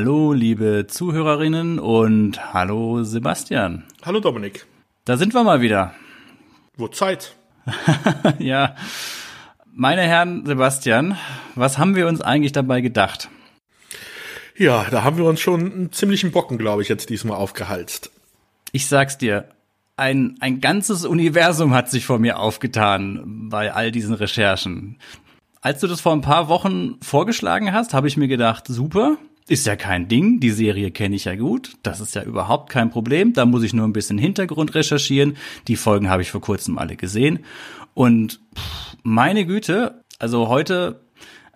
Hallo, liebe Zuhörerinnen und hallo, Sebastian. Hallo, Dominik. Da sind wir mal wieder. Wo Zeit? ja. Meine Herren, Sebastian, was haben wir uns eigentlich dabei gedacht? Ja, da haben wir uns schon einen ziemlichen Bocken, glaube ich, jetzt diesmal aufgehalst. Ich sag's dir, ein, ein ganzes Universum hat sich vor mir aufgetan bei all diesen Recherchen. Als du das vor ein paar Wochen vorgeschlagen hast, habe ich mir gedacht, super, ist ja kein Ding, die Serie kenne ich ja gut, das ist ja überhaupt kein Problem, da muss ich nur ein bisschen Hintergrund recherchieren, die Folgen habe ich vor kurzem alle gesehen. Und meine Güte, also heute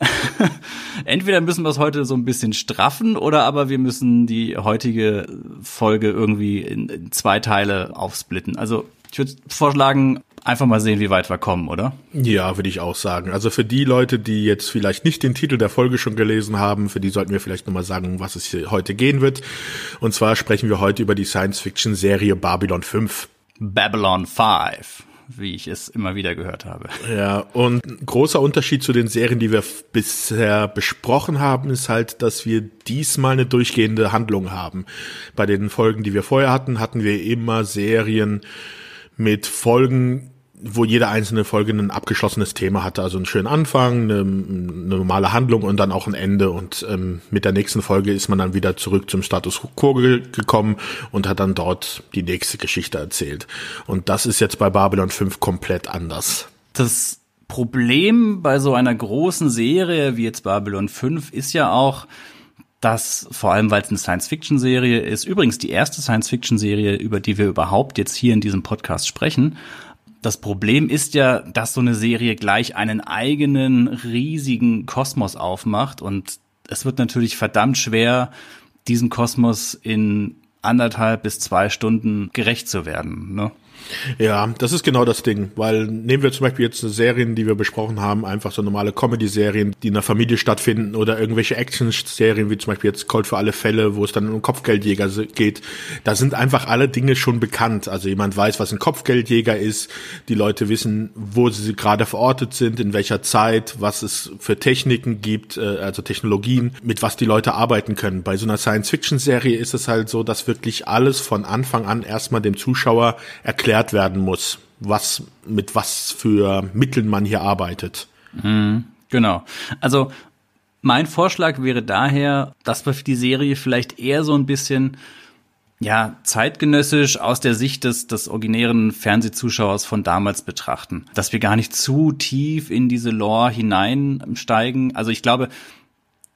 entweder müssen wir es heute so ein bisschen straffen oder aber wir müssen die heutige Folge irgendwie in, zwei Teile aufsplitten. Also ich würde vorschlagen, einfach mal sehen, wie weit wir kommen, oder? Ja, würde ich auch sagen. Also für die Leute, die jetzt vielleicht nicht den Titel der Folge schon gelesen haben, für die sollten wir vielleicht nochmal sagen, was es hier heute gehen wird. Und zwar sprechen wir heute über die Science-Fiction-Serie Babylon 5. Babylon 5 wie ich es immer wieder gehört habe. Ja, und großer Unterschied zu den Serien, die wir bisher besprochen haben, ist halt, dass wir diesmal eine durchgehende Handlung haben. Bei den Folgen, die wir vorher hatten, hatten wir immer Serien mit Folgen, wo jede einzelne Folge ein abgeschlossenes Thema hatte. Also einen schönen Anfang, eine, eine normale Handlung und dann auch ein Ende. Und ähm, mit der nächsten Folge ist man dann wieder zurück zum Status quo gekommen und hat dann dort die nächste Geschichte erzählt. Und das ist jetzt bei Babylon 5 komplett anders. Das Problem bei so einer großen Serie wie jetzt Babylon 5 ist ja auch, dass vor allem, weil es eine Science-Fiction-Serie ist, übrigens die erste Science-Fiction-Serie, über die wir überhaupt jetzt hier in diesem Podcast sprechen, das Problem ist ja, dass so eine Serie gleich einen eigenen riesigen Kosmos aufmacht und es wird natürlich verdammt schwer, diesen Kosmos in anderthalb bis zwei Stunden gerecht zu werden. Ne? Ja, das ist genau das Ding, weil nehmen wir zum Beispiel jetzt Serien, die wir besprochen haben, einfach so normale Comedy-Serien, die in der Familie stattfinden oder irgendwelche Action-Serien, wie zum Beispiel jetzt Cold für alle Fälle, wo es dann um Kopfgeldjäger geht. Da sind einfach alle Dinge schon bekannt. Also jemand weiß, was ein Kopfgeldjäger ist, die Leute wissen, wo sie gerade verortet sind, in welcher Zeit, was es für Techniken gibt, äh, also Technologien, mit was die Leute arbeiten können. Bei so einer Science-Fiction-Serie ist es halt so, dass wirklich alles von Anfang an erstmal dem Zuschauer erklärt erklärt werden muss, was mit was für Mitteln man hier arbeitet. Mhm, genau. Also mein Vorschlag wäre daher, dass wir die Serie vielleicht eher so ein bisschen ja, zeitgenössisch aus der Sicht des, des originären Fernsehzuschauers von damals betrachten. Dass wir gar nicht zu tief in diese Lore hineinsteigen. Also ich glaube,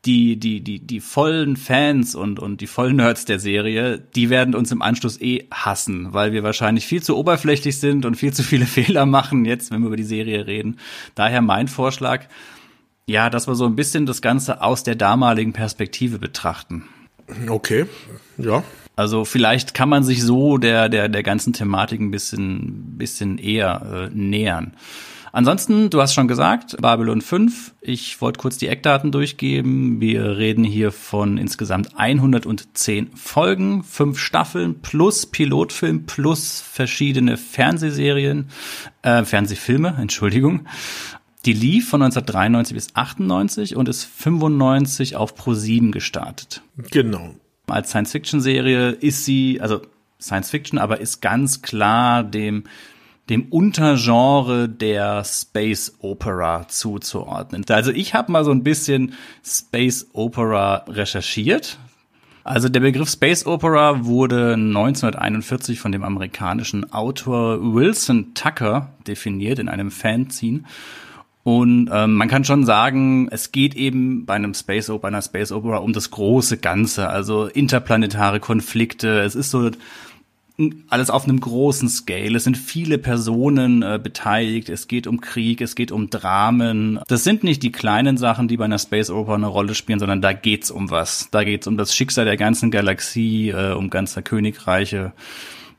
die, die, die, die vollen Fans und, und die vollen Nerds der Serie, die werden uns im Anschluss eh hassen, weil wir wahrscheinlich viel zu oberflächlich sind und viel zu viele Fehler machen jetzt, wenn wir über die Serie reden. Daher mein Vorschlag, ja, dass wir so ein bisschen das Ganze aus der damaligen Perspektive betrachten. Okay, ja. Also vielleicht kann man sich so der, der, der ganzen Thematik ein bisschen, bisschen eher äh, nähern. Ansonsten, du hast schon gesagt, Babylon 5. Ich wollte kurz die Eckdaten durchgeben. Wir reden hier von insgesamt 110 Folgen, fünf Staffeln plus Pilotfilm plus verschiedene Fernsehserien, äh, Fernsehfilme, Entschuldigung. Die lief von 1993 bis 98 und ist 95 auf Pro 7 gestartet. Genau. Als Science-Fiction-Serie ist sie, also Science-Fiction, aber ist ganz klar dem dem Untergenre der Space Opera zuzuordnen. Also ich habe mal so ein bisschen Space Opera recherchiert. Also der Begriff Space Opera wurde 1941 von dem amerikanischen Autor Wilson Tucker definiert in einem Fanzine. Und ähm, man kann schon sagen, es geht eben bei einem Space Opera, einer Space Opera um das große Ganze, also interplanetare Konflikte. Es ist so alles auf einem großen Scale. Es sind viele Personen äh, beteiligt. Es geht um Krieg, es geht um Dramen. Das sind nicht die kleinen Sachen, die bei einer Space Opera eine Rolle spielen, sondern da geht's um was. Da geht's um das Schicksal der ganzen Galaxie, äh, um ganzer Königreiche.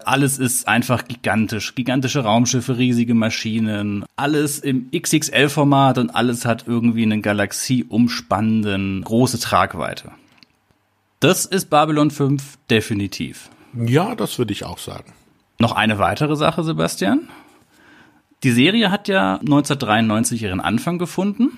Alles ist einfach gigantisch. Gigantische Raumschiffe, riesige Maschinen. Alles im XXL-Format und alles hat irgendwie einen Galaxie umspannenden, große Tragweite. Das ist Babylon 5 definitiv. Ja, das würde ich auch sagen. Noch eine weitere Sache, Sebastian. Die Serie hat ja 1993 ihren Anfang gefunden.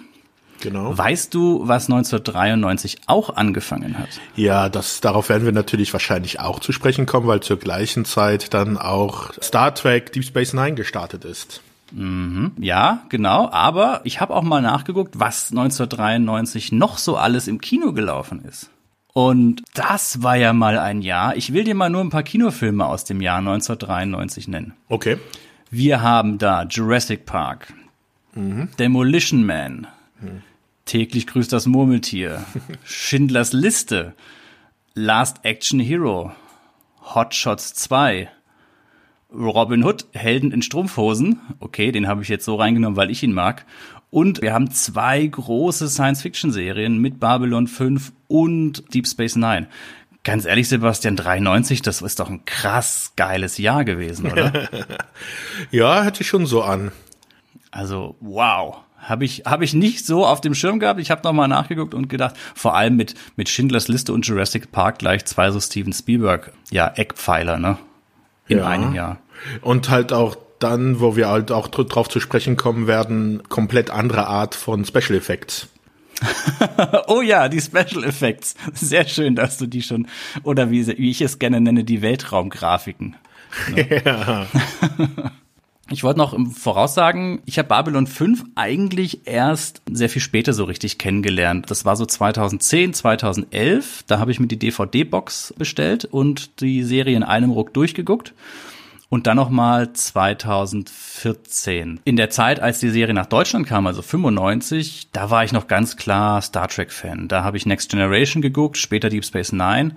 Genau. Weißt du, was 1993 auch angefangen hat? Ja, das, darauf werden wir natürlich wahrscheinlich auch zu sprechen kommen, weil zur gleichen Zeit dann auch Star Trek Deep Space Nine gestartet ist. Mhm. Ja, genau. Aber ich habe auch mal nachgeguckt, was 1993 noch so alles im Kino gelaufen ist. Und das war ja mal ein Jahr. Ich will dir mal nur ein paar Kinofilme aus dem Jahr 1993 nennen. Okay. Wir haben da Jurassic Park, Mhm. Demolition Man, täglich grüßt das Murmeltier, Schindlers Liste, Last Action Hero, Hot Shots 2, Robin Hood, Helden in Strumpfhosen. Okay, den habe ich jetzt so reingenommen, weil ich ihn mag. Und wir haben zwei große Science-Fiction-Serien mit Babylon 5 und Deep Space Nine. Ganz ehrlich, Sebastian, 93, das ist doch ein krass geiles Jahr gewesen, oder? Ja, hört sich schon so an. Also, wow. Habe ich, hab ich nicht so auf dem Schirm gehabt. Ich habe nochmal nachgeguckt und gedacht, vor allem mit, mit Schindlers Liste und Jurassic Park gleich zwei so Steven Spielberg, ja, Eckpfeiler, ne? In Ja. einem Jahr. Und halt auch dann, wo wir halt auch dr- drauf zu sprechen kommen werden, komplett andere Art von Special Effects. Oh ja, die Special Effects. Sehr schön, dass du die schon, oder wie, wie ich es gerne nenne, die Weltraumgrafiken. Ja. Ich wollte noch im Voraussagen, ich habe Babylon 5 eigentlich erst sehr viel später so richtig kennengelernt. Das war so 2010, 2011. Da habe ich mir die DVD-Box bestellt und die Serie in einem Ruck durchgeguckt. Und dann nochmal 2014. In der Zeit, als die Serie nach Deutschland kam, also 95, da war ich noch ganz klar Star Trek-Fan. Da habe ich Next Generation geguckt, später Deep Space Nine.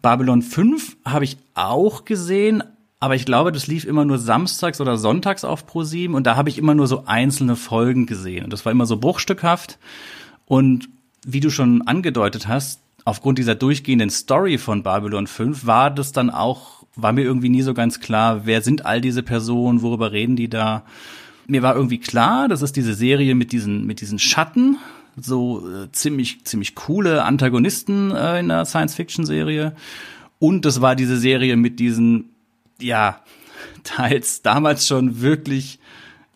Babylon 5 habe ich auch gesehen, aber ich glaube, das lief immer nur samstags oder sonntags auf ProSieben und da habe ich immer nur so einzelne Folgen gesehen und das war immer so bruchstückhaft und wie du schon angedeutet hast, aufgrund dieser durchgehenden Story von Babylon 5 war das dann auch war mir irgendwie nie so ganz klar, wer sind all diese Personen, worüber reden die da? Mir war irgendwie klar, das ist diese Serie mit diesen mit diesen Schatten, so äh, ziemlich ziemlich coole Antagonisten äh, in der Science-Fiction-Serie. Und das war diese Serie mit diesen, ja, teils damals schon wirklich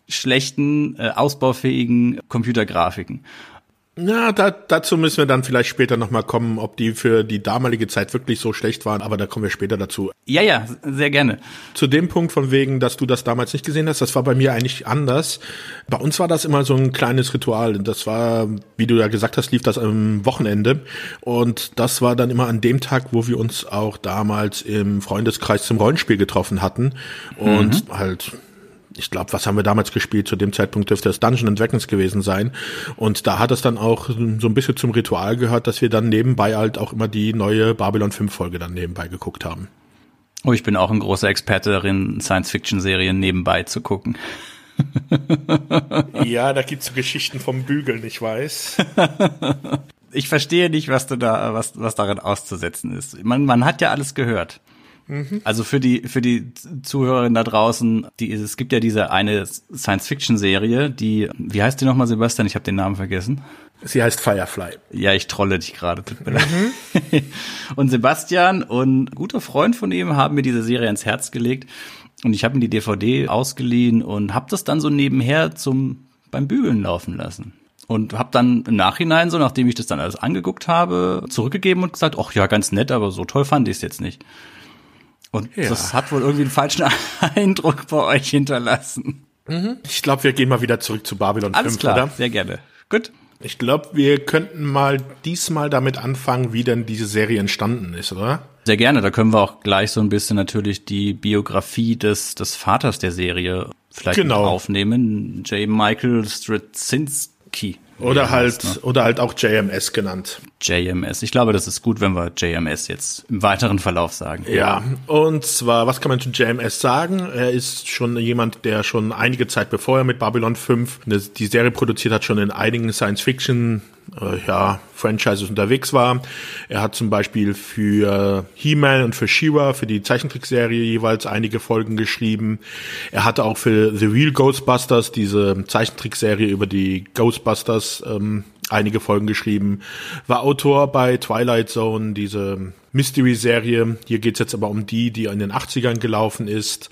schlechten, äh, ausbaufähigen Computergrafiken. Ja, da, dazu müssen wir dann vielleicht später nochmal kommen, ob die für die damalige Zeit wirklich so schlecht waren, aber da kommen wir später dazu. Ja, ja, sehr gerne. Zu dem Punkt von wegen, dass du das damals nicht gesehen hast, das war bei mir eigentlich anders. Bei uns war das immer so ein kleines Ritual. Das war, wie du ja gesagt hast, lief das am Wochenende. Und das war dann immer an dem Tag, wo wir uns auch damals im Freundeskreis zum Rollenspiel getroffen hatten. Und halt ich glaube, was haben wir damals gespielt? Zu dem Zeitpunkt dürfte es Dungeons and Dragons gewesen sein. Und da hat es dann auch so ein bisschen zum Ritual gehört, dass wir dann nebenbei halt auch immer die neue Babylon 5 Folge dann nebenbei geguckt haben. Oh, ich bin auch ein großer Experte darin, Science-Fiction-Serien nebenbei zu gucken. Ja, da gibt's so Geschichten vom Bügeln, ich weiß. Ich verstehe nicht, was du da, was, was darin auszusetzen ist. Man, man hat ja alles gehört. Also für die für die Zuhörerinnen da draußen, die es gibt ja diese eine Science-Fiction-Serie, die wie heißt die nochmal, Sebastian? Ich habe den Namen vergessen. Sie heißt Firefly. Ja, ich trolle dich gerade. tut mir leid. und Sebastian und ein guter Freund von ihm haben mir diese Serie ins Herz gelegt und ich habe mir die DVD ausgeliehen und habe das dann so nebenher zum beim Bügeln laufen lassen. Und habe dann im Nachhinein, so nachdem ich das dann alles angeguckt habe, zurückgegeben und gesagt, ach ja, ganz nett, aber so toll fand ich es jetzt nicht. Und Ja. das hat wohl irgendwie einen falschen Eindruck bei euch hinterlassen. Ich glaube, wir gehen mal wieder zurück zu Babylon Alles 5, klar, oder? sehr gerne. Gut. Ich glaube, wir könnten mal diesmal damit anfangen, wie denn diese Serie entstanden ist, oder? Sehr gerne. Da können wir auch gleich so ein bisschen natürlich die Biografie des, des Vaters der Serie vielleicht Genau. aufnehmen. J. Michael Straczynski. Oder er halt, ne? oder halt auch JMS genannt. JMS. Ich glaube, das ist gut, wenn wir JMS jetzt im weiteren Verlauf sagen. Ja, und zwar, was kann man zu JMS sagen? Er ist schon jemand, der schon einige Zeit bevor er mit Babylon 5 eine- die Serie produziert hat, schon in einigen Science-Fiction äh, ja, Franchises unterwegs war. Er hat zum Beispiel für He-Man und für She-Ra, für die Zeichentrickserie jeweils einige Folgen geschrieben. Er hatte auch für The Real Ghostbusters, diese Zeichentrickserie über die Ghostbusters, ähm, einige Folgen geschrieben, war Autor bei Twilight Zone, diese Mystery-Serie. Hier geht's jetzt aber um die, die in den 80ern gelaufen ist.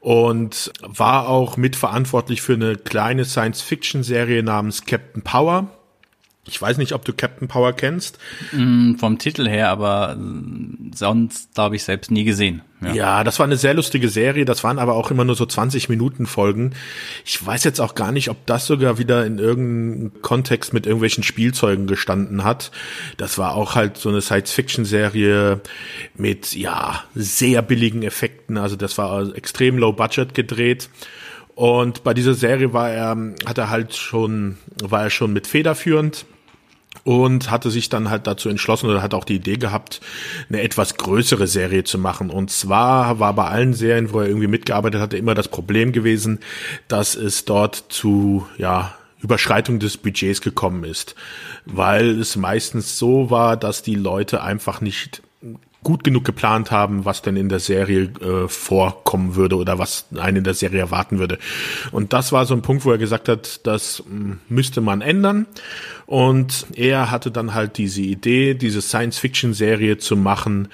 Und war auch mitverantwortlich für eine kleine Science-Fiction-Serie namens Captain Power. Ich weiß nicht, ob du Captain Power kennst. Mm, vom Titel her, aber äh, sonst glaube ich selbst nie gesehen. Ja. ja. das war eine sehr lustige Serie. Das waren aber auch immer nur so 20 Minuten Folgen. Ich weiß jetzt auch gar nicht, ob das sogar wieder in irgendeinem Kontext mit irgendwelchen Spielzeugen gestanden hat. Das war auch halt so eine Science-Fiction-Serie mit, ja, sehr billigen Effekten. Also das war extrem low budget gedreht. Und bei dieser Serie war er, hat er halt schon, war er schon mit federführend und hatte sich dann halt dazu entschlossen oder hat auch die Idee gehabt, eine etwas größere Serie zu machen. Und zwar war bei allen Serien, wo er irgendwie mitgearbeitet hatte, immer das Problem gewesen, dass es dort zu, ja, Überschreitung des Budgets gekommen ist, weil es meistens so war, dass die Leute einfach nicht gut genug geplant haben, was denn in der Serie äh, vorkommen würde oder was einen in der Serie erwarten würde. Und das war so ein Punkt, wo er gesagt hat, das mh, müsste man ändern. Und er hatte dann halt diese Idee, diese Science-Fiction-Serie zu machen,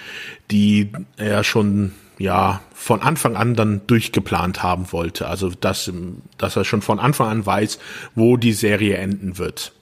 die er schon ja von Anfang an dann durchgeplant haben wollte. Also dass, dass er schon von Anfang an weiß, wo die Serie enden wird.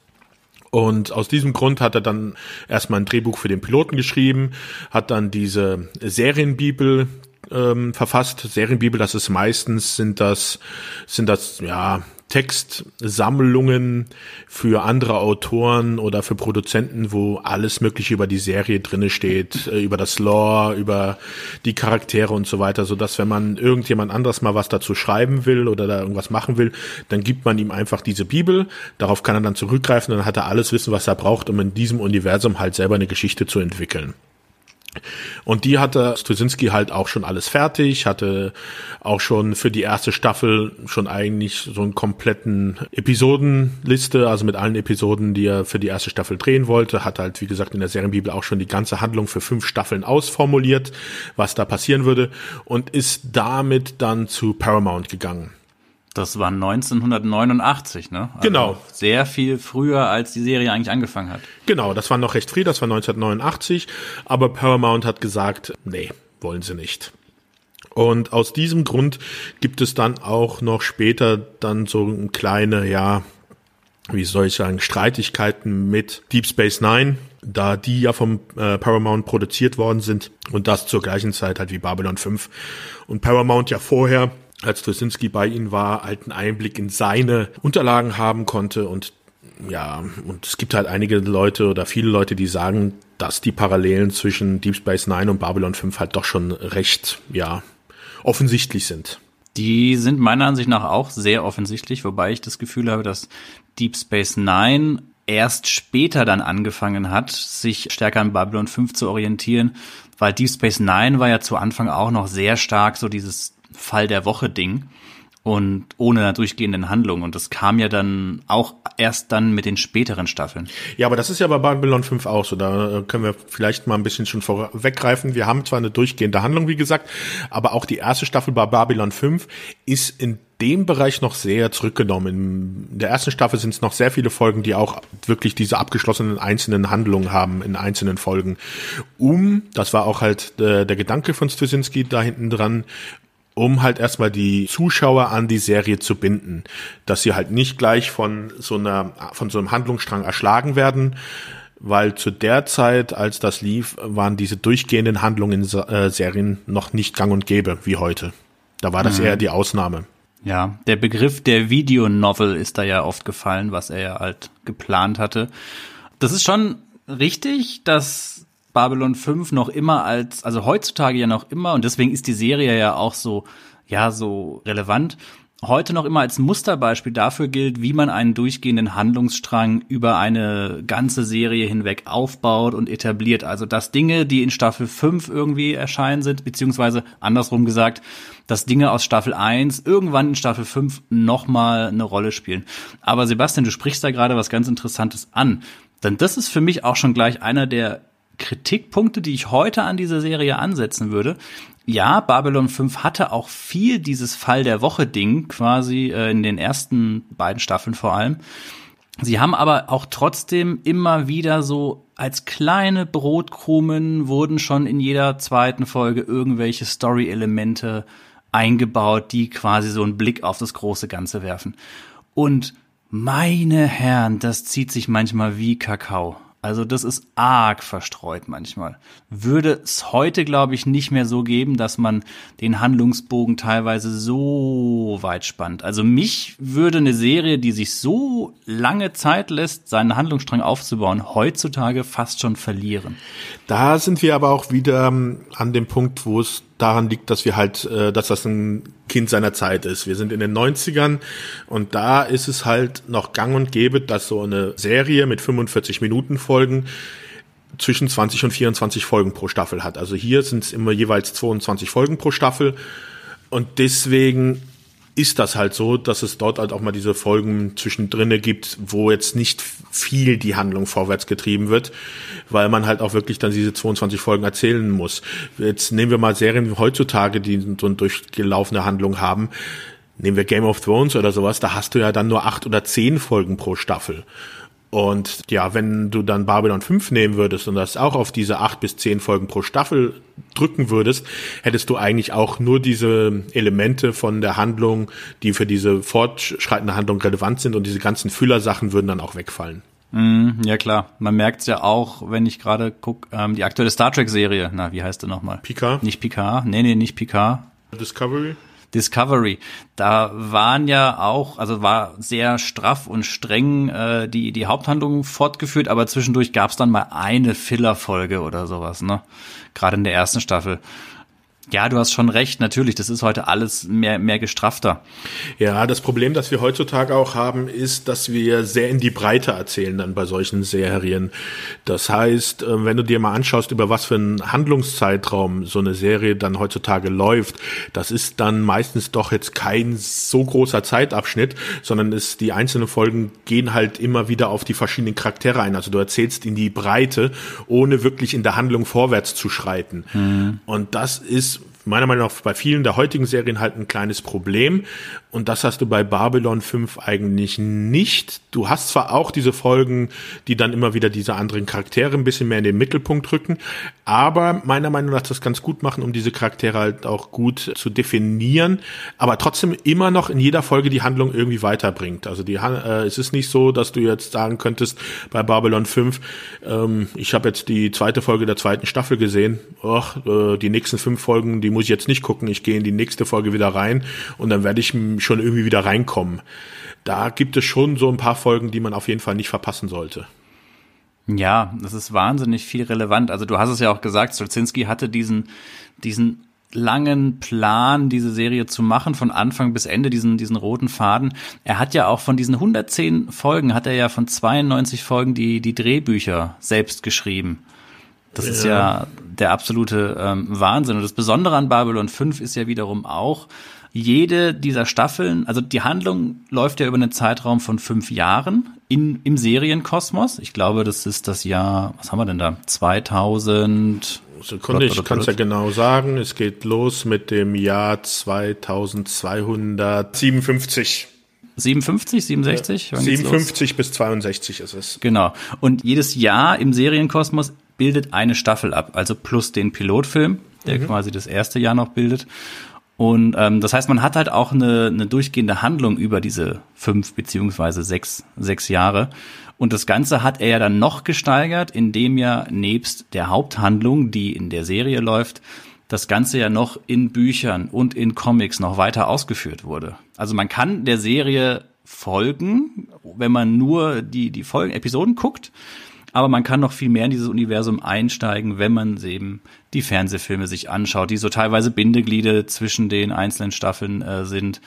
Und aus diesem Grund hat er dann erstmal ein Drehbuch für den Piloten geschrieben, hat dann diese Serienbibel ähm, verfasst. Serienbibel, das ist meistens sind das sind das ja Textsammlungen für andere Autoren oder für Produzenten, wo alles Mögliche über die Serie drinne steht, äh, über das Lore, über die Charaktere und so weiter, so dass wenn man irgendjemand anderes mal was dazu schreiben will oder da irgendwas machen will, dann gibt man ihm einfach diese Bibel. Darauf kann er dann zurückgreifen, dann hat er alles Wissen, was er braucht, um in diesem Universum halt selber eine Geschichte zu entwickeln. Und die hatte Straczynski halt auch schon alles fertig, hatte auch schon für die erste Staffel schon eigentlich so einen kompletten Episodenliste, also mit allen Episoden, die er für die erste Staffel drehen wollte, hat halt, wie gesagt, in der Serienbibel auch schon die ganze Handlung für fünf Staffeln ausformuliert, was da passieren würde und ist damit dann zu Paramount gegangen. Das war 1989, ne? Also genau. Sehr viel früher, als die Serie eigentlich angefangen hat. Genau, das war noch recht früh, das war 1989. Aber Paramount hat gesagt, nee, wollen sie nicht. Und aus diesem Grund gibt es dann auch noch später dann so kleine, ja, wie soll ich sagen, Streitigkeiten mit Deep Space Nine, da die ja vom äh, Paramount produziert worden sind und das zur gleichen Zeit halt wie Babylon 5. Und Paramount ja vorher als Straczynski bei ihnen war, einen Einblick in seine Unterlagen haben konnte und ja, und es gibt halt einige Leute oder viele Leute, die sagen, dass die Parallelen zwischen Deep Space Nine und Babylon 5 halt doch schon recht, ja, offensichtlich sind. Die sind meiner Ansicht nach auch sehr offensichtlich, wobei ich das Gefühl habe, dass Deep Space Nine erst später dann angefangen hat, sich stärker an Babylon 5 zu orientieren, weil Deep Space Nine war ja zu Anfang auch noch sehr stark so dieses Fall der Woche Ding und ohne einer durchgehenden Handlung. Und das kam ja dann auch erst dann mit den späteren Staffeln. Ja, aber das ist ja bei Babylon 5 auch so. Da können wir vielleicht mal ein bisschen schon vorweggreifen. Wir haben zwar eine durchgehende Handlung, wie gesagt, aber auch die erste Staffel bei Babylon 5 ist in dem Bereich noch sehr zurückgenommen. In der ersten Staffel sind es noch sehr viele Folgen, die auch wirklich diese abgeschlossenen einzelnen Handlungen haben in einzelnen Folgen. Um, das war auch halt äh, der Gedanke von Straczynski da hinten dran, um halt erstmal die Zuschauer an die Serie zu binden, dass sie halt nicht gleich von so einer von so einem Handlungsstrang erschlagen werden, weil zu der Zeit, als das lief, waren diese durchgehenden Handlungen in äh, Serien noch nicht gang und gäbe wie heute. Da war das mhm. eher die Ausnahme. Ja, der Begriff der Videonovel ist da ja oft gefallen, was er ja halt geplant hatte. Das ist schon richtig, dass Babylon 5 noch immer als, also heutzutage ja noch immer, und deswegen ist die Serie ja auch so, ja, so relevant, heute noch immer als Musterbeispiel dafür gilt, wie man einen durchgehenden Handlungsstrang über eine ganze Serie hinweg aufbaut und etabliert. Also dass Dinge, die in Staffel 5 irgendwie erscheinen sind, beziehungsweise andersrum gesagt, dass Dinge aus Staffel 1 irgendwann in Staffel 5 nochmal eine Rolle spielen. Aber Sebastian, du sprichst da gerade was ganz Interessantes an. Denn das ist für mich auch schon gleich einer der Kritikpunkte, die ich heute an dieser Serie ansetzen würde. Ja, Babylon 5 hatte auch viel dieses Fall der Woche Ding quasi äh, in den ersten beiden Staffeln vor allem. Sie haben aber auch trotzdem immer wieder so als kleine Brotkrumen wurden schon in jeder zweiten Folge irgendwelche Story-Elemente eingebaut, die quasi so einen Blick auf das große Ganze werfen. Und Meine Herren, das zieht sich manchmal wie Kakao. Also das ist arg verstreut manchmal. Würde es heute, glaube ich, nicht mehr so geben, dass man den Handlungsbogen teilweise so weit spannt. Also mich würde eine Serie, die sich so lange Zeit lässt, seinen Handlungsstrang aufzubauen, heutzutage fast schon verlieren. Da sind wir aber auch wieder ähm, an dem Punkt, wo es daran liegt, dass wir halt, äh, dass das ein Kind seiner Zeit ist. Wir sind in den 90ern und da ist es halt noch gang und gäbe, dass so eine Serie mit 45 Minuten Folgen zwischen 20 und 24 Folgen pro Staffel hat. Also hier sind es immer jeweils 22 Folgen pro Staffel und deswegen ist das halt so, dass es dort halt auch mal diese Folgen zwischendrinne gibt, wo jetzt nicht viel die Handlung vorwärts getrieben wird, weil man halt auch wirklich dann diese 22 Folgen erzählen muss. Jetzt nehmen wir mal Serien heutzutage, die so eine durchgelaufene Handlung haben. Nehmen wir Game of Thrones oder sowas, da hast du ja dann nur acht oder zehn Folgen pro Staffel. Und ja, wenn du dann Babylon 5 nehmen würdest und das auch auf diese acht bis zehn Folgen pro Staffel drücken würdest, hättest du eigentlich auch nur diese Elemente von der Handlung, die für diese fortschreitende Handlung relevant sind und diese ganzen Füllersachen würden dann auch wegfallen. Mm, ja klar, man merkt es ja auch, wenn ich gerade gucke, ähm, die aktuelle Star Trek Serie, na, wie heißt der nochmal? Picard? Nicht Picard, nee, nee, nicht Picard. Discovery? Discovery. Da waren ja auch, also war sehr straff und streng äh, die die Haupthandlung fortgeführt, aber zwischendurch gab es dann mal eine Filler-Folge oder sowas, ne? Gerade in der ersten Staffel. Ja, du hast schon recht, natürlich, das ist heute alles mehr, mehr gestrafter. Ja, das Problem, das wir heutzutage auch haben, ist, dass wir sehr in die Breite erzählen dann bei solchen Serien. Das heißt, äh, wenn du dir mal anschaust, über was für einen Handlungszeitraum so eine Serie dann heutzutage läuft, das ist dann meistens doch jetzt kein so großer Zeitabschnitt, sondern ist, die einzelnen Folgen gehen halt immer wieder auf die verschiedenen Charaktere ein. Also du erzählst in die Breite, ohne wirklich in der Handlung vorwärts zu schreiten. Mhm. Und das ist meiner Meinung nach bei vielen der heutigen Serien halt ein kleines Problem. Und das hast du bei Babylon 5 eigentlich nicht. Du hast zwar auch diese Folgen, die dann immer wieder diese anderen Charaktere ein bisschen mehr in den Mittelpunkt rücken, aber meiner Meinung nach das ganz gut machen, um diese Charaktere halt auch gut zu definieren, aber trotzdem immer noch in jeder Folge die Handlung irgendwie weiterbringt. Also die, äh, es ist nicht so, dass du jetzt sagen könntest bei Babylon 5, ähm, ich habe jetzt die zweite Folge der zweiten Staffel gesehen, och, äh, die nächsten fünf Folgen, die muss ich jetzt nicht gucken, ich gehe in die nächste Folge wieder rein und dann werde ich schon irgendwie wieder reinkommen. Da gibt es schon so ein paar Folgen, die man auf jeden Fall nicht verpassen sollte. Ja, das ist wahnsinnig viel relevant. Also du hast es ja auch gesagt, Stolzinski hatte diesen, diesen langen Plan, diese Serie zu machen, von Anfang bis Ende, diesen, diesen roten Faden. Er hat ja auch von diesen 110 Folgen, hat er ja von 92 Folgen die, die Drehbücher selbst geschrieben. Das ja. ist ja der absolute ähm, Wahnsinn. Und das Besondere an Babylon 5 ist ja wiederum auch, jede dieser Staffeln, also die Handlung läuft ja über einen Zeitraum von fünf Jahren in, im Serienkosmos. Ich glaube, das ist das Jahr, was haben wir denn da? 2000. Sekunde, ich kann es ja genau sagen. Es geht los mit dem Jahr 2257. 57, 67? Ja, 57 bis 62 ist es. Genau. Und jedes Jahr im Serienkosmos bildet eine Staffel ab, also plus den Pilotfilm, der mhm. quasi das erste Jahr noch bildet. Und ähm, das heißt, man hat halt auch eine, eine durchgehende Handlung über diese fünf beziehungsweise sechs, sechs Jahre. Und das Ganze hat er ja dann noch gesteigert, indem ja nebst der Haupthandlung, die in der Serie läuft, das Ganze ja noch in Büchern und in Comics noch weiter ausgeführt wurde. Also man kann der Serie folgen, wenn man nur die, die Folgen, Episoden guckt. Aber man kann noch viel mehr in dieses Universum einsteigen, wenn man eben die Fernsehfilme sich anschaut, die so teilweise Bindeglieder zwischen den einzelnen Staffeln äh, sind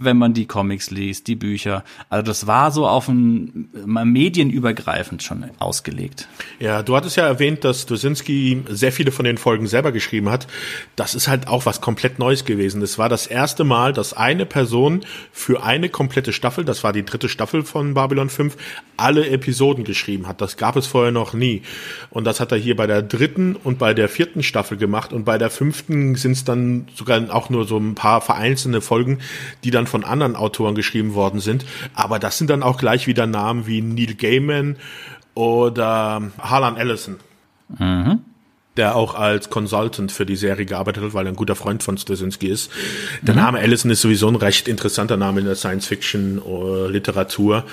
wenn man die Comics liest, die Bücher. Also das war so auf ein medienübergreifend schon ausgelegt. Ja, du hattest ja erwähnt, dass Dosinski sehr viele von den Folgen selber geschrieben hat. Das ist halt auch was komplett Neues gewesen. Es war das erste Mal, dass eine Person für eine komplette Staffel, das war die dritte Staffel von Babylon 5, alle Episoden geschrieben hat. Das gab es vorher noch nie. Und das hat er hier bei der dritten und bei der vierten Staffel gemacht. Und bei der fünften sind es dann sogar auch nur so ein paar vereinzelte Folgen, die dann von anderen Autoren geschrieben worden sind. Aber das sind dann auch gleich wieder Namen wie Neil Gaiman oder Harlan Ellison. Mhm. Der auch als Consultant für die Serie gearbeitet hat, weil er ein guter Freund von Straczynski ist. Der mhm. Name Allison ist sowieso ein recht interessanter Name in der Science-Fiction-Literatur.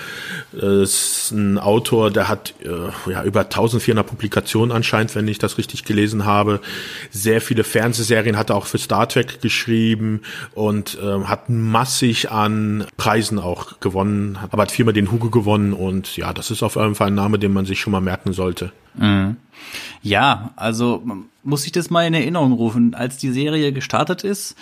ist ein Autor, der hat äh, ja über 1400 Publikationen anscheinend, wenn ich das richtig gelesen habe. Sehr viele Fernsehserien hat er auch für Star Trek geschrieben und äh, hat massig an Preisen auch gewonnen, aber hat viermal den Hugo gewonnen und ja, das ist auf jeden Fall ein Name, den man sich schon mal merken sollte. Mhm. Ja, also muss ich das mal in Erinnerung rufen. Als die Serie gestartet ist,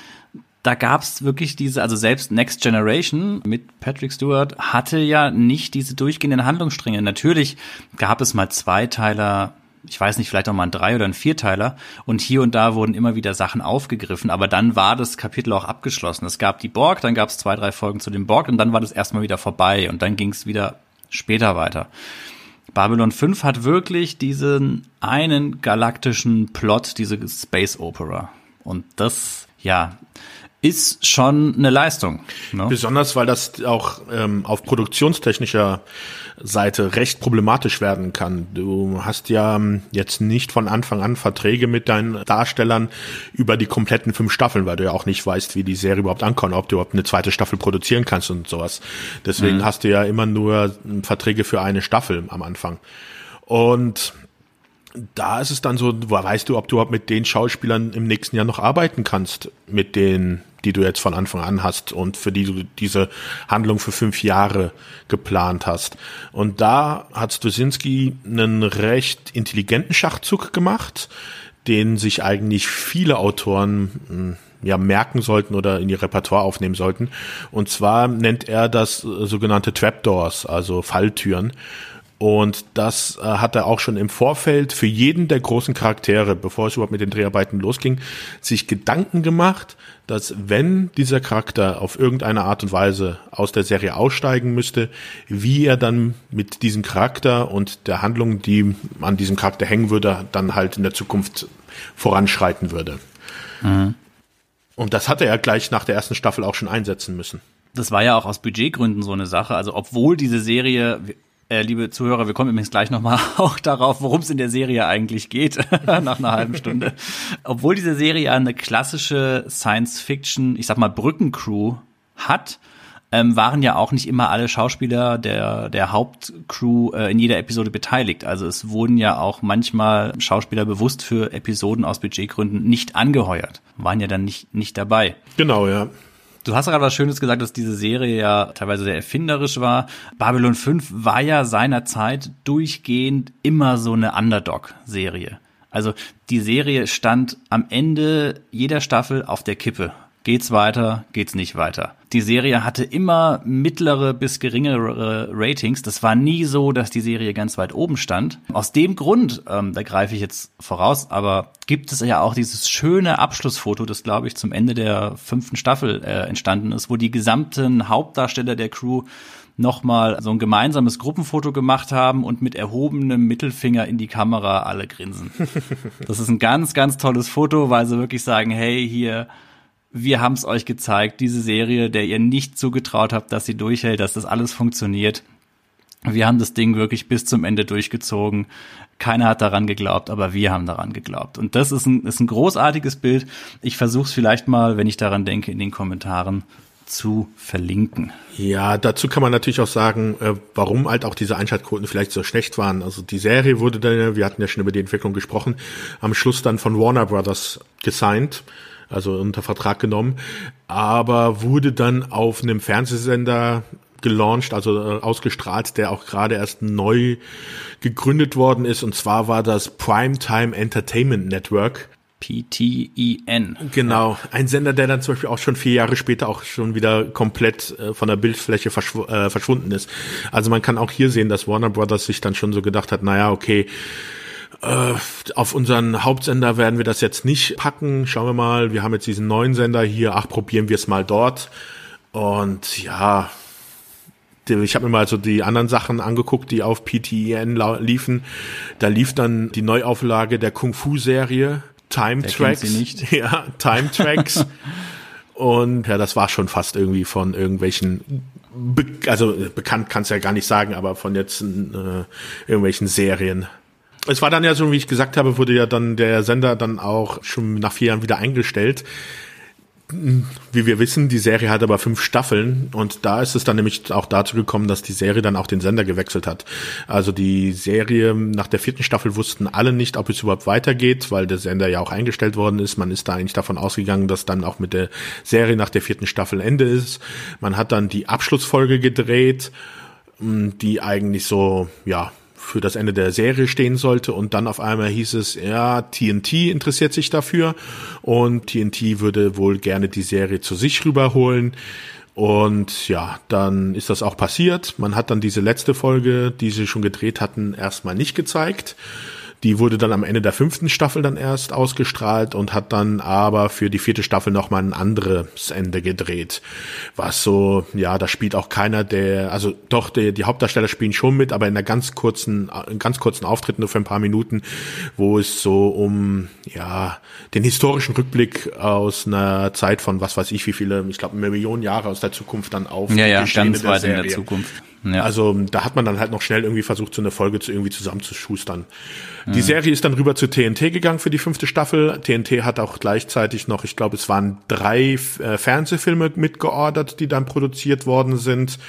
da gab's wirklich diese, also selbst Next Generation mit Patrick Stewart hatte ja nicht diese durchgehenden Handlungsstränge. Natürlich gab es mal Zweiteiler, ich weiß nicht, vielleicht auch mal ein Drei- oder ein Vierteiler. Und hier und da wurden immer wieder Sachen aufgegriffen. Aber dann war das Kapitel auch abgeschlossen. Es gab die Borg, dann gab es zwei, drei Folgen zu dem Borg und dann war das erstmal wieder vorbei. Und dann ging es wieder später weiter. Babylon 5 hat wirklich diesen einen galaktischen Plot, diese Space Opera. Und das, ja, ist schon eine Leistung. Ne? Besonders, weil das auch ähm, auf produktionstechnischer Seite recht problematisch werden kann. Du hast ja ähm, jetzt nicht von Anfang an Verträge mit deinen Darstellern über die kompletten fünf Staffeln, weil du ja auch nicht weißt, wie die Serie überhaupt ankommt, ob du überhaupt eine zweite Staffel produzieren kannst und sowas. Deswegen mhm. hast du ja immer nur Verträge für eine Staffel am Anfang. Und da ist es dann so, weißt du, ob du mit den Schauspielern im nächsten Jahr noch arbeiten kannst, mit den die du jetzt von Anfang an hast und für die du diese Handlung für fünf Jahre geplant hast. Und da hat Stosinski einen recht intelligenten Schachzug gemacht, den sich eigentlich viele Autoren hm, ja merken sollten oder in ihr Repertoire aufnehmen sollten. Und zwar nennt er das äh, sogenannte Trapdoors, also Falltüren. Und das äh, hat er auch schon im Vorfeld für jeden der großen Charaktere, bevor es überhaupt mit den Dreharbeiten losging, sich Gedanken gemacht, dass wenn dieser Charakter auf irgendeine Art und Weise aus der Serie aussteigen müsste, wie er dann mit diesem Charakter und der Handlung, die an diesem Charakter hängen würde, dann halt in der Zukunft voranschreiten würde. Mhm. Und das hatte er gleich nach der ersten Staffel auch schon einsetzen müssen. Das war ja auch aus Budgetgründen so eine Sache. Also obwohl diese Serie liebe Zuhörer, wir kommen übrigens gleich nochmal auch darauf, worum es in der Serie eigentlich geht, nach einer halben Stunde. Obwohl diese Serie eine klassische Science-Fiction, ich sag mal Brückencrew hat, ähm, waren ja auch nicht immer alle Schauspieler der, der Hauptcrew äh, in jeder Episode beteiligt. Also es wurden ja auch manchmal Schauspieler bewusst für Episoden aus Budgetgründen nicht angeheuert, waren ja dann nicht, nicht dabei. Genau, ja. Du hast gerade was Schönes gesagt, dass diese Serie ja teilweise sehr erfinderisch war. Babylon 5 war ja seinerzeit durchgehend immer so eine Underdog-Serie. Also die Serie stand am Ende jeder Staffel auf der Kippe. Geht's weiter, geht's nicht weiter. Die Serie hatte immer mittlere bis geringere Ratings. Das war nie so, dass die Serie ganz weit oben stand. Aus dem Grund, ähm, da greife ich jetzt voraus, aber gibt es ja auch dieses schöne Abschlussfoto, das glaube ich zum Ende der fünften Staffel äh, entstanden ist, wo die gesamten Hauptdarsteller der Crew nochmal so ein gemeinsames Gruppenfoto gemacht haben und mit erhobenem Mittelfinger in die Kamera alle grinsen. Das ist ein ganz, ganz tolles Foto, weil sie wirklich sagen, hey, hier, wir haben es euch gezeigt, diese Serie, der ihr nicht zugetraut habt, dass sie durchhält, dass das alles funktioniert. Wir haben das Ding wirklich bis zum Ende durchgezogen. Keiner hat daran geglaubt, aber wir haben daran geglaubt. Und das ist ein, ist ein großartiges Bild. Ich versuche es vielleicht mal, wenn ich daran denke, in den Kommentaren zu verlinken. Ja, dazu kann man natürlich auch sagen, äh, warum halt auch diese Einschaltquoten vielleicht so schlecht waren. Also die Serie wurde dann, wir hatten ja schon über die Entwicklung gesprochen, am Schluss dann von Warner Brothers gesigned also unter Vertrag genommen, aber wurde dann auf einem Fernsehsender gelauncht, also äh, ausgestrahlt, der auch gerade erst neu gegründet worden ist. Und zwar war das Primetime Entertainment Network. PTEN. Genau, ein Sender, der dann zum Beispiel auch schon vier Jahre später auch schon wieder komplett äh, von der Bildfläche verschw äh, verschwunden ist. Also man kann auch hier sehen, dass Warner Brothers sich dann schon so gedacht hat, naja, okay, äh, auf unseren Hauptsender werden wir das jetzt nicht packen. Schauen wir mal, wir haben jetzt diesen neuen Sender hier, ach, probieren wir es mal dort. Und ja, ich habe mir mal so die anderen Sachen angeguckt, die auf PTN liefen. Da lief dann die Neuauflage der Kung Fu Serie Time Der Tracks. Ja, Time Tracks. Und ja, das war schon fast irgendwie von irgendwelchen, Be also bekannt kannst ja gar nicht sagen, aber von jetzt äh, irgendwelchen Serien. Es war dann ja so, wie ich gesagt habe, wurde ja dann der Sender dann auch schon nach vier Jahren wieder eingestellt. Wie wir wissen, die Serie hat aber fünf Staffeln und da ist es dann nämlich auch dazu gekommen, dass die Serie dann auch den Sender gewechselt hat. Also die Serie nach der vierten Staffel wussten alle nicht, ob es überhaupt weitergeht, weil der Sender ja auch eingestellt worden ist. Man ist da eigentlich davon ausgegangen, dass dann auch mit der Serie nach der vierten Staffel Ende ist. Man hat dann die Abschlussfolge gedreht, die eigentlich so, ja, für das Ende der Serie stehen sollte und dann auf einmal hieß es, ja, TNT interessiert sich dafür und TNT würde wohl gerne die Serie zu sich rüberholen. Und ja, dann ist das auch passiert. Man hat dann diese letzte Folge, die sie schon gedreht hatten, erstmal nicht gezeigt. Die wurde dann am Ende der fünften Staffel dann erst ausgestrahlt und hat dann aber für die vierte Staffel nochmal ein anderes Ende gedreht. Was so, ja, da spielt auch keiner der, also doch, die, die Hauptdarsteller spielen schon mit, aber in einer ganz kurzen, in ganz kurzen Auftritt nur für ein paar Minuten, wo es so um, ja, den historischen Rückblick aus einer Zeit von was weiß ich wie viele, ich glaube Millionen Jahre aus der Zukunft dann auf. Ja, ja, ganz weit in der Zukunft. Ja. Also da hat man dann halt noch schnell irgendwie versucht, so eine Folge zu irgendwie zusammenzuschustern. Die Serie ist dann rüber zu TNT gegangen für die fünfte Staffel. TNT hat auch gleichzeitig noch, ich glaube, es waren drei äh, Fernsehfilme mitgeordert, die dann produziert worden sind.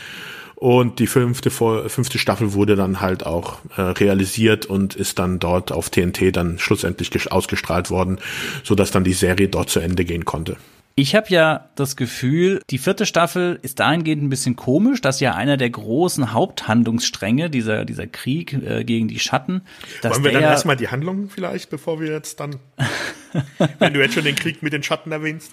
Und die fünfte, fünfte Staffel wurde dann halt auch äh, realisiert und ist dann dort auf TNT dann schlussendlich ausgestrahlt worden, so dass dann die Serie dort zu Ende gehen konnte. Ich habe ja das Gefühl, die vierte Staffel ist dahingehend ein bisschen komisch, dass ja einer der großen Haupthandlungsstränge, dieser, dieser Krieg äh, gegen die Schatten. Wollen wir dann ja erstmal die Handlung vielleicht, bevor wir jetzt dann, wenn du jetzt schon den Krieg mit den Schatten erwähnst?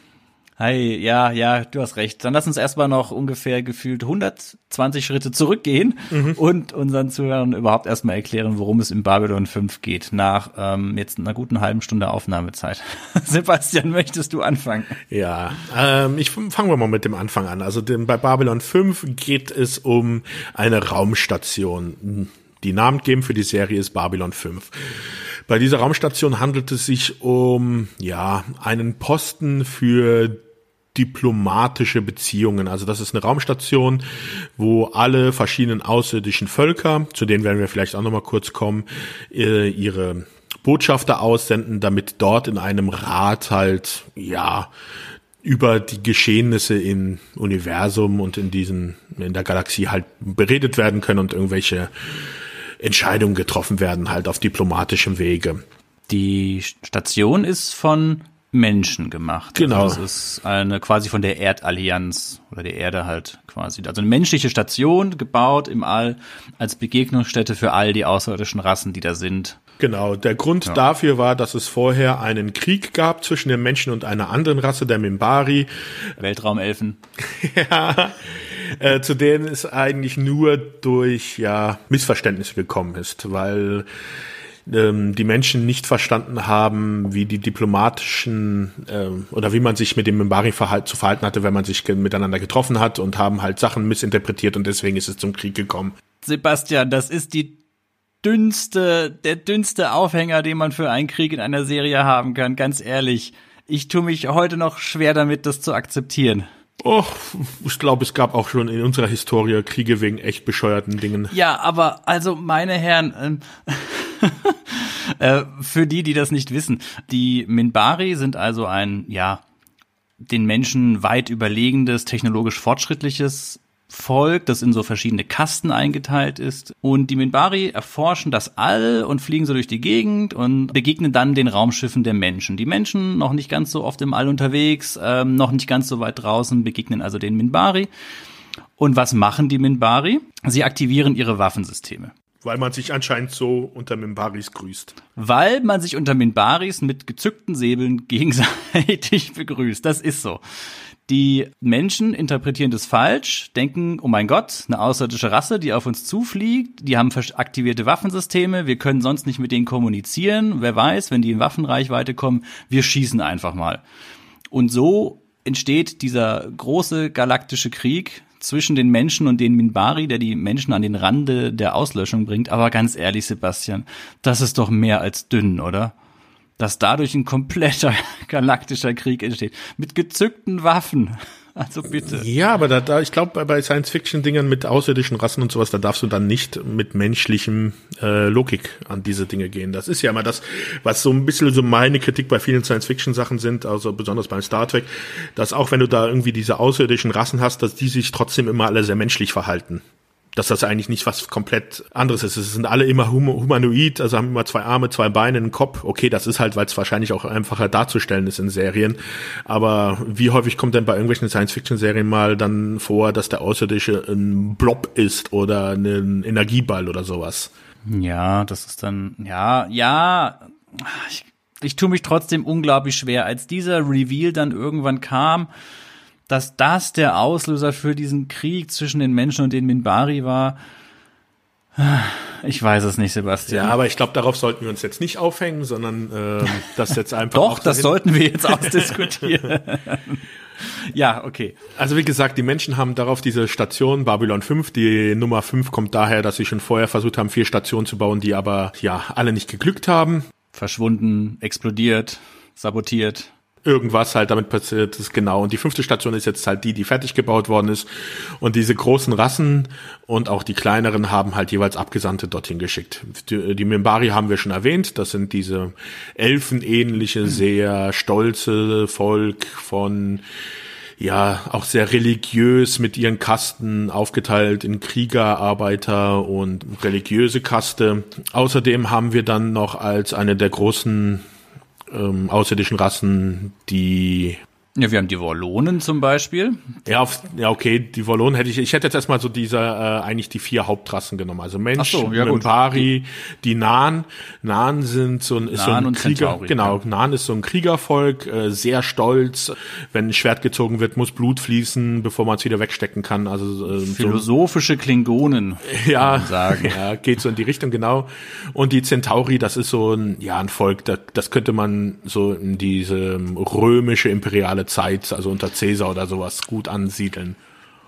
Hi, ja, ja, du hast recht. Dann lass uns erstmal noch ungefähr gefühlt 120 Schritte zurückgehen mhm. und unseren Zuhörern überhaupt erstmal erklären, worum es im Babylon 5 geht, nach ähm, jetzt einer guten halben Stunde Aufnahmezeit. Sebastian, möchtest du anfangen? Ja, ähm, ich fangen wir mal mit dem Anfang an. Also dem, bei Babylon 5 geht es um eine Raumstation. Die Namen geben für die Serie ist Babylon 5. Bei dieser Raumstation handelt es sich um ja einen Posten für diplomatische Beziehungen. Also das ist eine Raumstation, wo alle verschiedenen außerirdischen Völker, zu denen werden wir vielleicht auch nochmal kurz kommen, äh, ihre Botschafter aussenden, damit dort in einem Rat halt, ja, über die Geschehnisse im Universum und in diesen, in der Galaxie halt beredet werden können und irgendwelche Entscheidungen getroffen werden halt auf diplomatischem Wege. Die Station ist von Menschen gemacht. Also genau. Also das ist eine quasi von der Erdallianz oder der Erde halt quasi. Also eine menschliche Station gebaut im All als Begegnungsstätte für all die außerirdischen Rassen, die da sind. Genau, der Grund ja. dafür war, dass es vorher einen Krieg gab zwischen den Menschen und einer anderen Rasse, der Mimbari. Weltraumelfen. ja, äh, zu denen es eigentlich nur durch ja Missverständnisse gekommen ist, weil ähm, die Menschen nicht verstanden haben, wie die diplomatischen ähm, oder wie man sich mit dem Mimbari verhalt, zu verhalten hatte, wenn man sich miteinander getroffen hat und haben halt Sachen missinterpretiert und deswegen ist es zum Krieg gekommen. Sebastian, das ist die dünnste, der dünnste Aufhänger, den man für einen Krieg in einer Serie haben kann, ganz ehrlich. Ich tue mich heute noch schwer damit, das zu akzeptieren. Oh, ich glaube, es gab auch schon in unserer Historie Kriege wegen echt bescheuerten Dingen. Ja, aber also meine Herren, ähm, äh, für die, die das nicht wissen, die Minbari sind also ein, ja, den Menschen weit überlegendes, technologisch fortschrittliches Volk, das in so verschiedene Kasten eingeteilt ist. Und die Minbari erforschen das All und fliegen so durch die Gegend und begegnen dann den Raumschiffen der Menschen. Die Menschen noch nicht ganz so oft im All unterwegs, ähm, noch nicht ganz so weit draußen, begegnen also den Minbari. Und was machen die Minbari? Sie aktivieren ihre Waffensysteme. Weil man sich anscheinend so unter Minbaris grüßt. Weil man sich unter Minbaris mit gezückten Säbeln gegenseitig begrüßt. Das ist so. Die Menschen interpretieren das falsch, denken, oh mein Gott, eine außerirdische Rasse, die auf uns zufliegt, die haben aktivierte Waffensysteme, wir können sonst nicht mit denen kommunizieren. Wer weiß, wenn die in Waffenreichweite kommen, wir schießen einfach mal. Und so entsteht dieser große galaktische Krieg zwischen den Menschen und den Minbari, der die Menschen an den Rande der Auslöschung bringt. Aber ganz ehrlich, Sebastian, das ist doch mehr als dünn, oder? Dass dadurch ein kompletter galaktischer Krieg entsteht. Mit gezückten Waffen Also bitte. Ja, aber da, da ich glaube, bei Science-Fiction-Dingern mit außerirdischen Rassen und sowas, da darfst du dann nicht mit menschlichem äh, Logik an diese Dinge gehen. Das ist ja immer das, was so ein bisschen so meine Kritik bei vielen Science-Fiction-Sachen sind, also besonders beim Star Trek, dass auch wenn du da irgendwie diese außerirdischen Rassen hast, dass die sich trotzdem immer alle sehr menschlich verhalten dass das eigentlich nicht was komplett anderes ist. Es sind alle immer humanoid, also haben immer zwei Arme, zwei Beine, einen Kopf. Okay, das ist halt, weil es wahrscheinlich auch einfacher darzustellen ist in Serien. Aber wie häufig kommt denn bei irgendwelchen Science-Fiction-Serien mal dann vor, dass der Außerirdische ein Blob ist oder ein Energieball oder sowas? Ja, das ist dann, ja, ja, ich, ich tue mich trotzdem unglaublich schwer. Als dieser Reveal dann irgendwann kam, dass das der Auslöser für diesen Krieg zwischen den Menschen und den Minbari war. Ich weiß es nicht, Sebastian. Ja, aber ich glaube, darauf sollten wir uns jetzt nicht aufhängen, sondern äh, das jetzt einfach. Doch, das sollten wir jetzt ausdiskutieren. ja, okay. Also wie gesagt, die Menschen haben darauf diese Station Babylon 5. Die Nummer 5 kommt daher, dass sie schon vorher versucht haben, vier Stationen zu bauen, die aber ja alle nicht geglückt haben. Verschwunden, explodiert, sabotiert irgendwas halt damit passiert ist, genau. Und die fünfte Station ist jetzt halt die, die fertig gebaut worden ist. Und diese großen Rassen und auch die kleineren haben halt jeweils Abgesandte dorthin geschickt. Die, die Mimbari haben wir schon erwähnt. Das sind diese elfenähnliche, sehr stolze Volk von ja, auch sehr religiös mit ihren Kasten aufgeteilt in Krieger, Arbeiter und religiöse Kaste. Außerdem haben wir dann noch als eine der großen ähm, außerirdischen Rassen, die ja, wir haben die Wollonen zum Beispiel. Ja, auf, ja, okay, die Wollonen hätte ich, ich hätte jetzt erstmal so diese, äh, eigentlich die vier Hauptrassen genommen. Also Mensch, so, ja Mimpari, die, Nan. Nan sind so ein, ist so ein Krieger, Centauri, genau, ja. Nan ist so ein Kriegervolk, äh, sehr stolz. Wenn ein Schwert gezogen wird, muss Blut fließen, bevor man es wieder wegstecken kann. Also, äh, Philosophische so, Klingonen, ja, sagen. Ja, geht so in die Richtung, genau. Und die Centauri, das ist so ein, ja, ein Volk, das, das könnte man so in diese römische imperiale feudale Zeit, also unter Caesar oder sowas, gut ansiedeln.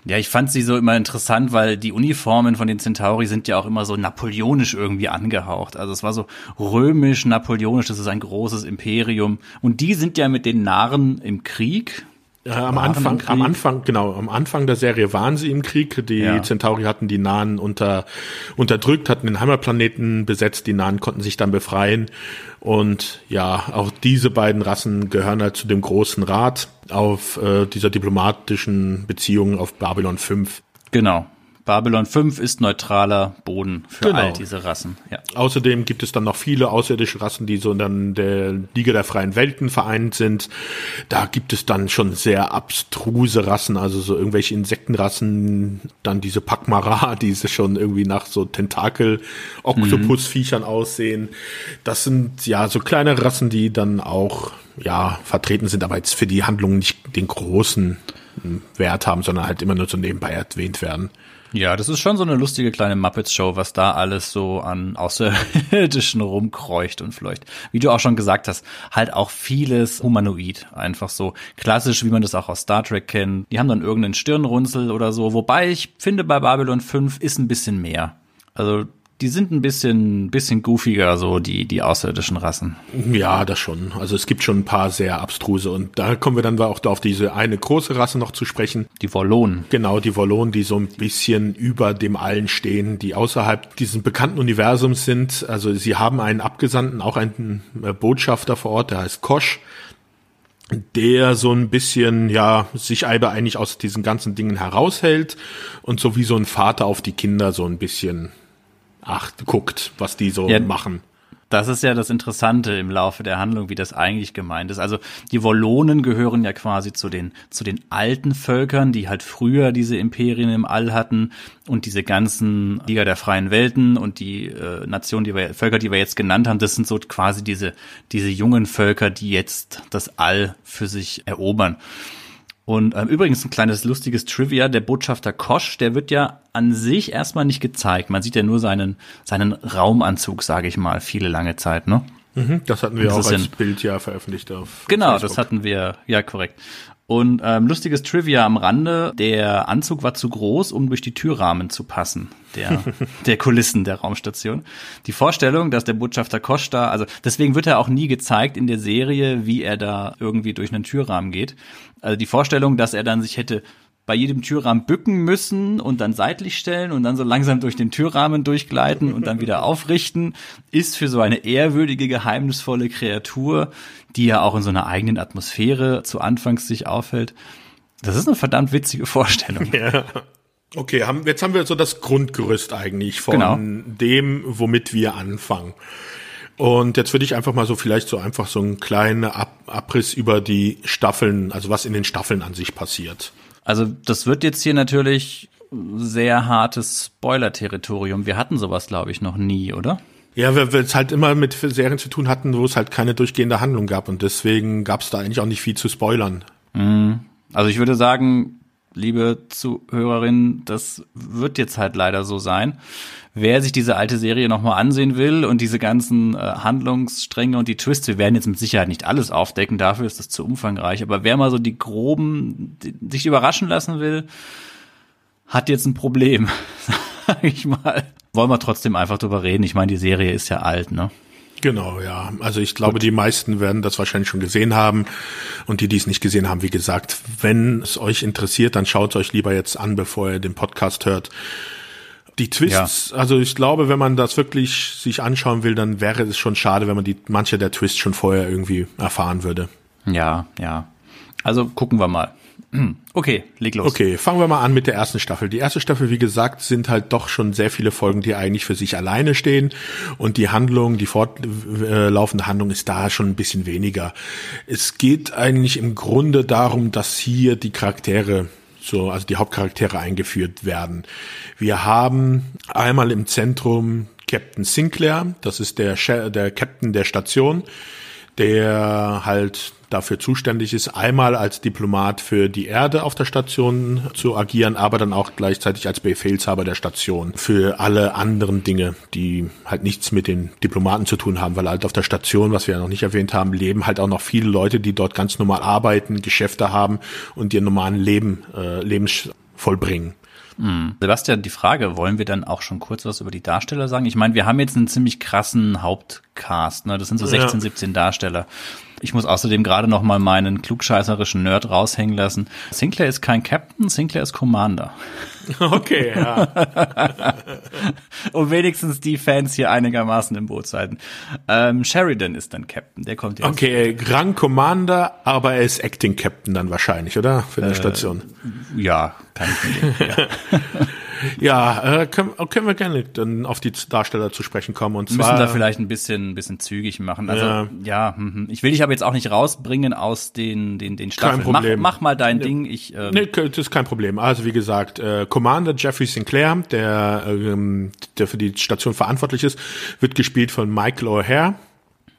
Ja, ich fand sie so immer interessant, weil die Uniformen von den Centauri sind ja auch immer so napoleonisch irgendwie angehaucht. Also es war so römisch, napoleonisch, das ist ein großes Imperium. Und die sind ja mit den Narren im Krieg, äh, am Anfang, am Anfang, genau, am Anfang der Serie waren sie im Krieg. Die ja. Centauri hatten die Nahen unter, unterdrückt, hatten den Heimatplaneten besetzt. Die Nahen konnten sich dann befreien. Und ja, auch diese beiden Rassen gehören halt zu dem großen Rat auf äh, dieser diplomatischen Beziehung auf Babylon 5. Genau. Babylon 5 ist neutraler Boden für genau. all diese Rassen. Ja. Außerdem gibt es dann noch viele außerirdische Rassen, die so in der Liga der freien Welten vereint sind. Da gibt es dann schon sehr abstruse Rassen, also so irgendwelche Insektenrassen, dann diese Pakmara, die schon irgendwie nach so Tentakel-Oktopus-Viechern mhm. aussehen. Das sind ja so kleine Rassen, die dann auch ja vertreten sind, aber jetzt für die Handlung nicht den großen Wert haben, sondern halt immer nur so nebenbei erwähnt werden. Ja, das ist schon so eine lustige kleine Muppets-Show, was da alles so an Außerirdischen rumkreucht und fleucht. Wie du auch schon gesagt hast, halt auch vieles humanoid. Einfach so klassisch, wie man das auch aus Star Trek kennt. Die haben dann irgendeinen Stirnrunzel oder so. Wobei ich finde, bei Babylon 5 ist ein bisschen mehr. Also die sind ein bisschen, bisschen goofiger, so die, die außerirdischen Rassen. Ja, das schon. Also es gibt schon ein paar sehr abstruse und da kommen wir dann auch auf diese eine große Rasse noch zu sprechen. Die Wollonen. Genau, die Wollonen, die so ein bisschen über dem Allen stehen, die außerhalb dieses bekannten Universums sind. Also sie haben einen Abgesandten, auch einen äh, Botschafter vor Ort, der heißt Kosch der so ein bisschen, ja, sich aber eigentlich aus diesen ganzen Dingen heraushält und so wie so ein Vater auf die Kinder so ein bisschen acht, guckt, was die so ja, machen. Das ist ja das Interessante im Laufe der Handlung, wie das eigentlich gemeint ist. Also die Wollonen gehören ja quasi zu den, zu den alten Völkern, die halt früher diese Imperien im All hatten und diese ganzen Liga der freien Welten und die äh, Nationen, die wir, Völker, die wir jetzt genannt haben, das sind so quasi diese, diese jungen Völker, die jetzt das All für sich erobern. Und ähm, übrigens ein kleines lustiges Trivia, der Botschafter Kosch, der wird ja an sich erstmal nicht gezeigt. Man sieht ja nur seinen, seinen Raumanzug, sage ich mal, viele lange Zeit, ne? Mhm, das hatten wir Das auch als ja- Bild ja veröffentlicht auf Genau, Facebook. das hatten wir, ja korrekt. Und ähm, lustiges Trivia am Rande, der Anzug war zu groß, um durch die Türrahmen zu passen, der, der Kulissen der Raumstation. Die Vorstellung, dass der Botschafter Costa, also deswegen wird er auch nie gezeigt in der Serie, wie er da irgendwie durch einen Türrahmen geht. Also die Vorstellung, dass er dann sich hätte bei jedem Türrahmen bücken müssen und dann seitlich stellen und dann so langsam durch den Türrahmen durchgleiten und dann wieder aufrichten, ist für so eine ehrwürdige, geheimnisvolle Kreatur, die ja auch in so einer eigenen Atmosphäre zu Anfangs sich aufhält. Das ist eine verdammt witzige Vorstellung. Ja. Okay, haben, jetzt haben wir so das Grundgerüst eigentlich von Genau. dem, womit wir anfangen. Und jetzt würde ich einfach mal so vielleicht so einfach so einen kleinen Ab Abriss über die Staffeln, also was in den Staffeln an sich passiert. Also das wird jetzt hier natürlich sehr hartes Spoiler-Territorium. Wir hatten sowas, glaube ich, noch nie, oder? Ja, weil wir es halt immer mit Serien zu tun hatten, wo es halt keine durchgehende Handlung gab und deswegen gab es da eigentlich auch nicht viel zu spoilern. Also ich würde sagen, liebe Zuhörerinnen, das wird jetzt halt leider so sein. Wer sich diese alte Serie nochmal ansehen will und diese ganzen äh, Handlungsstränge und die Twists, wir werden jetzt mit Sicherheit nicht alles aufdecken, dafür ist das zu umfangreich, aber wer mal so die groben, die, sich überraschen lassen will, hat jetzt ein Problem, sag ich mal. Wollen wir trotzdem einfach drüber reden. Ich meine, die Serie ist ja alt, ne? Genau, ja. Also ich glaube, die meisten werden das wahrscheinlich schon gesehen haben. Und die, die es nicht gesehen haben, wie gesagt, wenn es euch interessiert, dann schaut es euch lieber jetzt an, bevor ihr den Podcast hört. Die Twists, also ich glaube, wenn man das wirklich sich anschauen will, dann wäre es schon schade, wenn man die manche der Twists schon vorher irgendwie erfahren würde. Ja, ja. Also gucken wir mal. Okay, leg los. Okay, fangen wir mal an mit der ersten Staffel. Die erste Staffel, wie gesagt, sind halt doch schon sehr viele Folgen, die eigentlich für sich alleine stehen. Und die Handlung, die fortlaufende Handlung ist da schon ein bisschen weniger. Es geht eigentlich im Grunde darum, dass hier die Charaktere so, also die Hauptcharaktere eingeführt werden. Wir haben einmal im Zentrum Captain Sinclair, das ist der, der Captain der Station, der halt dafür zuständig ist, einmal als Diplomat für die Erde auf der Station zu agieren, aber dann auch gleichzeitig als Befehlshaber der Station für alle anderen Dinge, die halt nichts mit den Diplomaten zu tun haben, weil halt auf der Station, was wir ja noch nicht erwähnt haben, leben halt auch noch viele Leute, die dort ganz normal arbeiten, Geschäfte haben und ihr normalen Leben, äh, Lebens vollbringen. Sebastian, die Frage, wollen wir dann auch schon kurz was über die Darsteller sagen? Ich meine, wir haben jetzt einen ziemlich krassen Hauptcast, ne? Das sind so 16, Ja. 17 Darsteller. Ich muss außerdem gerade noch mal meinen klugscheißerischen Nerd raushängen lassen. Sinclair ist kein Captain, Sinclair ist Commander. Okay, ja. Um wenigstens die Fans hier einigermaßen im Boot zu halten. Ähm, Sheridan ist dann Captain, der kommt jetzt. Okay, Rang Commander, aber er ist Acting Captain dann wahrscheinlich, oder? Für eine Station. Ja, kann ich mir denken. Ja. Ja, äh, können, können wir gerne dann auf die Darsteller zu sprechen kommen. Und Wir zwar, müssen da vielleicht ein bisschen, ein bisschen zügig machen. Also Ja. ja, mhm. ich will dich aber jetzt auch nicht rausbringen aus den, den, den Staffeln. Problem. Mach, mach mal dein Ding. Ich, ähm, Nee, das ist kein Problem. Also wie gesagt, äh, Commander Jeffrey Sinclair, der, ähm, der für die Station verantwortlich ist, wird gespielt von Michael O'Hare.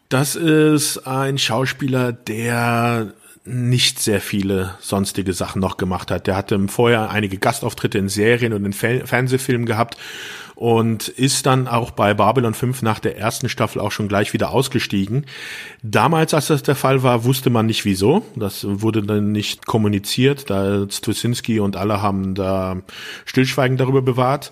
Das ist ein Schauspieler, der nicht sehr viele sonstige Sachen noch gemacht hat. Der hatte vorher einige Gastauftritte in Serien und in Fe- Fernsehfilmen gehabt und ist dann auch bei Babylon 5 nach der ersten Staffel auch schon gleich wieder ausgestiegen. Damals, als das der Fall war, wusste man nicht wieso. Das wurde dann nicht kommuniziert. Da Stwisinski und alle haben da Stillschweigen darüber bewahrt.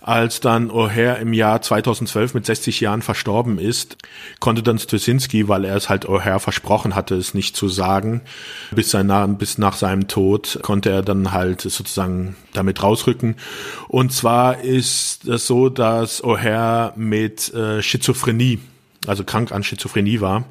Als dann O'Hare im Jahr 2012 mit 60 Jahren verstorben ist, konnte dann Stwisinski, weil er es halt O'Hare versprochen hatte, es nicht zu sagen, bis, sein, bis nach seinem Tod konnte er dann halt sozusagen damit rausrücken. Und zwar ist es so, dass O'Hare mit äh, Schizophrenie, also krank an Schizophrenie war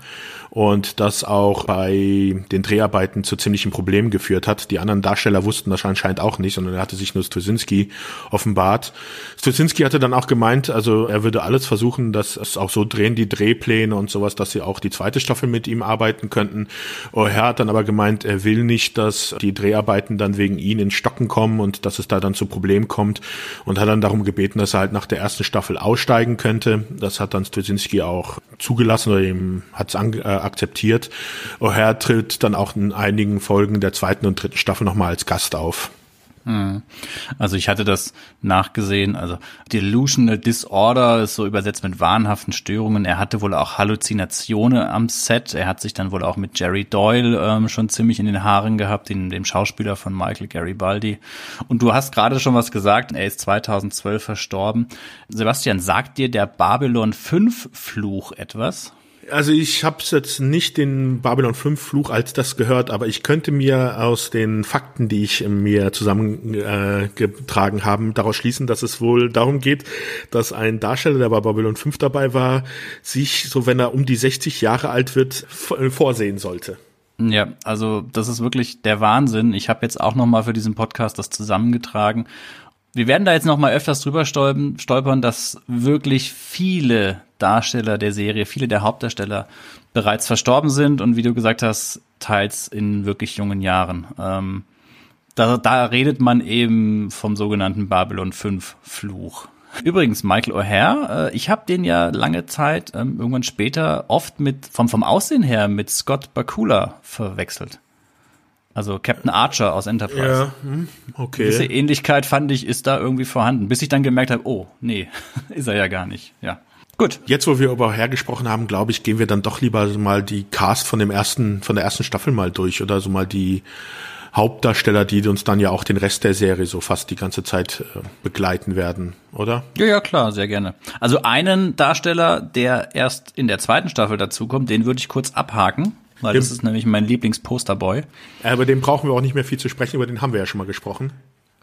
und das auch bei den Dreharbeiten zu ziemlichen Problemen geführt hat. Die anderen Darsteller wussten das anscheinend auch nicht, sondern er hatte sich nur Stosinski offenbart. Stosinski hatte dann auch gemeint, also er würde alles versuchen, dass es auch so drehen, die Drehpläne und sowas, dass sie auch die zweite Staffel mit ihm arbeiten könnten. O'Hare hat dann aber gemeint, er will nicht, dass die Dreharbeiten dann wegen ihn in Stocken kommen und dass es da dann zu Problemen kommt und hat dann darum gebeten, dass er halt nach der ersten Staffel aussteigen könnte. Das hat dann Stosinski auch zugelassen oder ihm hat es äh, akzeptiert. O'Hare tritt dann auch in einigen Folgen der zweiten und dritten Staffel nochmal als Gast auf. Also ich hatte das nachgesehen, also Delusional Disorder ist so übersetzt mit wahnhaften Störungen. Er hatte wohl auch Halluzinationen am Set. Er hat sich dann wohl auch mit Jerry Doyle ähm, schon ziemlich in den Haaren gehabt, den, dem Schauspieler von Michael Garibaldi. Und du hast gerade schon was gesagt, er ist 2012 verstorben. Sebastian, sagt dir der Babylon 5 Fluch etwas? Also ich habe jetzt nicht den Babylon 5 Fluch als das gehört, aber ich könnte mir aus den Fakten, die ich mir zusammengetragen äh, habe, daraus schließen, dass es wohl darum geht, dass ein Darsteller, der bei Babylon 5 dabei war, sich, so wenn er um die 60 Jahre alt wird, vorsehen sollte. Ja, also das ist wirklich der Wahnsinn. Ich habe jetzt auch noch mal für diesen Podcast das zusammengetragen wir werden da jetzt noch mal öfters drüber stolpern, dass wirklich viele Darsteller der Serie, viele der Hauptdarsteller bereits verstorben sind und wie du gesagt hast, teils in wirklich jungen Jahren. Ähm, da, da redet man eben vom sogenannten Babylon 5 Fluch. Übrigens, Michael O'Hare, äh, ich habe den ja lange Zeit, ähm, irgendwann später, oft mit vom, vom Aussehen her mit Scott Bakula verwechselt. Also Captain Archer aus Enterprise. Ja, hm, okay. Diese Ähnlichkeit fand ich, ist da irgendwie vorhanden, bis ich dann gemerkt habe, oh, nee, ist er ja gar nicht. Ja. Gut. Jetzt, wo wir über hergesprochen haben, glaube ich, gehen wir dann doch lieber mal die Cast von dem ersten, von der ersten Staffel mal durch oder so mal die Hauptdarsteller, die uns dann ja auch den Rest der Serie so fast die ganze Zeit äh, begleiten werden, oder? Ja, ja, klar, sehr gerne. Also einen Darsteller, der erst in der zweiten Staffel dazukommt, den würde ich kurz abhaken weil dem, das ist nämlich mein Lieblingsposterboy. Aber dem brauchen wir auch nicht mehr viel zu sprechen, über den haben wir ja schon mal gesprochen.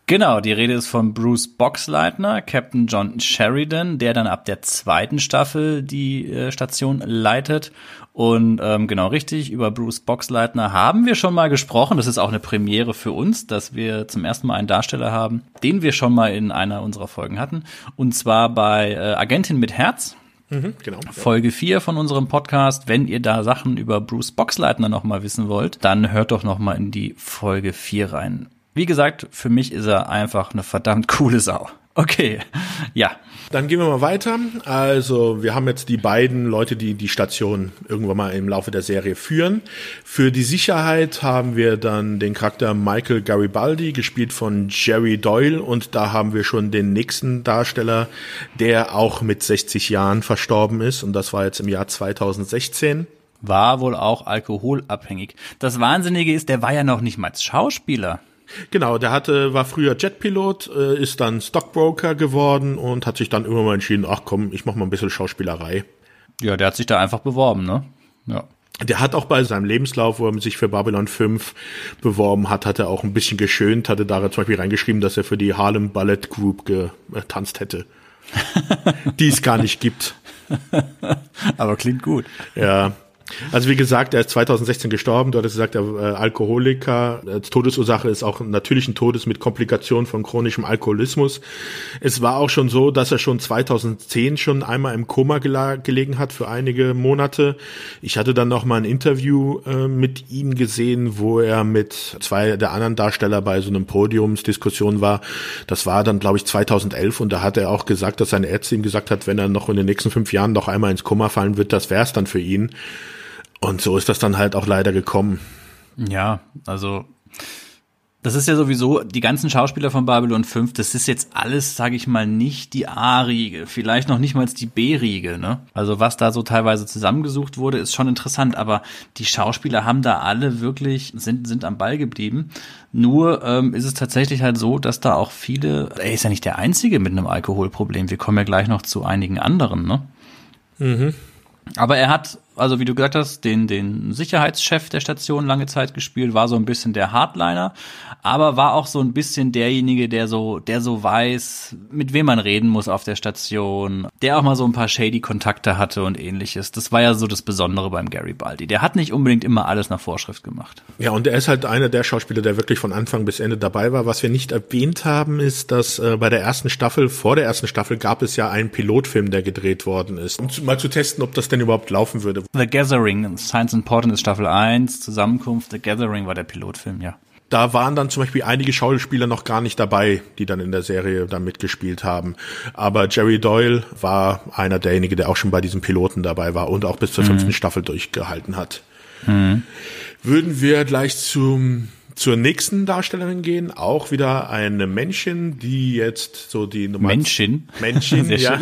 Genau, die Rede ist von Bruce Boxleitner, Captain John Sheridan, der dann ab der zweiten Staffel die äh, Station leitet. Und ähm, genau richtig, über Bruce Boxleitner haben wir schon mal gesprochen. Das ist auch eine Premiere für uns, dass wir zum ersten Mal einen Darsteller haben, den wir schon mal in einer unserer Folgen hatten. Und zwar bei äh, Agentin mit Herz. Mhm, genau. Folge 4 von unserem Podcast. Wenn ihr da Sachen über Bruce Boxleitner noch mal wissen wollt, dann hört doch noch mal in die Folge 4 rein. Wie gesagt, für mich ist er einfach eine verdammt coole Sau. Okay, ja. Dann gehen wir mal weiter. Also wir haben jetzt die beiden Leute, die die Station irgendwann mal im Laufe der Serie führen. Für die Sicherheit haben wir dann den Charakter Michael Garibaldi, gespielt von Jerry Doyle. Und da haben wir schon den nächsten Darsteller, der auch mit 60 Jahren verstorben ist. Und das war jetzt im Jahr 2016 war wohl auch alkoholabhängig. Das Wahnsinnige ist, der war ja noch nicht mal Schauspieler. Genau, der hatte, war früher Jetpilot, äh, ist dann Stockbroker geworden und hat sich dann immer mal entschieden, ach komm, ich mach mal ein bisschen Schauspielerei. Ja, der hat sich da einfach beworben, ne? Ja. Der hat auch bei seinem Lebenslauf, wo er sich für Babylon 5 beworben hat, hat er auch ein bisschen geschönt, hatte da zum Beispiel reingeschrieben, dass er für die Harlem Ballet Group getanzt hätte. die es gar nicht gibt. Aber klingt gut. Ja, also wie gesagt, er ist 2016 gestorben. Du hattest gesagt, er äh, Alkoholiker. Als Todesursache ist auch natürlichen Todes mit Komplikationen von chronischem Alkoholismus. Es war auch schon so, dass er schon 2010 schon einmal im Koma gelegen hat für einige Monate. Ich hatte dann noch mal ein Interview äh, mit ihm gesehen, wo er mit zwei der anderen Darsteller bei so einem Podiumsdiskussion war. Das war dann, glaube ich, 2011 und da hat er auch gesagt, dass seine Ärztin ihm gesagt hat, wenn er noch in den nächsten fünf Jahren noch einmal ins Koma fallen wird, das wär's dann für ihn. Und so ist das dann halt auch leider gekommen. Ja, also das ist ja sowieso, die ganzen Schauspieler von Babylon 5, das ist jetzt alles, sage ich mal, nicht die A-Riege, vielleicht noch nicht mal die B-Riege, ne? Also was da so teilweise zusammengesucht wurde, ist schon interessant, aber die Schauspieler haben da alle wirklich, sind, sind am Ball geblieben. Nur ähm, ist es tatsächlich halt so, dass da auch viele, er ist ja nicht der Einzige mit einem Alkoholproblem, wir kommen ja gleich noch zu einigen anderen, ne? Mhm. Aber er hat also wie du gesagt hast, den, den Sicherheitschef der Station lange Zeit gespielt, war so ein bisschen der Hardliner, aber war auch so ein bisschen derjenige, der so, der so weiß, mit wem man reden muss auf der Station, der auch mal so ein paar shady Kontakte hatte und ähnliches. Das war ja so das Besondere beim Gary Baldi. Der hat nicht unbedingt immer alles nach Vorschrift gemacht. Ja, und er ist halt einer der Schauspieler, der wirklich von Anfang bis Ende dabei war. Was wir nicht erwähnt haben, ist, dass äh, bei der ersten Staffel, vor der ersten Staffel, gab es ja einen Pilotfilm, der gedreht worden ist, um zu, mal zu testen, ob das denn überhaupt laufen würde. The Gathering, Science Important ist Staffel 1, Zusammenkunft, The Gathering war der Pilotfilm, ja. Da waren dann zum Beispiel einige Schauspieler noch gar nicht dabei, die dann in der Serie dann mitgespielt haben. Aber Jerry Doyle war einer derjenigen, der auch schon bei diesem Piloten dabei war und auch bis zur mhm. fünften Staffel durchgehalten hat. Mhm. Würden wir gleich zum zur nächsten Darstellerin gehen, auch wieder eine Männchen, die jetzt so die Nummer Männchen. Männchen, ja.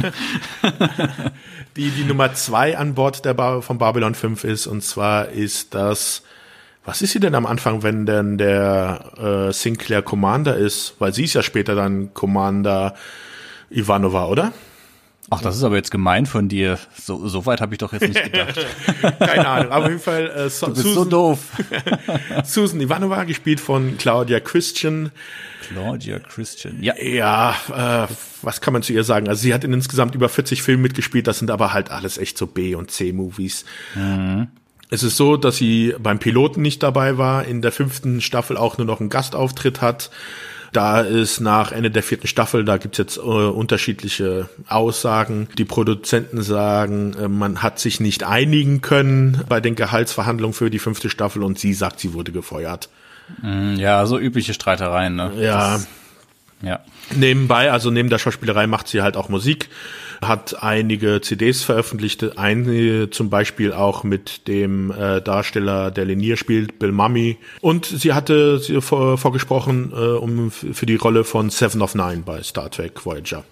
die die Nummer zwei an Bord der ba von Babylon 5 ist. Und zwar ist das, was ist sie denn am Anfang, wenn denn der äh, Sinclair Commander ist? Weil sie ist ja später dann Commander Ivanova, oder? Ach, das ist aber jetzt gemein von dir. So, so weit habe ich doch jetzt nicht gedacht. Keine Ahnung, aber auf jeden Fall äh, so, Du bist so Susan, doof. Susan Ivanova, gespielt von Claudia Christian. Claudia Christian. Ja. Ja, äh, was kann man zu ihr sagen? Also sie hat in insgesamt über 40 Filmen mitgespielt, das sind aber halt alles echt so B- und C-Movies. Es ist so, dass sie beim Piloten nicht dabei war, in der fünften Staffel auch nur noch einen Gastauftritt hat. Da ist nach Ende der vierten Staffel, da gibt's jetzt äh, unterschiedliche Aussagen. Die Produzenten sagen, äh, man hat sich nicht einigen können bei den Gehaltsverhandlungen für die fünfte Staffel und sie sagt, sie wurde gefeuert. Ja, so übliche Streitereien, ne? Ja, Das, ja. Nebenbei, also neben der Schauspielerei macht sie halt auch Musik, hat einige CDs veröffentlicht, eine zum Beispiel auch mit dem äh, Darsteller, der Lenier spielt, Bill Mummy. Und sie hatte sie vor, vorgesprochen äh, um für die Rolle von Seven of Nine bei Star Trek Voyager.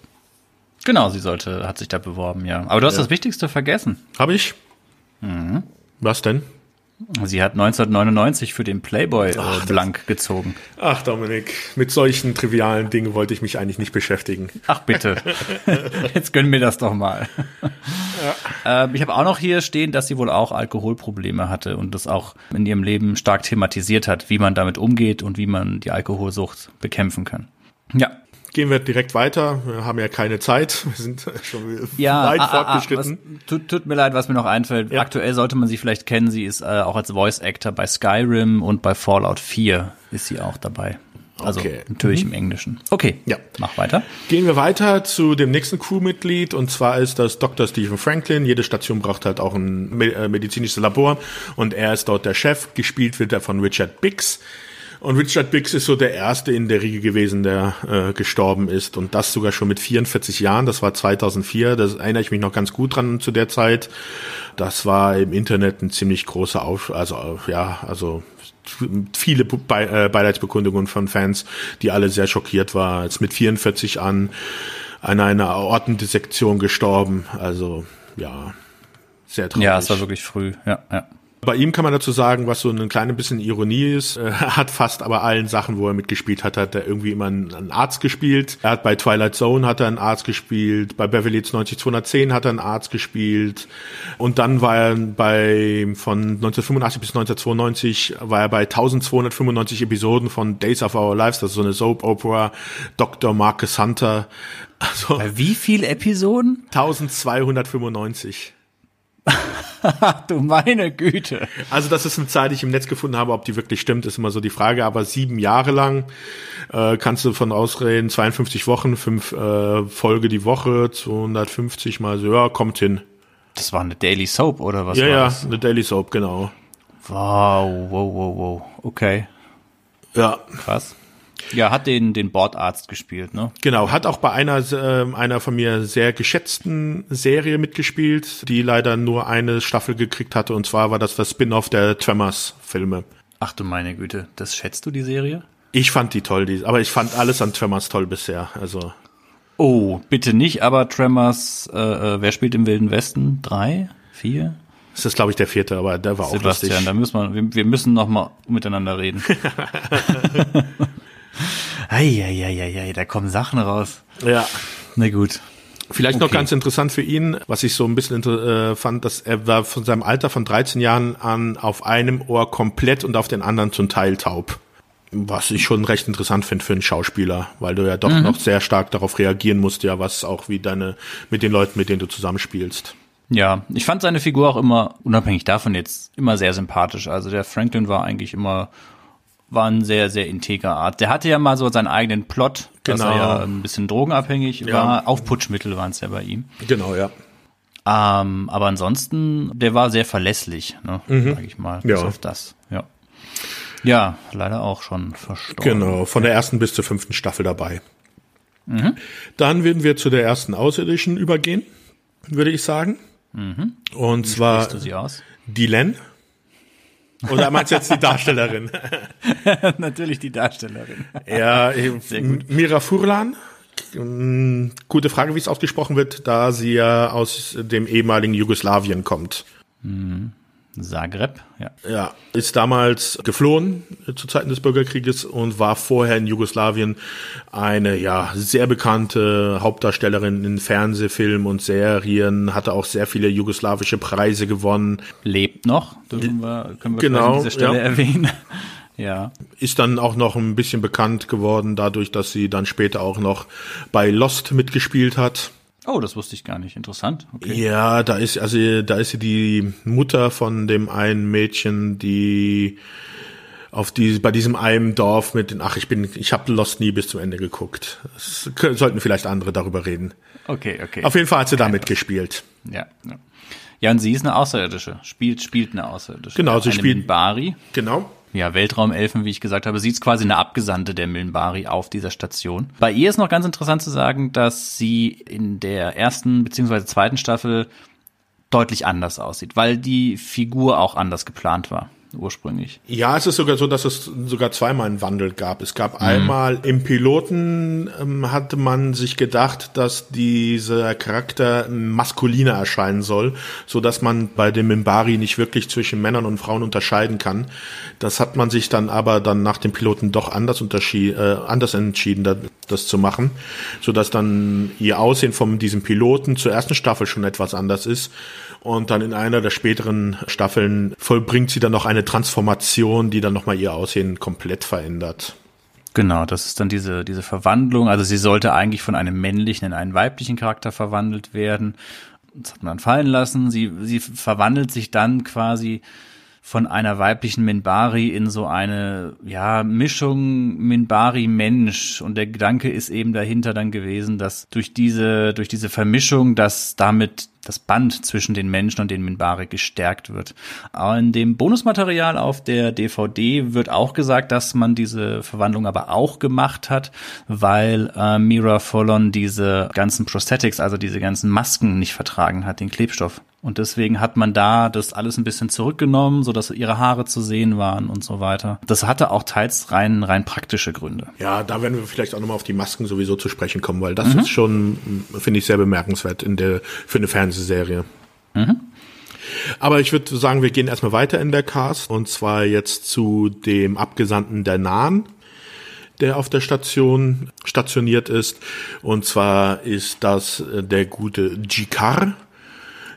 Genau, sie sollte, hat sich da beworben, ja. Aber du hast das Wichtigste vergessen. Habe ich? Was denn? Sie hat 1999 für den Playboy äh, blank gezogen. Ach, Dominik, mit solchen trivialen Dingen wollte ich mich eigentlich nicht beschäftigen. Ach bitte. Jetzt gönn mir das doch mal. Ähm, ich habe auch noch hier stehen, dass sie wohl auch Alkoholprobleme hatte und das auch in ihrem Leben stark thematisiert hat, wie man damit umgeht und wie man die Alkoholsucht bekämpfen kann. Ja. Gehen wir direkt weiter. Wir haben ja keine Zeit. Wir sind schon Ja, weit ah, ah, ah, fortgeschritten. was, tut, tut mir leid, was mir noch einfällt. Ja. Aktuell sollte man sie vielleicht kennen. Sie ist äh, auch als Voice Actor bei Skyrim und bei Fallout 4 ist sie auch dabei. Also Okay. natürlich im Englischen. Okay, Ja. mach weiter. Gehen wir weiter zu dem nächsten Crewmitglied und zwar ist das Dr. Stephen Franklin. Jede Station braucht halt auch ein äh, medizinisches Labor und er ist dort der Chef. Gespielt wird er von Richard Biggs. Und Richard Biggs ist so der erste in der Riege gewesen, der äh, gestorben ist und das sogar schon mit 44 Jahren. Das war 2004. Das erinnere ich mich noch ganz gut dran zu der Zeit. Das war im Internet ein ziemlich großer Auf, also äh, ja, also viele Be äh, Beileidsbekundungen von Fans, die alle sehr schockiert waren. Jetzt mit 44 an an einer Aortendissektion gestorben. Also ja, sehr traurig. Ja, es war wirklich früh. Ja, ja. Bei ihm kann man dazu sagen, was so ein kleines bisschen Ironie ist. Er hat fast aber allen Sachen, wo er mitgespielt hat, hat er irgendwie immer einen, einen Arzt gespielt. Er hat bei Twilight Zone hat er einen Arzt gespielt, bei Beverly Hills 90210 hat er einen Arzt gespielt und dann war er bei von 1985 bis 1992 war er bei 1295 Episoden von Days of Our Lives, das ist so eine Soap Opera, Dr. Marcus Hunter. Also Bei wie viel Episoden? 1295. Du meine Güte. Also das ist eine Zahl, die ich im Netz gefunden habe. Ob die wirklich stimmt, ist immer so die Frage. Aber sieben Jahre lang äh, kannst du von ausreden, 52 Wochen, fünf äh, Folge die Woche, 250 mal so, ja, kommt hin. Das war eine Daily Soap oder was ja, war ja, das? eine Daily Soap, genau. Wow, wow, wow, wow. Okay, Ja, krass. Ja, hat den, den Bordarzt gespielt, ne? genau. Hat auch bei einer, äh, einer von mir sehr geschätzten Serie mitgespielt, die leider nur eine Staffel gekriegt hatte. Und zwar war das das Spin-off der Tremors-Filme. Ach du meine Güte, das schätzt du die Serie? Ich fand die toll, die, aber ich fand alles an Tremors toll bisher. Also Oh, bitte nicht, aber Tremors, äh, äh, wer spielt im Wilden Westen? Drei? Vier? das ist, glaube ich, der vierte, aber der war auch Sebastian, lustig. da müssen wir, wir, wir müssen noch mal miteinander reden. Eieieiei, da kommen Sachen raus. Ja. Na gut. Vielleicht noch Okay. ganz interessant für ihn, was ich so ein bisschen äh, fand, dass er war von seinem Alter von 13 Jahren an auf einem Ohr komplett und auf den anderen zum Teil taub. Was ich schon recht interessant finde für einen Schauspieler, weil du ja doch noch sehr stark darauf reagieren musst, ja, was auch wie deine, mit den Leuten, mit denen du zusammenspielst. Ja, ich fand seine Figur auch immer, unabhängig davon jetzt, immer sehr sympathisch. Also der Franklin war eigentlich immer, war ein sehr, sehr integer Art. Der hatte ja mal so seinen eigenen Plot, dass Genau. er ja ein bisschen drogenabhängig Ja. war. Aufputschmittel waren es ja bei ihm. Genau, ja. Ähm, aber ansonsten, der war sehr verlässlich, ne, sag ich mal, bis Ja. auf das. Ja. Ja, leider auch schon verstorben. Genau, von der ersten bis zur fünften Staffel dabei. Dann würden wir zu der ersten Außerirdischen übergehen, würde ich sagen. Und zwar Sprichst du sie aus? Dylan. Oder meinst du jetzt die Darstellerin? Natürlich die Darstellerin. Ja, Mira Furlan. Gute Frage, wie es ausgesprochen wird, da sie ja aus dem ehemaligen Jugoslawien kommt. Mhm. Zagreb, ja. Ja, ist damals geflohen zu Zeiten des Bürgerkrieges und war vorher in Jugoslawien eine ja sehr bekannte Hauptdarstellerin in Fernsehfilmen und Serien, hatte auch sehr viele jugoslawische Preise gewonnen. Lebt noch, dürfen wir, können wir genau, an dieser Stelle ja. erwähnen. Ja. Ist dann auch noch ein bisschen bekannt geworden, dadurch, dass sie dann später auch noch bei Lost mitgespielt hat. Oh, das wusste ich gar nicht. Interessant. Okay. Ja, da ist, also da ist sie die Mutter von dem einen Mädchen, die auf die, bei diesem einen Dorf mit den, ach, ich bin, ich habe Lost nie bis zum Ende geguckt. Es sollten vielleicht andere darüber reden. Okay, okay. Auf jeden Fall hat sie da mitgespielt. Ja, ja. Ja, und sie ist eine Außerirdische. Spielt, spielt eine Außerirdische. Genau, sie eine spielt- Minbari. Genau. Ja, Weltraumelfen, wie ich gesagt habe. Sie ist quasi eine Abgesandte der Minbari auf dieser Station. Bei ihr ist noch ganz interessant zu sagen, dass sie in der ersten beziehungsweise zweiten Staffel deutlich anders aussieht, weil die Figur auch anders geplant war ursprünglich. Ja, es ist sogar so, dass es sogar zweimal einen Wandel gab. Es gab einmal im Piloten ähm, hatte man sich gedacht, dass dieser Charakter maskuliner erscheinen soll, so dass man bei dem Mimbari nicht wirklich zwischen Männern und Frauen unterscheiden kann. Das hat man sich dann aber dann nach dem Piloten doch anders unterschied, äh, anders entschieden, da- das zu machen, so dass dann ihr Aussehen von diesem Piloten zur ersten Staffel schon etwas anders ist. Und dann in einer der späteren Staffeln vollbringt sie dann noch eine Transformation, die dann nochmal ihr Aussehen komplett verändert. Genau, das ist dann diese, diese Verwandlung. Also sie sollte eigentlich von einem männlichen in einen weiblichen Charakter verwandelt werden. Das hat man dann fallen lassen. Sie, sie verwandelt sich dann quasi von einer weiblichen Minbari in so eine, ja, Mischung Minbari-Mensch. Und der Gedanke ist eben dahinter dann gewesen, dass durch diese, durch diese Vermischung, dass damit das Band zwischen den Menschen und den Minbari gestärkt wird. Aber in dem Bonusmaterial auf der DVD wird auch gesagt, dass man diese Verwandlung aber auch gemacht hat, weil äh, Mira Fallon diese ganzen Prosthetics, also diese ganzen Masken nicht vertragen hat, den Klebstoff. Und deswegen hat man da das alles ein bisschen zurückgenommen, so dass ihre Haare zu sehen waren und so weiter. Das hatte auch teils rein, rein praktische Gründe. Ja, da werden wir vielleicht auch nochmal auf die Masken sowieso zu sprechen kommen, weil das ist schon, finde ich, sehr bemerkenswert in der, für eine Fernsehserie. Aber ich würde sagen, wir gehen erstmal weiter in der Cast und zwar jetzt zu dem Abgesandten der Nahen, der auf der Station stationiert ist. Und zwar ist das äh, der gute Jikar,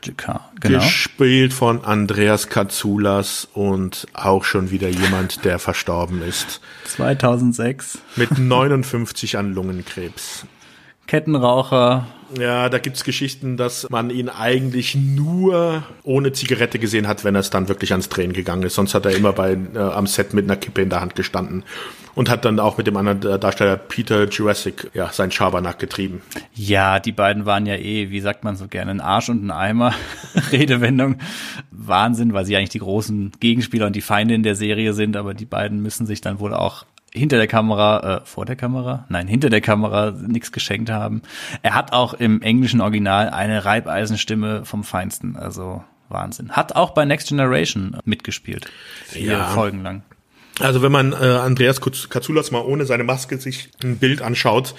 JK, genau. gespielt von Andreas Katsoulas und auch schon wieder jemand, der verstorben ist. 2006. Mit 59 an Lungenkrebs. Kettenraucher, Ja, da gibt's Geschichten, dass man ihn eigentlich nur ohne Zigarette gesehen hat, wenn er es dann wirklich ans Drehen gegangen ist. Sonst hat er immer bei äh, am Set mit einer Kippe in der Hand gestanden und hat dann auch mit dem anderen Darsteller Peter Jurassic ja seinen Schabernack getrieben. Ja, die beiden waren ja eh, wie sagt man so gerne, ein Arsch und ein Eimer. Redewendung. Wahnsinn, weil sie eigentlich die großen Gegenspieler und die Feinde in der Serie sind, aber die beiden müssen sich dann wohl auch hinter der Kamera, äh, vor der Kamera? Nein, hinter der Kamera nichts geschenkt haben. Er hat auch im englischen Original eine Reibeisenstimme vom Feinsten, also Wahnsinn. Hat auch bei Next Generation mitgespielt. Vier Ja. Folgen lang. Also wenn man äh, Andreas Kats- Katsoulas mal ohne seine Maske sich ein Bild anschaut,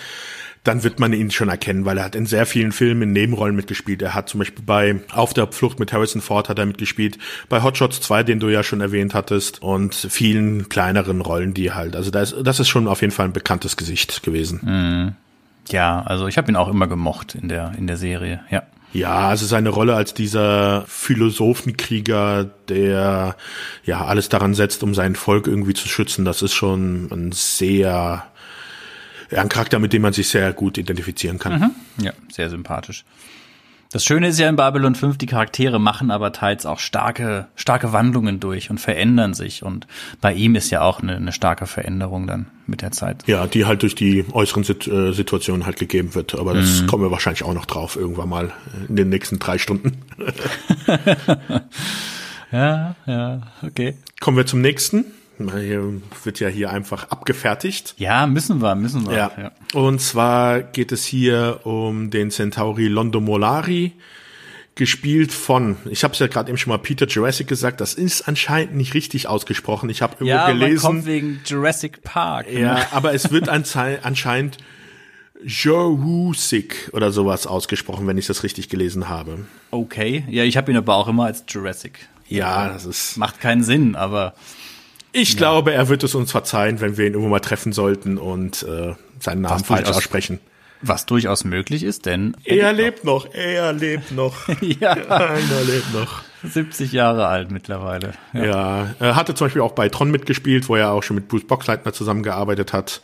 dann wird man ihn schon erkennen, weil er hat in sehr vielen Filmen in Nebenrollen mitgespielt. Er hat zum Beispiel bei Auf der Flucht mit Harrison Ford hat er mitgespielt, bei Hot Shots 2, den du ja schon erwähnt hattest, und vielen kleineren Rollen, die halt, also das, das ist schon auf jeden Fall ein bekanntes Gesicht gewesen. Ja, also ich habe ihn auch immer gemocht in der, in der Serie, ja. Ja, also seine Rolle als dieser Philosophenkrieger, der ja alles daran setzt, um sein Volk irgendwie zu schützen, das ist schon ein sehr, ja, ein Charakter, mit dem man sich sehr gut identifizieren kann. Ja, sehr sympathisch. Das Schöne ist ja in Babylon 5, die Charaktere machen aber teils auch starke, starke Wandlungen durch und verändern sich. Und bei ihm ist ja auch eine, eine starke Veränderung dann mit der Zeit. Ja, die halt durch die äußeren Sit äh, Situationen halt gegeben wird. Aber das kommen wir wahrscheinlich auch noch drauf irgendwann mal in den nächsten drei Stunden. Ja, ja, okay. Kommen wir zum nächsten. Hier wird ja hier einfach abgefertigt. Ja, müssen wir, müssen wir. Ja. Und zwar geht es hier um den Centauri Londomolari, gespielt von, ich habe es ja gerade eben schon mal Peter Jurassic gesagt, das ist anscheinend nicht richtig ausgesprochen. Ich habe irgendwo ja, gelesen. Man kommt wegen Jurassic Park. Ja, aber es wird anscheinend Jurassic oder sowas ausgesprochen, wenn ich das richtig gelesen habe. Okay, ja, ich habe ihn aber auch immer als Jurassic. Ja, das ist macht keinen Sinn, aber ich ja. glaube, er wird es uns verzeihen, wenn wir ihn irgendwo mal treffen sollten und äh, seinen Namen falsch aussprechen. Was durchaus möglich ist, denn er, er lebt noch. noch, er lebt noch. ja, einer lebt noch. 70 Jahre alt mittlerweile. Ja. ja, er hatte zum Beispiel auch bei Tron mitgespielt, wo er auch schon mit Bruce Boxleitner zusammengearbeitet hat.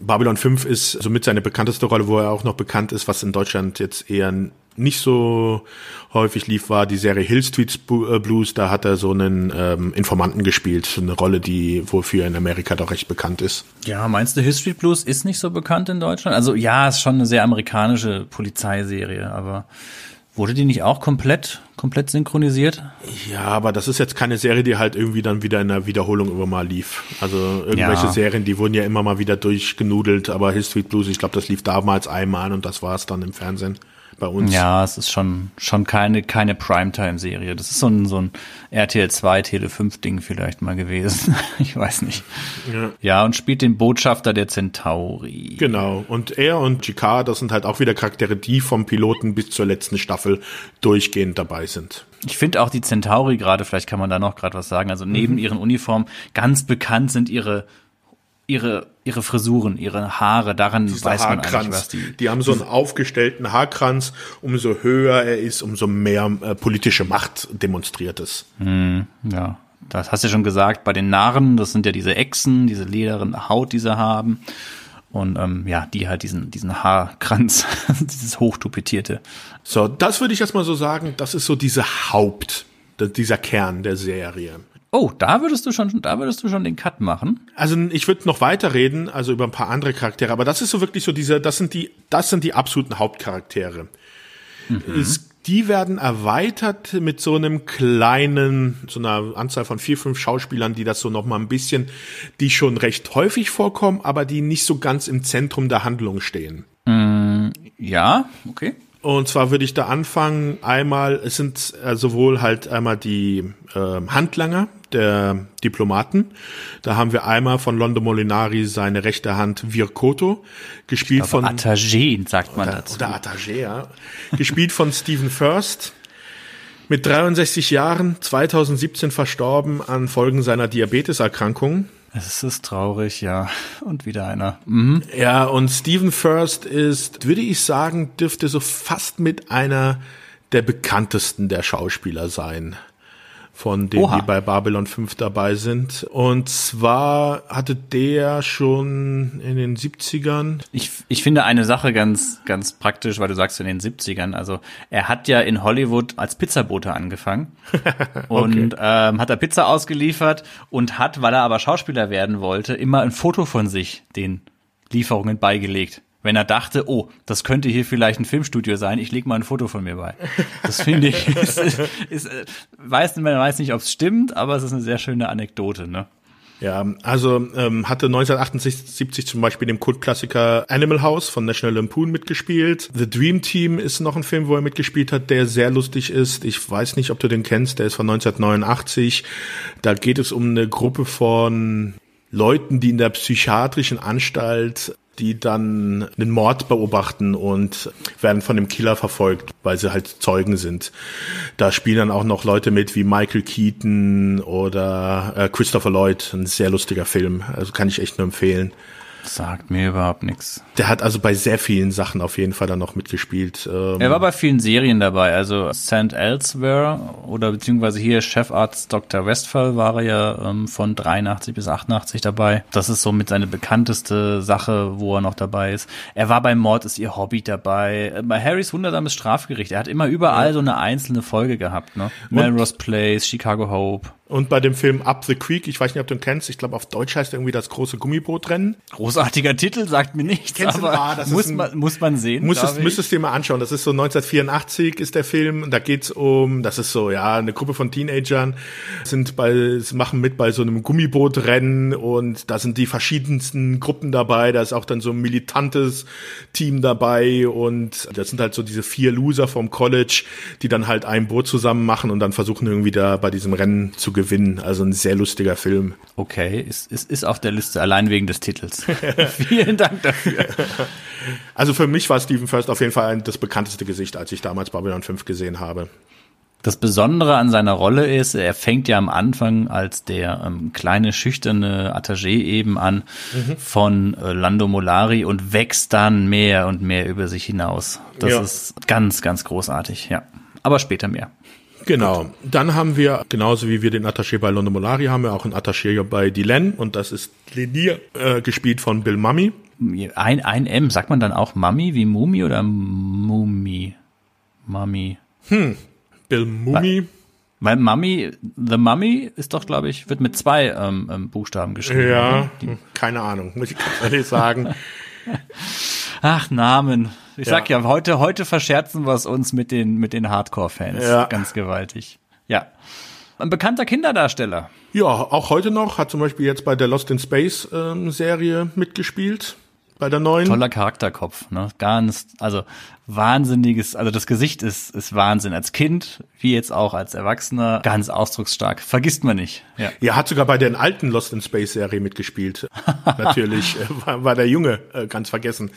Babylon 5 ist somit seine bekannteste Rolle, wo er auch noch bekannt ist, was in Deutschland jetzt eher nicht so häufig lief, war die Serie Hill Street äh, Blues. Da hat er so einen ähm, Informanten gespielt, eine Rolle, die wofür in Amerika doch recht bekannt ist. Ja, meinst du, Hill Street Blues ist nicht so bekannt in Deutschland? Also ja, ist schon eine sehr amerikanische Polizeiserie, aber Wurde die nicht auch komplett, komplett synchronisiert? Ja, aber das ist jetzt keine Serie, die halt irgendwie dann wieder in der Wiederholung immer mal lief. Also irgendwelche ja. Serien, die wurden ja immer mal wieder durchgenudelt, aber Hill Street Blues, ich glaube, das lief damals einmal und das war es dann im Fernsehen bei uns. Ja, es ist schon, schon keine, keine Primetime-Serie. Das ist so ein, so ein RTL 2, Tele 5 Ding vielleicht mal gewesen. ich weiß nicht. Ja. ja, und spielt den Botschafter der Centauri. Genau. Und er und Jikar, das sind halt auch wieder Charaktere, die vom Piloten bis zur letzten Staffel durchgehend dabei sind. Ich finde auch die Centauri gerade, vielleicht kann man da noch gerade was sagen, also neben mhm. ihren Uniformen ganz bekannt sind ihre ihre ihre Frisuren, ihre Haare, daran Dieser weiß man Haarkranz. eigentlich, was die. Die haben so einen aufgestellten Haarkranz. Umso höher er ist, umso mehr äh, politische Macht demonstriert es. Hm, ja, das hast du schon gesagt. Bei den Narren, das sind ja diese Echsen, diese lederen Haut, die sie haben. Und ähm, ja, die halt diesen, diesen Haarkranz, dieses hochtupetierte. So, das würde ich jetzt mal so sagen, das ist so diese Haupt, dieser Kern der Serie. Oh, da würdest du schon, da würdest du schon den Cut machen. Also ich würde noch weiter reden, also über ein paar andere Charaktere, aber das ist so wirklich so diese, das sind die, das sind die absoluten Hauptcharaktere. Mhm. Es, die werden erweitert mit so einem kleinen, so einer Anzahl von vier, fünf Schauspielern, die das so noch mal ein bisschen, die schon recht häufig vorkommen, aber die nicht so ganz im Zentrum der Handlung stehen. Mm, ja, okay. Und zwar würde ich da anfangen, einmal, es sind äh, sowohl halt einmal die äh, Handlanger der Diplomaten. Da haben wir einmal von Londo Molinari seine rechte Hand Virkoto, gespielt glaube, von Attagé, sagt man oder, dazu. Oder Attagé, ja. gespielt von Stephen First. Mit 63 Jahren, 2017 verstorben an Folgen seiner Diabeteserkrankung. Es ist traurig, ja. Und wieder einer. Mhm. Ja, und Stephen First ist, würde ich sagen, dürfte so fast mit einer der bekanntesten der Schauspieler sein von denen, Oha. die bei Babylon 5 dabei sind. Und zwar hatte der schon in den 70ern. Ich, ich finde eine Sache ganz, ganz praktisch, weil du sagst in den 70ern. Also er hat ja in Hollywood als Pizzabote angefangen und okay. ähm, hat da Pizza ausgeliefert und hat, weil er aber Schauspieler werden wollte, immer ein Foto von sich den Lieferungen beigelegt wenn er dachte, oh, das könnte hier vielleicht ein Filmstudio sein, ich lege mal ein Foto von mir bei. Das finde ich, ist, ist, äh, weiß, man weiß nicht, ob es stimmt, aber es ist eine sehr schöne Anekdote, ne? Ja, also ähm, hatte 1978 zum Beispiel dem Kultklassiker Animal House von National Lampoon mitgespielt. The Dream Team ist noch ein Film, wo er mitgespielt hat, der sehr lustig ist. Ich weiß nicht, ob du den kennst, der ist von 1989. Da geht es um eine Gruppe von Leuten, die in der psychiatrischen Anstalt die dann einen Mord beobachten und werden von dem Killer verfolgt, weil sie halt Zeugen sind. Da spielen dann auch noch Leute mit wie Michael Keaton oder äh, Christopher Lloyd, ein sehr lustiger Film, also kann ich echt nur empfehlen. Sagt mir überhaupt nichts. Der hat also bei sehr vielen Sachen auf jeden Fall dann noch mitgespielt. Ähm er war bei vielen Serien dabei, also St. Elsewhere oder beziehungsweise hier Chefarzt Dr. Westphal war er ja ähm, von 83 bis 88 dabei. Das ist somit seine bekannteste Sache, wo er noch dabei ist. Er war bei Mord ist ihr Hobby dabei. Bei Harrys wundersames Strafgericht. Er hat immer überall ja. so eine einzelne Folge gehabt, ne? Melrose Place, Chicago Hope. Und bei dem Film Up the Creek, ich weiß nicht, ob du ihn kennst, ich glaube auf Deutsch heißt er irgendwie das große Gummibootrennen. Großartiger Titel, sagt mir nichts, Kennst du- aber ah, das muss, ein- man, muss man sehen. Glaub ich. müsstest du dir mal anschauen. Das ist so 1984 ist der Film. Und da geht's um, das ist so, ja, eine Gruppe von Teenagern sind bei, machen mit bei so einem Gummibootrennen und da sind die verschiedensten Gruppen dabei. Da ist auch dann so ein militantes Team dabei und das sind halt so diese vier Loser vom College, die dann halt ein Boot zusammen machen und dann versuchen irgendwie da bei diesem Rennen zu gewinnen. Also ein sehr lustiger Film. Okay, ist, ist, ist auf der Liste, allein wegen des Titels. Vielen Dank dafür. Also für mich war Stephen First auf jeden Fall das bekannteste Gesicht, als ich damals Babylon 5 gesehen habe. Das Besondere an seiner Rolle ist, er fängt ja am Anfang als der ähm, kleine, schüchterne Attaché eben an von äh, Lando Molari und wächst dann mehr und mehr über sich hinaus. Das Ja. ist ganz, ganz großartig, ja. Aber später mehr. Genau. Dann haben wir, genauso wie wir den Attaché bei London Molari, haben wir auch einen Attaché bei Dylan und das ist Lenier, äh, gespielt von Bill Mummy. Ein, ein M, sagt man dann auch Mami wie Mumi oder Mumi? Mami. Bill Mummy. Weil Mummy, The Mummy ist doch, glaube ich, wird mit zwei ähm, ähm, Buchstaben geschrieben. Ja, oder? keine Ahnung, muss ich ganz ehrlich sagen. Ach, Namen. Ich sag ja, heute, heute verscherzen wir es uns mit den, mit den Hardcore-Fans. Ja. Ganz gewaltig. Ja. Ein bekannter Kinderdarsteller. Ja, auch heute noch, hat zum Beispiel jetzt bei der Lost in Space ähm, Serie mitgespielt. Bei der neuen. Toller Charakterkopf, ne? Ganz, also wahnsinniges, also das Gesicht ist, ist Wahnsinn. Als Kind, wie jetzt auch als Erwachsener, ganz ausdrucksstark. Vergisst man nicht. Ja. Ja, hat sogar bei der alten Lost in Space Serie mitgespielt. Natürlich, äh, war, war der Junge, äh, ganz vergessen.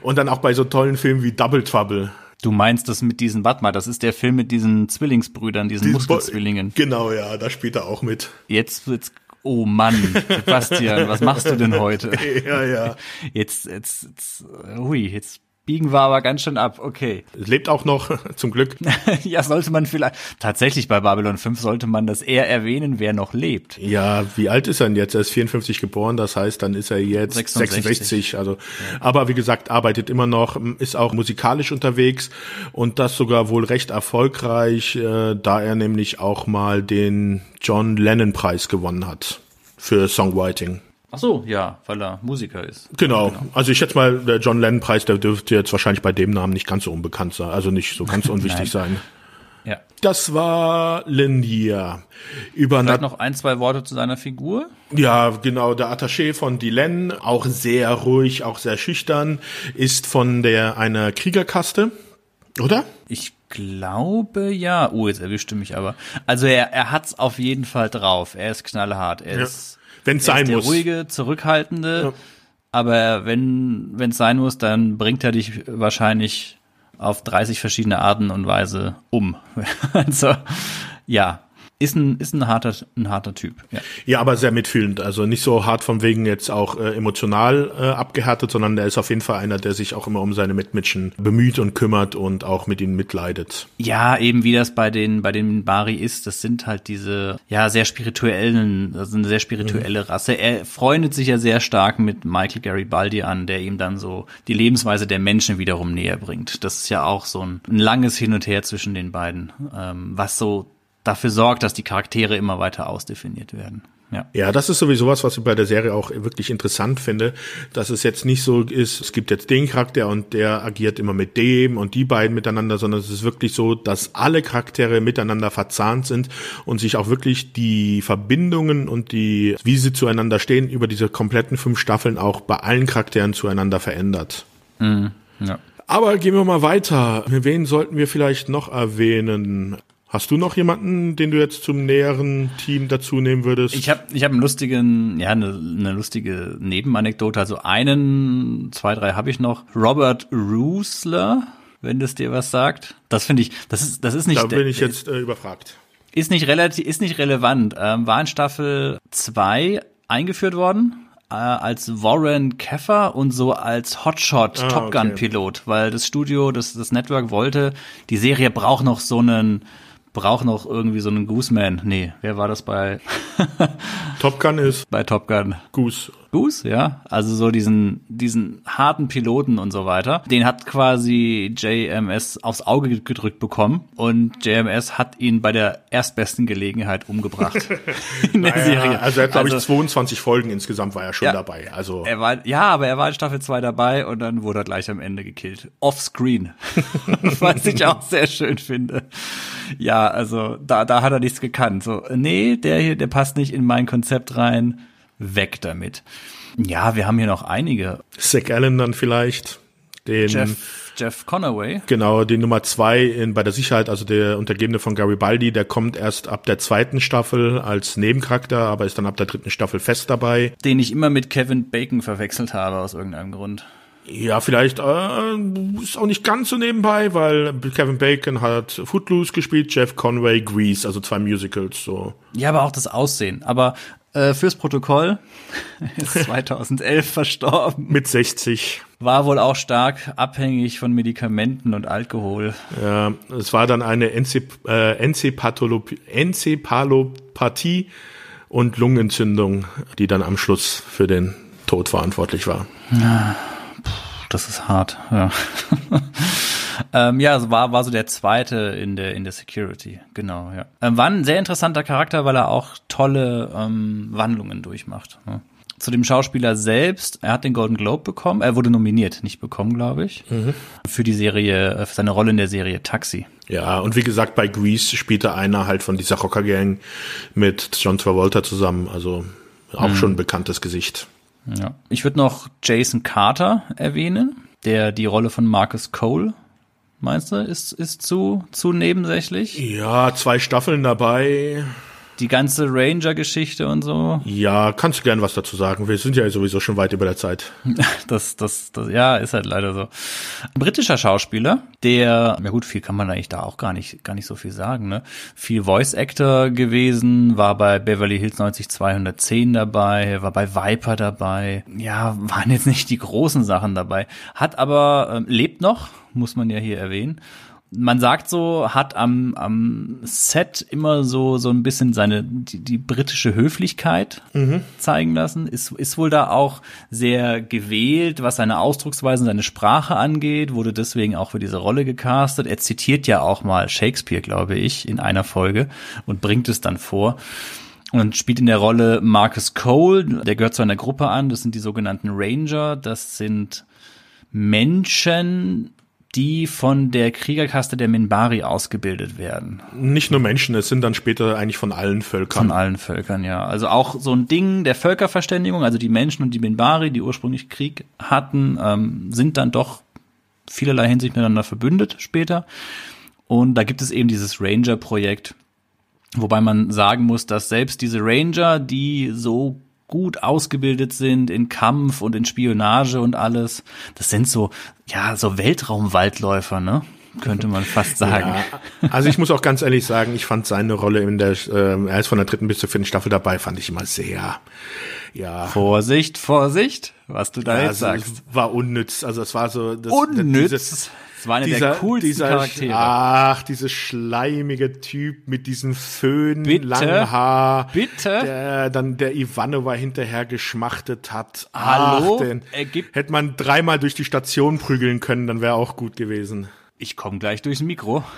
Und dann auch bei so tollen Filmen wie Double Trouble. Du meinst das mit diesen, warte mal, das ist der Film mit diesen Zwillingsbrüdern, diesen Muskelzwillingen. Genau, ja, da spielt er auch mit. Jetzt wird's, oh Mann, Sebastian, was machst du denn heute? Ja, ja. Jetzt, jetzt, jetzt, hui, jetzt biegen wir aber ganz schön ab. Okay. Lebt auch noch, zum Glück. ja, sollte man vielleicht, tatsächlich bei Babylon 5 sollte man das eher erwähnen, wer noch lebt. Ja, wie alt ist er denn jetzt? Er ist 54 geboren, das heißt, dann ist er jetzt 66. 66. also, aber wie gesagt, arbeitet immer noch, ist auch musikalisch unterwegs und das sogar wohl recht erfolgreich, äh, da er nämlich auch mal den John Lennon Preis gewonnen hat für Songwriting. Ach so, ja, weil er Musiker ist. Genau. Also ich schätze mal, der John Lennon Preis, der dürfte jetzt wahrscheinlich bei dem Namen nicht ganz so unbekannt sein, also nicht so ganz unwichtig sein. Ja. Das war Lindia. Über Vielleicht noch ein, zwei Worte zu seiner Figur. Ja, genau, der Attaché von Dylan, auch sehr ruhig, auch sehr schüchtern, ist von der einer Kriegerkaste, oder? Ich glaube ja. Oh, jetzt erwischte mich aber. Also er, er hat's auf jeden Fall drauf. Er ist knallhart. Er Ja. ist, Wenn's er sein ist der muss. ruhige, zurückhaltende. Ja. Aber wenn wenn es sein muss, dann bringt er dich wahrscheinlich auf 30 verschiedene Arten und Weise um. also ja, ist ein ist ein harter ein harter Typ. Ja. Ja, aber sehr mitfühlend, also nicht so hart von wegen jetzt auch äh, emotional äh, abgehärtet, sondern der ist auf jeden Fall einer, der sich auch immer um seine Mitmenschen bemüht und kümmert und auch mit ihnen mitleidet. Ja, eben wie das bei den bei den Bari ist, das sind halt diese ja sehr spirituellen, das ist eine sehr spirituelle Rasse. Er freundet sich ja sehr stark mit Michael Garibaldi an, der ihm dann so die Lebensweise der Menschen wiederum näher bringt. Das ist ja auch so ein, ein langes Hin und Her zwischen den beiden, ähm, was so dafür sorgt, dass die Charaktere immer weiter ausdefiniert werden. Ja. Ja, das ist sowieso was, was ich bei der Serie auch wirklich interessant finde, dass es jetzt nicht so ist, es gibt jetzt den Charakter und der agiert immer mit dem und die beiden miteinander, sondern es ist wirklich so, dass alle Charaktere miteinander verzahnt sind und sich auch wirklich die Verbindungen und die, wie sie zueinander stehen, über diese kompletten fünf Staffeln auch bei allen Charakteren zueinander verändert. ja. Aber gehen wir mal weiter. Wen sollten wir vielleicht noch erwähnen? Hast du noch jemanden, den du jetzt zum näheren Team dazu nehmen würdest? Ich habe ich hab einen lustigen, ja, eine, eine lustige Nebenanekdote. Also einen, zwei, drei habe ich noch. Robert Roosler, wenn das dir was sagt. Das finde ich, das ist, das ist nicht, da bin ich jetzt äh, überfragt. ist nicht relativ, ist nicht relevant. Ähm, war in Staffel zwei eingeführt worden äh, als Warren Keffer und so als Hotshot Ah, Top Gun okay. Pilot, weil das Studio, das das Network wollte, die Serie braucht noch so einen brauche noch irgendwie so einen Gooseman. Nee, wer war das bei Top Gun ist bei Top Gun? Goose. Goose, ja. Also so diesen, diesen harten Piloten und so weiter. Den hat quasi JMS aufs Auge gedrückt bekommen und JMS hat ihn bei der erstbesten Gelegenheit umgebracht in der Naja, Serie. also er hat, glaube ich, 22 Folgen insgesamt war er schon Ja. dabei. Also Er war, ja, aber er war in Staffel 2 dabei und dann wurde er gleich am Ende gekillt. Offscreen. Was ich auch sehr schön finde. Ja, also da, da hat er nichts gekannt. So, nee, der hier, der passt nicht in mein Konzept rein. Weg damit. Ja, wir haben hier noch einige. Zack Allen dann vielleicht. Den, Jeff, Jeff Conaway. Genau, die Nummer zwei in, bei der Sicherheit, also der Untergebene von Garibaldi, der kommt erst ab der zweiten Staffel als Nebencharakter, aber ist dann ab der dritten Staffel fest dabei. den ich immer mit Kevin Bacon verwechselt habe aus irgendeinem Grund. Ja, vielleicht äh, ist auch nicht ganz so nebenbei, weil Kevin Bacon hat Footloose gespielt, Jeff Conway Grease, also zwei Musicals. So. Ja, aber auch das Aussehen. Aber äh, fürs Protokoll ist 2011 verstorben. Mit 60. War wohl auch stark abhängig von Medikamenten und Alkohol. Ja, es war dann eine Enzep äh, Enzephalop Enzepalopathie und Lungenentzündung, die dann am Schluss für den Tod verantwortlich war. Das ist hart, ja. ähm, ja, es war, war so der zweite in der, in der Security, genau, ja. Ähm, war ein sehr interessanter Charakter, weil er auch tolle ähm, Wandlungen durchmacht. Ja. Zu dem Schauspieler selbst, er hat den Golden Globe bekommen, er wurde nominiert, nicht bekommen, glaube ich, für die Serie, äh, für seine Rolle in der Serie Taxi. Ja, und wie gesagt, bei Grease spielte einer halt von dieser Rocker-Gang mit John Travolta zusammen, also auch schon ein bekanntes Gesicht. Ja. Ich würde noch Jason Carter erwähnen, der die Rolle von Marcus Cole, meinst du, ist, ist zu, zu nebensächlich? Ja, zwei Staffeln dabei. Die ganze Ranger-Geschichte und so. Ja, kannst du gern was dazu sagen? Wir sind ja sowieso schon weit über der Zeit. Das, das, das, ja, ist halt leider so. Ein britischer Schauspieler, der, ja gut, viel kann man eigentlich da auch gar nicht, gar nicht so viel sagen, ne? Viel Voice Actor gewesen, war bei Beverly Hills 90210 dabei, war bei Viper dabei. Ja, waren jetzt nicht die großen Sachen dabei. Hat aber, ähm, lebt noch, muss man ja hier erwähnen. Man sagt so, hat am, am Set immer so, so ein bisschen seine, die, die britische Höflichkeit zeigen lassen. Ist, ist wohl da auch sehr gewählt, was seine Ausdrucksweise und seine Sprache angeht, wurde deswegen auch für diese Rolle gecastet. Er zitiert ja auch mal Shakespeare, glaube ich, in einer Folge und bringt es dann vor. Und spielt in der Rolle Marcus Cole, der gehört zu einer Gruppe an, das sind die sogenannten Ranger, das sind Menschen, die von der Kriegerkaste der Minbari ausgebildet werden. Nicht nur Menschen, es sind dann später eigentlich von allen Völkern. Von allen Völkern, ja. Also auch so ein Ding der Völkerverständigung, also die Menschen und die Minbari, die ursprünglich Krieg hatten, ähm, sind dann doch vielerlei Hinsicht miteinander verbündet später. Und da gibt es eben dieses Ranger-Projekt, wobei man sagen muss, dass selbst diese Ranger, die so gut ausgebildet sind in Kampf und in Spionage und alles, das sind so, ja, so Weltraumwaldläufer, ne? Könnte man fast sagen. Ja, also ich muss auch ganz ehrlich sagen, ich fand seine Rolle in der, äh, er ist von der dritten bis zur vierten Staffel dabei, fand ich immer sehr, ja. Vorsicht, Vorsicht, was du da ja, jetzt also, sagst. war unnütz. Also es war so das, Unnütz? Dieses, Das war einer dieser, der coolsten dieser, Charaktere. Ach, dieser schleimige Typ mit diesem Föhn, Bitte? langen Haar. Bitte? Der dann der Ivanova hinterher geschmachtet hat. Hallo? Ach, den, hätte man dreimal durch die Station prügeln können, dann wäre auch gut gewesen. Ich komme gleich durchs Mikro.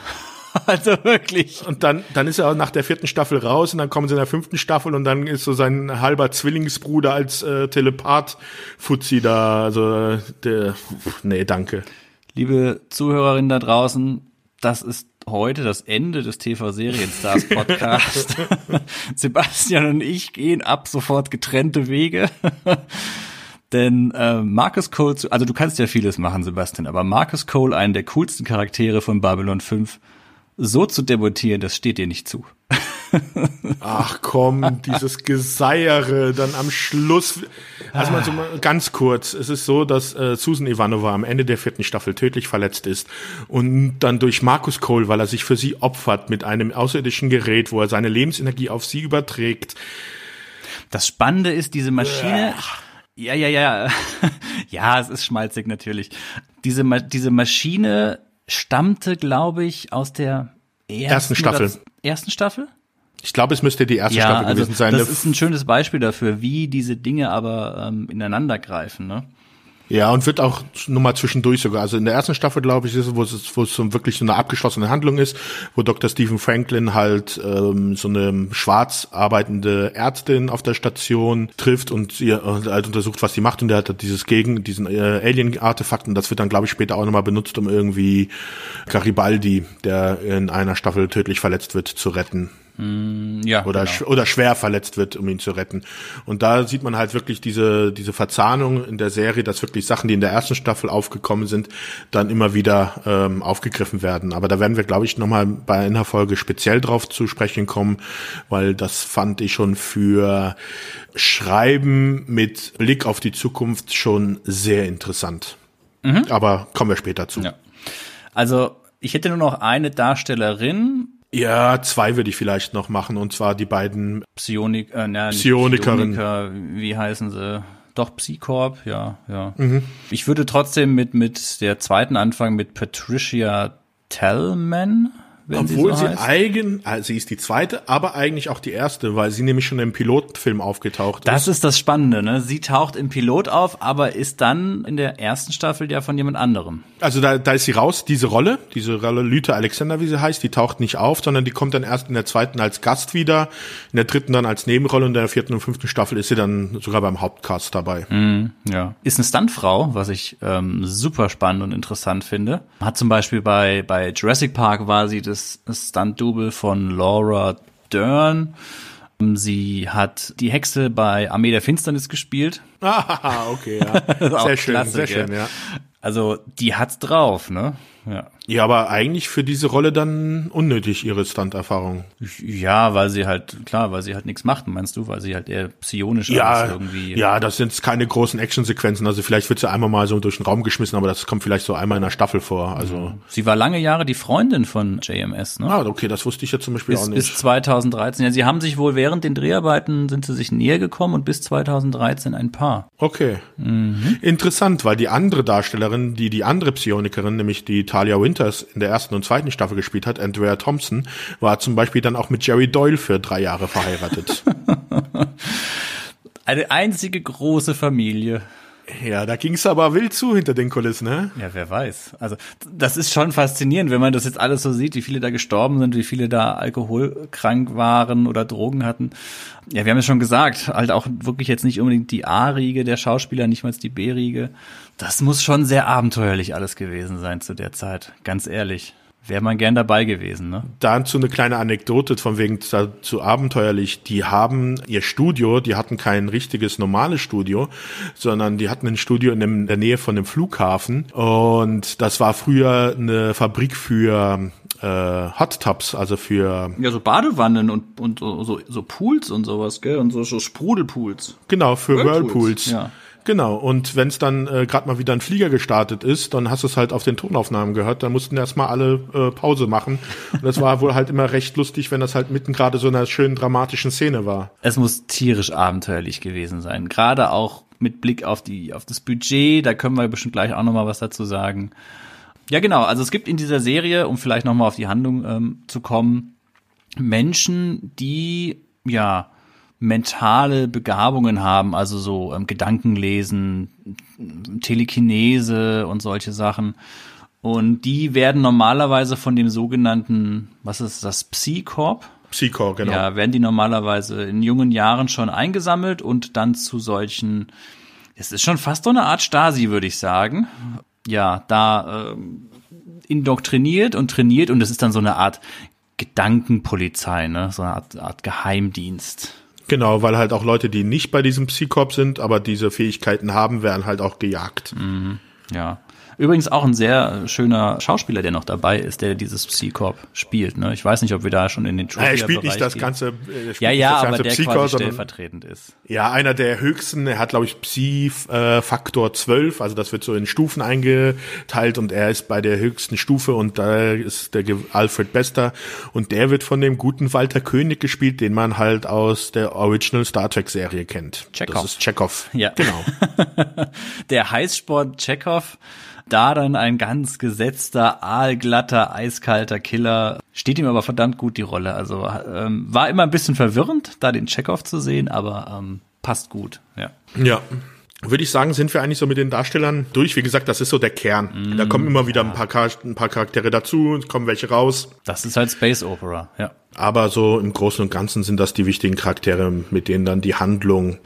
Also wirklich. Und dann, dann ist er auch nach der vierten Staffel raus und dann kommen sie in der fünften Staffel und dann ist so sein halber Zwillingsbruder als äh, Telepath Fuzzi da. Also äh, der, nee, danke. Liebe Zuhörerinnen da draußen, das ist heute das Ende des TV-Serienstars Podcast. Sebastian und ich gehen ab sofort getrennte Wege. Denn äh, Marcus Cole, zu- also du kannst ja vieles machen, Sebastian, aber Marcus Cole, einen der coolsten Charaktere von Babylon 5, so zu debutieren, das steht dir nicht zu. Ach komm, dieses Geseiere dann am Schluss. Also mal so mal ganz kurz. Es ist so, dass äh, Susan Ivanova am Ende der vierten Staffel tödlich verletzt ist und dann durch Markus Cole, weil er sich für sie opfert mit einem außerirdischen Gerät, wo er seine Lebensenergie auf sie überträgt. Das Spannende ist, diese Maschine. Ja, ja, ja. Ja, es ist schmalzig natürlich. Diese, Ma diese Maschine stammte, glaube ich, aus der Ersten Staffel. oder Ersten Staffel? Ich glaube, es müsste die erste Staffel also gewesen sein. Das ist ein schönes Beispiel dafür, wie diese Dinge aber ähm, ineinander greifen. Ne? Ja, und wird auch nochmal zwischendurch sogar. Also in der ersten Staffel, glaube ich, ist es, wo es, wo es so wirklich so eine abgeschlossene Handlung ist, wo Dr. Stephen Franklin halt ähm, so eine schwarz arbeitende Ärztin auf der Station trifft und ihr äh, halt untersucht, was sie macht. Und der hat halt dieses Gegen, diesen äh, Alien-Artefakt und das wird dann, glaube ich, später auch nochmal benutzt, um irgendwie Garibaldi, der in einer Staffel tödlich verletzt wird, zu retten. Ja, oder, genau. oder schwer verletzt wird, um ihn zu retten. Und da sieht man halt wirklich diese, diese Verzahnung in der Serie, dass wirklich Sachen, die in der ersten Staffel aufgekommen sind, dann immer wieder ähm, aufgegriffen werden. Aber da werden wir, glaube ich, nochmal bei einer Folge speziell drauf zu sprechen kommen, weil das fand ich schon für Schreiben mit Blick auf die Zukunft schon sehr interessant. Aber kommen wir später zu. Ja. Also ich hätte nur noch eine Darstellerin, Ja, zwei würde ich vielleicht noch machen, und zwar die beiden Psionik, äh, na, nicht Psionikerin. Psioniker, wie heißen sie? Doch, Psycorp, ja, ja. Mhm. Ich würde trotzdem mit, mit der zweiten anfangen, mit Patricia Tellman, Obwohl sie so sie eigen, also sie ist die zweite, aber eigentlich auch die erste, weil sie nämlich schon im Pilotfilm aufgetaucht Das ist. ist das Spannende, ne? Sie taucht im Pilot auf, aber ist dann in der ersten Staffel ja von jemand anderem. Also da, da ist sie raus, diese Rolle, diese Rolle Lüte Alexander, wie sie heißt, die taucht nicht auf, sondern die kommt dann erst in der zweiten als Gast wieder, in der dritten dann als Nebenrolle und in der vierten und fünften Staffel ist sie dann sogar beim Hauptcast dabei. Ja. Ist eine Stuntfrau, was ich ähm, super spannend und interessant finde. Hat zum Beispiel bei, bei Jurassic Park war sie das Stunt-Double von Laura Dern. Ähm, Sie hat die Hexe bei Armee der Finsternis gespielt. Ah, okay, ja. Sehr schön, klasse, sehr gell? schön, ja. Also die hat's drauf, ne? Ja. Ja, aber eigentlich für diese Rolle dann unnötig, ihre Stunt-Erfahrung. Ja, weil sie halt, klar, weil sie halt nichts macht, meinst du, weil sie halt eher psionisch Ja, ist irgendwie. ja, das sind keine großen Actionsequenzen. Also vielleicht wird sie einmal mal so durch den Raum geschmissen, aber das kommt vielleicht so einmal in der Staffel vor. Also, Sie war lange Jahre die Freundin von JMS, ne? ah, okay, das wusste ich jetzt zum Beispiel auch bis, nicht. bis 2013. Ja, sie haben sich wohl während den Dreharbeiten sind sie sich näher gekommen und bis 2013 ein Paar. Okay. Mhm. Interessant, weil die andere Darstellerin, die die andere Psionikerin, nämlich die Talia Winters in der ersten und zweiten Staffel gespielt hat, Andrea Thompson, war zum Beispiel dann auch mit Jerry Doyle für drei Jahre verheiratet. Eine einzige große Familie. ja, da ging's aber wild zu hinter den Kulissen, ne? Ja, wer weiß. Also das ist schon faszinierend, wenn man das jetzt alles so sieht, wie viele da gestorben sind, wie viele da alkoholkrank waren oder Drogen hatten. Ja, wir haben ja schon gesagt, halt auch wirklich jetzt nicht unbedingt die A-Riege der Schauspieler, nicht mal die B-Riege. Das muss schon sehr abenteuerlich alles gewesen sein zu der Zeit, ganz ehrlich. Wäre man gern dabei gewesen, ne? Dazu eine kleine Anekdote von wegen zu, zu abenteuerlich. Die haben ihr Studio, die hatten kein richtiges normales Studio, sondern die hatten ein Studio in, dem, in der Nähe von dem Flughafen. Und das war früher eine Fabrik für äh, Hot Tubs, also für Ja, so Badewannen und, und so, so Pools und sowas, gell? Und so, so Sprudelpools. genau für Whirlpools, Whirlpools. ja. Genau, und wenn es dann äh, gerade mal wieder ein Flieger gestartet ist, dann hast du es halt auf den Tonaufnahmen gehört, dann mussten erstmal alle äh, Pause machen. Und das war wohl halt immer recht lustig, wenn das halt mitten gerade so einer schönen dramatischen Szene war. Es muss tierisch abenteuerlich gewesen sein. Gerade auch mit Blick auf die, auf das Budget, da können wir bestimmt gleich auch nochmal was dazu sagen. Ja, genau. Also es gibt in dieser Serie, um vielleicht nochmal auf die Handlung ähm, zu kommen, Menschen, die, ja, mentale Begabungen haben, also so ähm, Gedankenlesen, Telekinese und solche Sachen. Und die werden normalerweise von dem sogenannten, was ist das, Psycorp? Psychor, genau. Ja, werden die normalerweise in jungen Jahren schon eingesammelt und dann zu solchen, es ist schon fast so eine Art Stasi, würde ich sagen. Ja, da ähm, indoktriniert und trainiert und es ist dann so eine Art Gedankenpolizei, ne? So eine Art, Art Geheimdienst. Genau, weil halt auch Leute, die nicht bei diesem Psycorp sind, aber diese Fähigkeiten haben, werden halt auch gejagt. Ja. Übrigens auch ein sehr schöner Schauspieler, der noch dabei ist, der dieses Psycorp spielt. Ne? Ich weiß nicht, ob wir da schon in den Er spielt nicht Trivia-Bereich das ganze, er spielt Ja, nicht ja, das aber ganze der Psycho, quasi stellvertretend ist. ja, einer der höchsten. Er hat, glaube ich, Psi-Faktor 12, also das wird so in Stufen eingeteilt und er ist bei der höchsten Stufe und da ist der Alfred Bester und der wird von dem guten Walter König gespielt, den man halt aus der Original Star Trek Serie kennt. Chekhov. Das ist Chekhov. Ja. Genau. der Heißsport Chekhov, Da dann ein ganz gesetzter, aalglatter, eiskalter Killer. Steht ihm aber verdammt gut die Rolle. Also ähm, war immer ein bisschen verwirrend, da den Checkoff zu sehen, aber ähm, passt gut, ja. Ja. Würde ich sagen, sind wir eigentlich so mit den Darstellern durch. Wie gesagt, das ist so der Kern. Mm, da kommen immer wieder ein paar, ein paar Charaktere dazu, kommen welche raus. Das ist halt Space Opera, ja. Aber so im Großen und Ganzen sind das die wichtigen Charaktere, mit denen dann die Handlung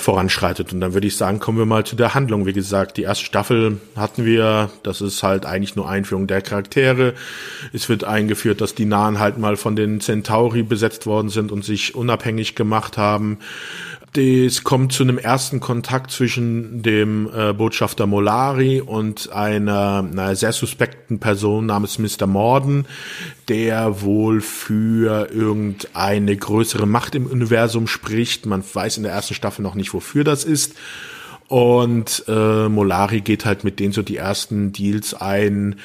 voranschreitet. Und dann würde ich sagen, kommen wir mal zu der Handlung. Wie gesagt, die erste Staffel hatten wir, das ist halt eigentlich nur Einführung der Charaktere. Es wird eingeführt, dass die Nahen halt mal von den Centauri besetzt worden sind und sich unabhängig gemacht haben. Es kommt zu einem ersten Kontakt zwischen dem äh, Botschafter Molari und einer, einer sehr suspekten Person namens Mr. Morden, der wohl für irgendeine größere Macht im Universum spricht. Man weiß in der ersten Staffel noch nicht, wofür das ist. Und äh, Molari geht halt mit denen so die ersten Deals ein,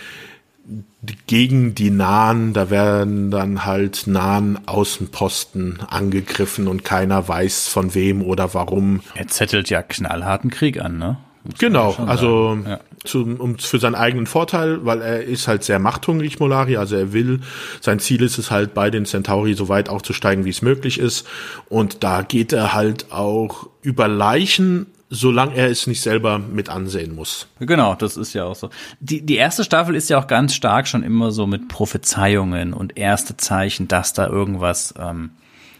gegen die Nahen, da werden dann halt nahen Außenposten angegriffen und keiner weiß von wem oder warum. Er zettelt ja knallharten Krieg an, ne? genau, also ja. zu, um, für seinen eigenen Vorteil, weil er ist halt sehr machthungrig, Molari, also er will, sein Ziel ist es halt bei den Centauri so weit aufzusteigen, wie es möglich ist und da geht er halt auch über Leichen solange er es nicht selber mit ansehen muss. Genau, das ist ja auch so. Die, die erste Staffel ist ja auch ganz stark schon immer so mit Prophezeiungen und erste Zeichen, dass da irgendwas ähm,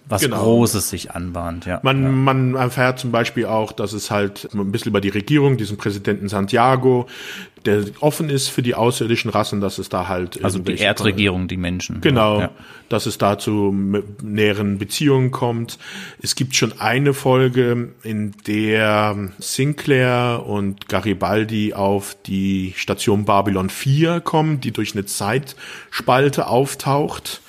was genau. Großes sich anbahnt. Ja. Man, ja. man erfährt zum Beispiel auch, dass es halt ein bisschen über die Regierung, diesen Präsidenten Santiago, der offen ist für die außerirdischen Rassen, dass es da halt also die Erdregierung, die Menschen. Genau, ja. dass es da zu näheren Beziehungen kommt. Es gibt schon eine Folge, in der Sinclair und Garibaldi auf die Station Babylon 4 kommen, die durch eine Zeitspalte auftaucht.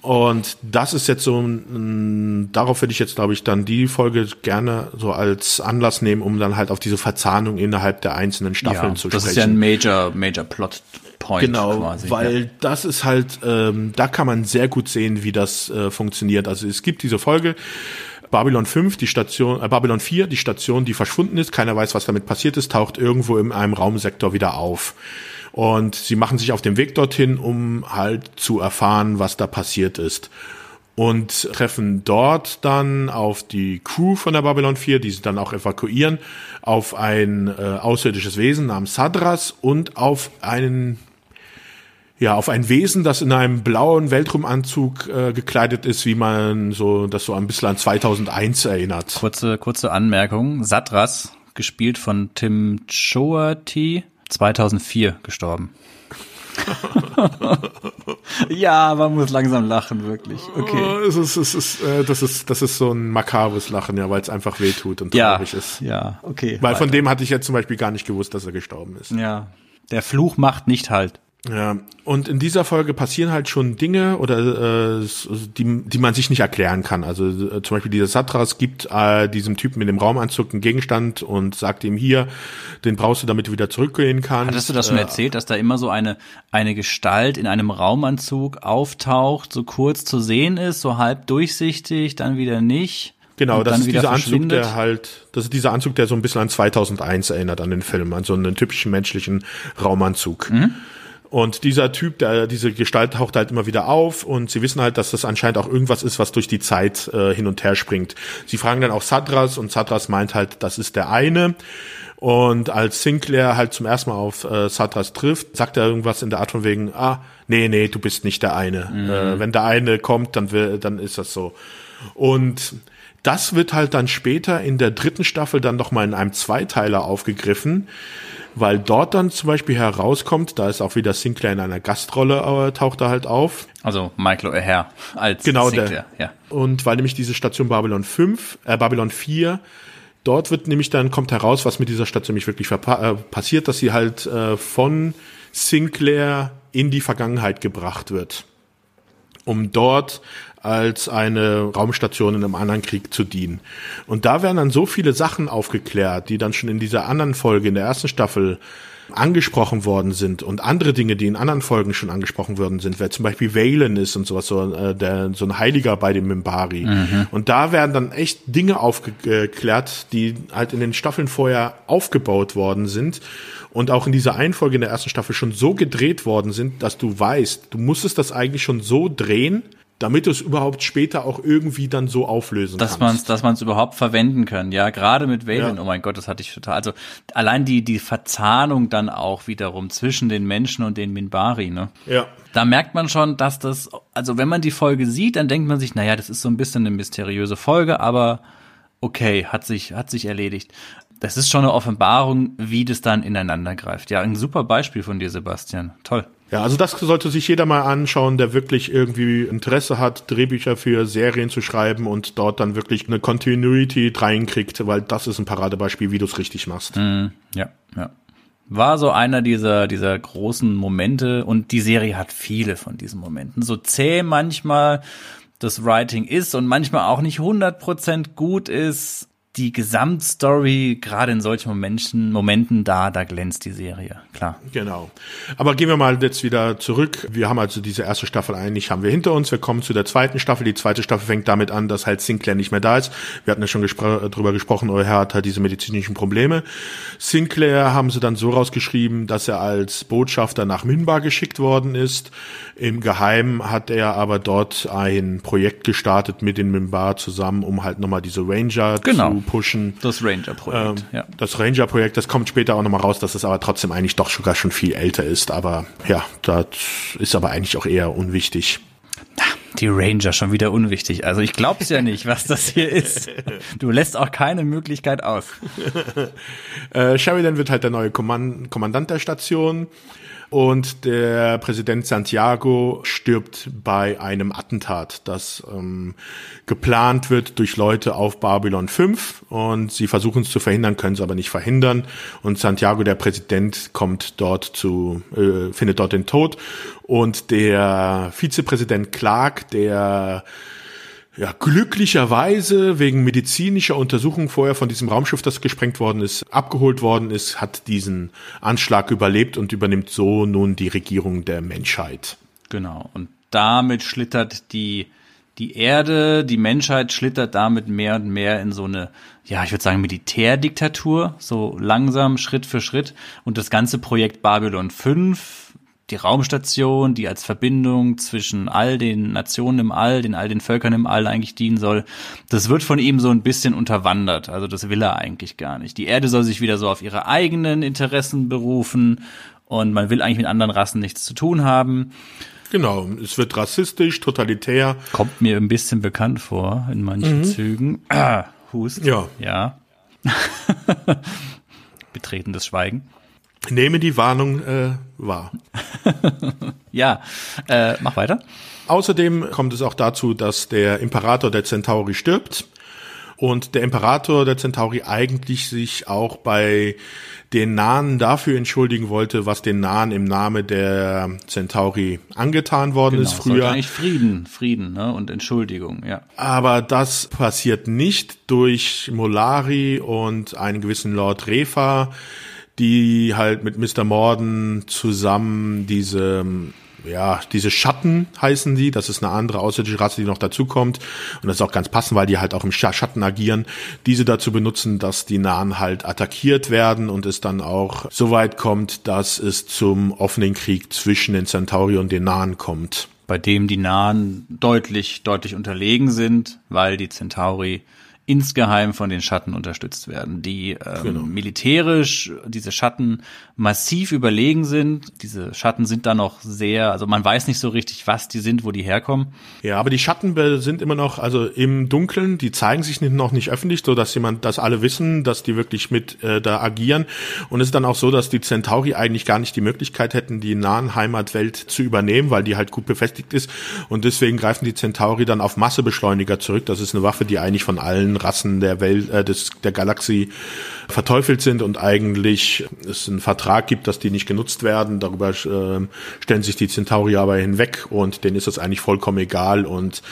Und das ist jetzt so, ein, darauf würde ich jetzt, glaube ich, dann die Folge gerne so als Anlass nehmen, um dann halt auf diese Verzahnung innerhalb der einzelnen Staffeln ja, zu das sprechen. Das ist ja ein Major, Major Plot Point genau, quasi. Weil ja. das ist halt, ähm, da kann man sehr gut sehen, wie das äh, funktioniert. Also es gibt diese Folge, Babylon 5, die Station, äh, Babylon 4, die Station, die verschwunden ist, keiner weiß, was damit passiert ist, taucht irgendwo in einem Raumsektor wieder auf. Und sie machen sich auf den Weg dorthin, um halt zu erfahren, was da passiert ist. Und treffen dort dann auf die Crew von der Babylon 4, die sie dann auch evakuieren, auf ein äh, außerirdisches Wesen namens Sadras und auf einen ja, auf ein Wesen, das in einem blauen Weltraumanzug äh, gekleidet ist, wie man so das so ein bisschen an 2001 erinnert. Kurze kurze Anmerkung, Sadras gespielt von Tim Choati 2004 gestorben. ja, man muss langsam lachen, wirklich. Okay. Oh, es ist, es ist, äh, das ist, das ist so ein makabres Lachen, ja, weil es einfach wehtut und traurig ja, ist. Ja, okay. Weil weiter. von dem hatte ich jetzt zum Beispiel gar nicht gewusst, dass er gestorben ist. Ja. Der Fluch macht nicht halt. Ja, und in dieser Folge passieren halt schon Dinge oder äh, die, die man sich nicht erklären kann. Also äh, zum Beispiel dieser Satras gibt äh, diesem Typen mit dem Raumanzug einen Gegenstand und sagt ihm hier, den brauchst du, damit du wieder zurückgehen kannst. Hattest du das schon äh, erzählt, dass da immer so eine eine Gestalt in einem Raumanzug auftaucht, so kurz zu sehen ist, so halb durchsichtig, dann wieder nicht? Genau, das ist dieser Anzug, der halt, das ist dieser Anzug, der so ein bisschen an 2001 erinnert, an den Film, an so einen typischen menschlichen Raumanzug. Mhm. Und dieser Typ, der, diese Gestalt taucht halt immer wieder auf und sie wissen halt, dass das anscheinend auch irgendwas ist, was durch die Zeit äh, hin und her springt. Sie fragen dann auch Sadras und Sadras meint halt, das ist der eine. Und als Sinclair halt zum ersten Mal auf äh, Sadras trifft, sagt er irgendwas in der Art von wegen, ah, nee, nee, du bist nicht der eine. Mhm. Äh, wenn der eine kommt, dann, will, dann ist das so. Und das wird halt dann später in der dritten Staffel dann noch mal in einem Zweiteiler aufgegriffen weil dort dann zum Beispiel herauskommt, da ist auch wieder Sinclair in einer Gastrolle, äh, taucht er halt auf. Also Michael O'Hare als genau Sinclair, der. ja. Und weil nämlich diese Station Babylon 5, äh, Babylon 4, dort wird nämlich dann, kommt heraus, was mit dieser Station nämlich wirklich äh, passiert, dass sie halt äh, von Sinclair in die Vergangenheit gebracht wird um dort als eine Raumstation in einem anderen Krieg zu dienen. Und da werden dann so viele Sachen aufgeklärt, die dann schon in dieser anderen Folge, in der ersten Staffel, angesprochen worden sind und andere Dinge, die in anderen Folgen schon angesprochen worden sind, wer zum Beispiel Valen ist und sowas, so, äh, der, so ein Heiliger bei dem Mimbari. Mhm. Und da werden dann echt Dinge aufgeklärt, die halt in den Staffeln vorher aufgebaut worden sind und auch in dieser Einfolge in der ersten Staffel schon so gedreht worden sind, dass du weißt, du musstest das eigentlich schon so drehen, damit du es überhaupt später auch irgendwie dann so auflösen dass kannst. Man's, dass man es überhaupt verwenden kann, ja, gerade mit Valen, ja. oh mein Gott, das hatte ich total, also allein die, die Verzahnung dann auch wiederum zwischen den Menschen und den Minbari, ne? Ja. Da merkt man schon, dass das, also wenn man die Folge sieht, dann denkt man sich, naja, das ist so ein bisschen eine mysteriöse Folge, aber okay, hat sich, hat sich erledigt. Das ist schon eine Offenbarung, wie das dann ineinander greift. Ja, ein super Beispiel von dir, Sebastian. Toll. Ja, also das sollte sich jeder mal anschauen, der wirklich irgendwie Interesse hat, Drehbücher für Serien zu schreiben und dort dann wirklich eine Continuity reinkriegt, weil das ist ein Paradebeispiel, wie du es richtig machst. Mm, ja, ja. War so einer dieser, dieser großen Momente und die Serie hat viele von diesen Momenten. So zäh manchmal das Writing ist und manchmal auch nicht 100% gut ist, die Gesamtstory, gerade in solchen Momenten, Momenten da, da glänzt die Serie, klar. Genau. Aber gehen wir mal jetzt wieder zurück. Wir haben also diese erste Staffel eigentlich haben wir hinter uns. Wir kommen zu der zweiten Staffel. Die zweite Staffel fängt damit an, dass halt Sinclair nicht mehr da ist. Wir hatten ja schon gespr drüber gesprochen, euer Herr hat halt diese medizinischen Probleme. Sinclair haben sie dann so rausgeschrieben, dass er als Botschafter nach Minbar geschickt worden ist. Im Geheimen hat er aber dort ein Projekt gestartet mit den Minbar zusammen, um halt nochmal diese Ranger genau. zu pushen. Das Ranger-Projekt, ähm, ja. Das Ranger-Projekt, das kommt später auch nochmal raus, dass es aber trotzdem eigentlich doch sogar schon viel älter ist. Aber ja, das ist aber eigentlich auch eher unwichtig. Die Ranger schon wieder unwichtig. Also ich glaube es ja nicht, was das hier ist. Du lässt auch keine Möglichkeit aus. äh, Sheridan wird halt der neue Kommand Kommandant der Station. Und der Präsident Santiago stirbt bei einem Attentat, das ähm, geplant wird durch Leute auf Babylon 5. Und sie versuchen es zu verhindern, können es aber nicht verhindern. Und Santiago, der Präsident, kommt dort zu, äh, findet dort den Tod. Und der Vizepräsident Clark, der ja, glücklicherweise wegen medizinischer Untersuchung vorher von diesem Raumschiff, das gesprengt worden ist, abgeholt worden ist, hat diesen Anschlag überlebt und übernimmt so nun die Regierung der Menschheit. Genau. Und damit schlittert die, die Erde, die Menschheit schlittert damit mehr und mehr in so eine, ja, ich würde sagen, Militärdiktatur, so langsam, Schritt für Schritt. Und das ganze Projekt Babylon 5 die Raumstation, die als Verbindung zwischen all den Nationen im All, den all den Völkern im All eigentlich dienen soll, das wird von ihm so ein bisschen unterwandert. Also das will er eigentlich gar nicht. Die Erde soll sich wieder so auf ihre eigenen Interessen berufen und man will eigentlich mit anderen Rassen nichts zu tun haben. Genau, es wird rassistisch, totalitär. Kommt mir ein bisschen bekannt vor in manchen mhm. Zügen. Ah, Hust. Ja. Ja. Betretendes Schweigen. Nehme die Warnung äh, wahr. ja, äh, mach weiter. Außerdem kommt es auch dazu, dass der Imperator der Centauri stirbt und der Imperator der Centauri eigentlich sich auch bei den Nahen dafür entschuldigen wollte, was den Nahen im Name der Centauri angetan worden genau, ist früher. Eigentlich Frieden, Frieden ne? und Entschuldigung, ja. Aber das passiert nicht durch Molari und einen gewissen Lord Refa, die halt mit Mr. Morden zusammen diese ja, diese Schatten heißen die. Das ist eine andere außerirdische Rasse, die noch dazukommt. Und das ist auch ganz passend, weil die halt auch im Schatten agieren. Diese dazu benutzen, dass die Nahen halt attackiert werden und es dann auch so weit kommt, dass es zum offenen Krieg zwischen den Centauri und den Nahen kommt. Bei dem die Nahen deutlich, deutlich unterlegen sind, weil die Centauri insgeheim von den Schatten unterstützt werden, die ähm, genau. militärisch diese Schatten massiv überlegen sind. Diese Schatten sind da noch sehr, also man weiß nicht so richtig, was die sind, wo die herkommen. Ja, aber die Schatten sind immer noch, also im Dunkeln, die zeigen sich noch nicht öffentlich, so dass jemand, dass alle wissen, dass die wirklich mit äh, da agieren. Und es ist dann auch so, dass die Centauri eigentlich gar nicht die Möglichkeit hätten, die nahen Heimatwelt zu übernehmen, weil die halt gut befestigt ist. Und deswegen greifen die Centauri dann auf Massebeschleuniger zurück. Das ist eine Waffe, die eigentlich von allen Rassen der Welt, äh, des, der Galaxie verteufelt sind und eigentlich es einen Vertrag gibt, dass die nicht genutzt werden. Darüber äh, stellen sich die Centauri aber hinweg und denen ist das eigentlich vollkommen egal und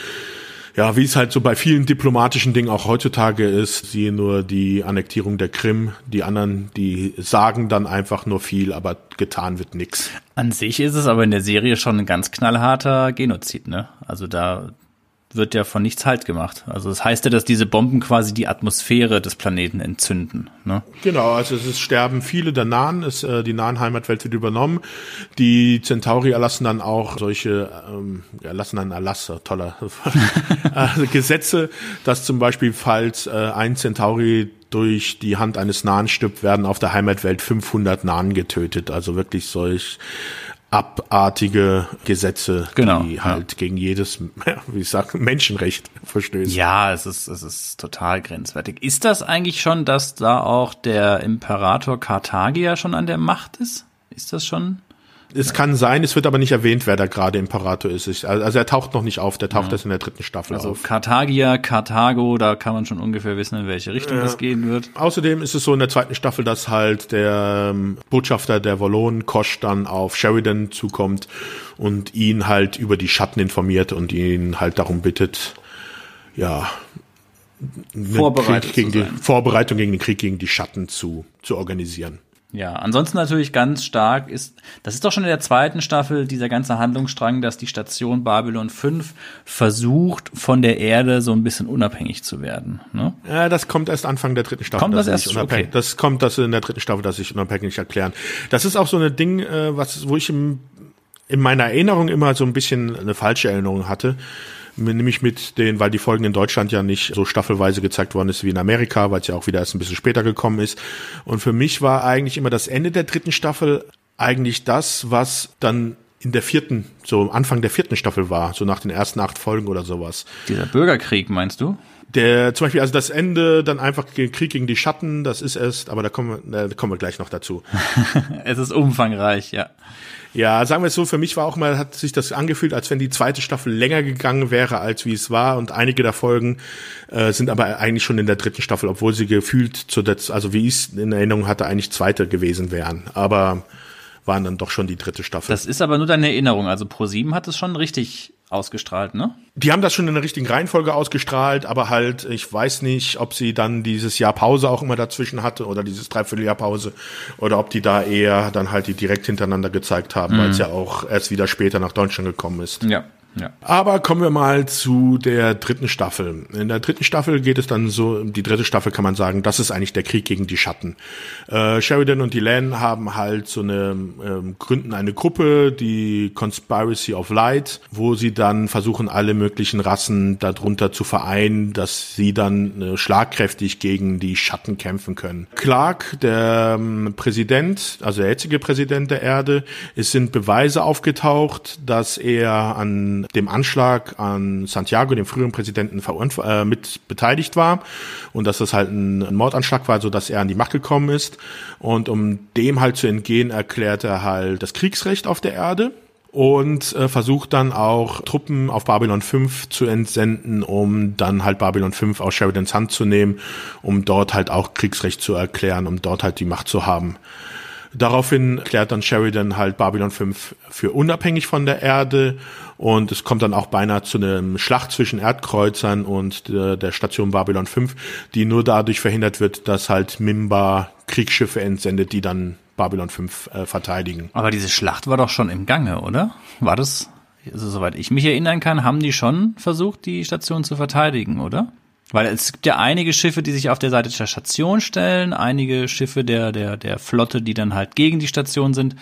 ja, wie es halt so bei vielen diplomatischen Dingen auch heutzutage ist, siehe nur die Annektierung der Krim, die anderen, die sagen dann einfach nur viel, aber getan wird nichts. An sich ist es aber in der Serie schon ein ganz knallharter Genozid, ne? Also da wird ja von nichts halt gemacht. Also das heißt ja, dass diese Bomben quasi die Atmosphäre des Planeten entzünden. Ne? Genau, also es ist, sterben viele der Nahen, es, äh, die nahen Heimatwelt wird übernommen. Die Centauri erlassen dann auch solche, ähm, erlassen dann Erlass, toller äh, Gesetze, dass zum Beispiel, falls äh, ein Centauri durch die Hand eines Nahen stirbt, werden auf der Heimatwelt 500 Nahen getötet. Also wirklich solch abartige Gesetze, genau, die halt ja. gegen jedes, wie ich sag, Menschenrecht verstößen. Ja, es ist, es ist total grenzwertig. Ist das eigentlich schon, dass da auch der Imperator Karthagia schon an der Macht ist? Ist das schon? Es kann sein, es wird aber nicht erwähnt, wer da gerade Imperator ist. Also er taucht noch nicht auf, der taucht ja. erst in der dritten Staffel also auf. Also Karthagia, Karthago, da kann man schon ungefähr wissen, in welche Richtung ja. das gehen wird. Außerdem ist es so in der zweiten Staffel, dass halt der ähm, Botschafter der Wallonen, Kosch, dann auf Sheridan zukommt und ihn halt über die Schatten informiert und ihn halt darum bittet, ja, Vorbereitung gegen die Vorbereitung gegen den Krieg gegen die Schatten zu, zu organisieren. Ja, ansonsten natürlich ganz stark ist, das ist doch schon in der zweiten Staffel dieser ganze Handlungsstrang, dass die Station Babylon 5 versucht, von der Erde so ein bisschen unabhängig zu werden. Ne? Ja, das kommt erst Anfang der dritten Staffel. Kommt das erst? Okay. Das kommt das in der dritten Staffel, dass sich unabhängig erklären. Das ist auch so ein Ding, äh, was, wo ich im, in meiner Erinnerung immer so ein bisschen eine falsche Erinnerung hatte nämlich mit den, weil die Folgen in Deutschland ja nicht so staffelweise gezeigt worden ist wie in Amerika, weil es ja auch wieder erst ein bisschen später gekommen ist. Und für mich war eigentlich immer das Ende der dritten Staffel eigentlich das, was dann in der vierten, so Anfang der vierten Staffel war, so nach den ersten acht Folgen oder sowas. Dieser Bürgerkrieg, meinst du? Der, zum Beispiel, also das Ende, dann einfach Krieg gegen die Schatten, das ist erst, aber da kommen wir, da kommen wir gleich noch dazu. es ist umfangreich, ja. Ja, sagen wir es so, für mich war auch mal, hat sich das angefühlt, als wenn die zweite Staffel länger gegangen wäre, als wie es war. Und einige der Folgen äh, sind aber eigentlich schon in der dritten Staffel, obwohl sie gefühlt zu der, also wie ich es in Erinnerung hatte, eigentlich zweite gewesen wären. Aber waren dann doch schon die dritte Staffel. Das ist aber nur deine Erinnerung. Also Pro7 hat es schon richtig ausgestrahlt, ne? Die haben das schon in der richtigen Reihenfolge ausgestrahlt, aber halt, ich weiß nicht, ob sie dann dieses Jahr Pause auch immer dazwischen hatte oder dieses Dreivierteljahr Pause oder ob die da eher dann halt die direkt hintereinander gezeigt haben, mhm. weil es ja auch erst wieder später nach Deutschland gekommen ist. Ja. Ja. Aber kommen wir mal zu der dritten Staffel. In der dritten Staffel geht es dann so, die dritte Staffel kann man sagen, das ist eigentlich der Krieg gegen die Schatten. Äh, Sheridan und Delan haben halt so eine, ähm, gründen eine Gruppe, die Conspiracy of Light, wo sie dann versuchen, alle möglichen Rassen darunter zu vereinen, dass sie dann äh, schlagkräftig gegen die Schatten kämpfen können. Clark, der ähm, Präsident, also der jetzige Präsident der Erde, es sind Beweise aufgetaucht, dass er an dem Anschlag an Santiago, dem früheren Präsidenten, äh, mit beteiligt war und dass das halt ein, ein Mordanschlag war, so dass er an die Macht gekommen ist. Und um dem halt zu entgehen, erklärt er halt das Kriegsrecht auf der Erde und äh, versucht dann auch Truppen auf Babylon 5 zu entsenden, um dann halt Babylon 5 aus Sheridans Hand zu nehmen, um dort halt auch Kriegsrecht zu erklären, um dort halt die Macht zu haben. Daraufhin klärt dann Sheridan halt Babylon 5 für unabhängig von der Erde und es kommt dann auch beinahe zu einem Schlacht zwischen Erdkreuzern und der, Station Babylon 5, die nur dadurch verhindert wird, dass halt Mimba Kriegsschiffe entsendet, die dann Babylon 5 äh, verteidigen. Aber diese Schlacht war doch schon im Gange, oder? War das, also, soweit ich mich erinnern kann, haben die schon versucht, die Station zu verteidigen, oder? Weil es gibt ja einige Schiffe, die sich auf der Seite der Station stellen, einige Schiffe der, der, der Flotte, die dann halt gegen die Station sind.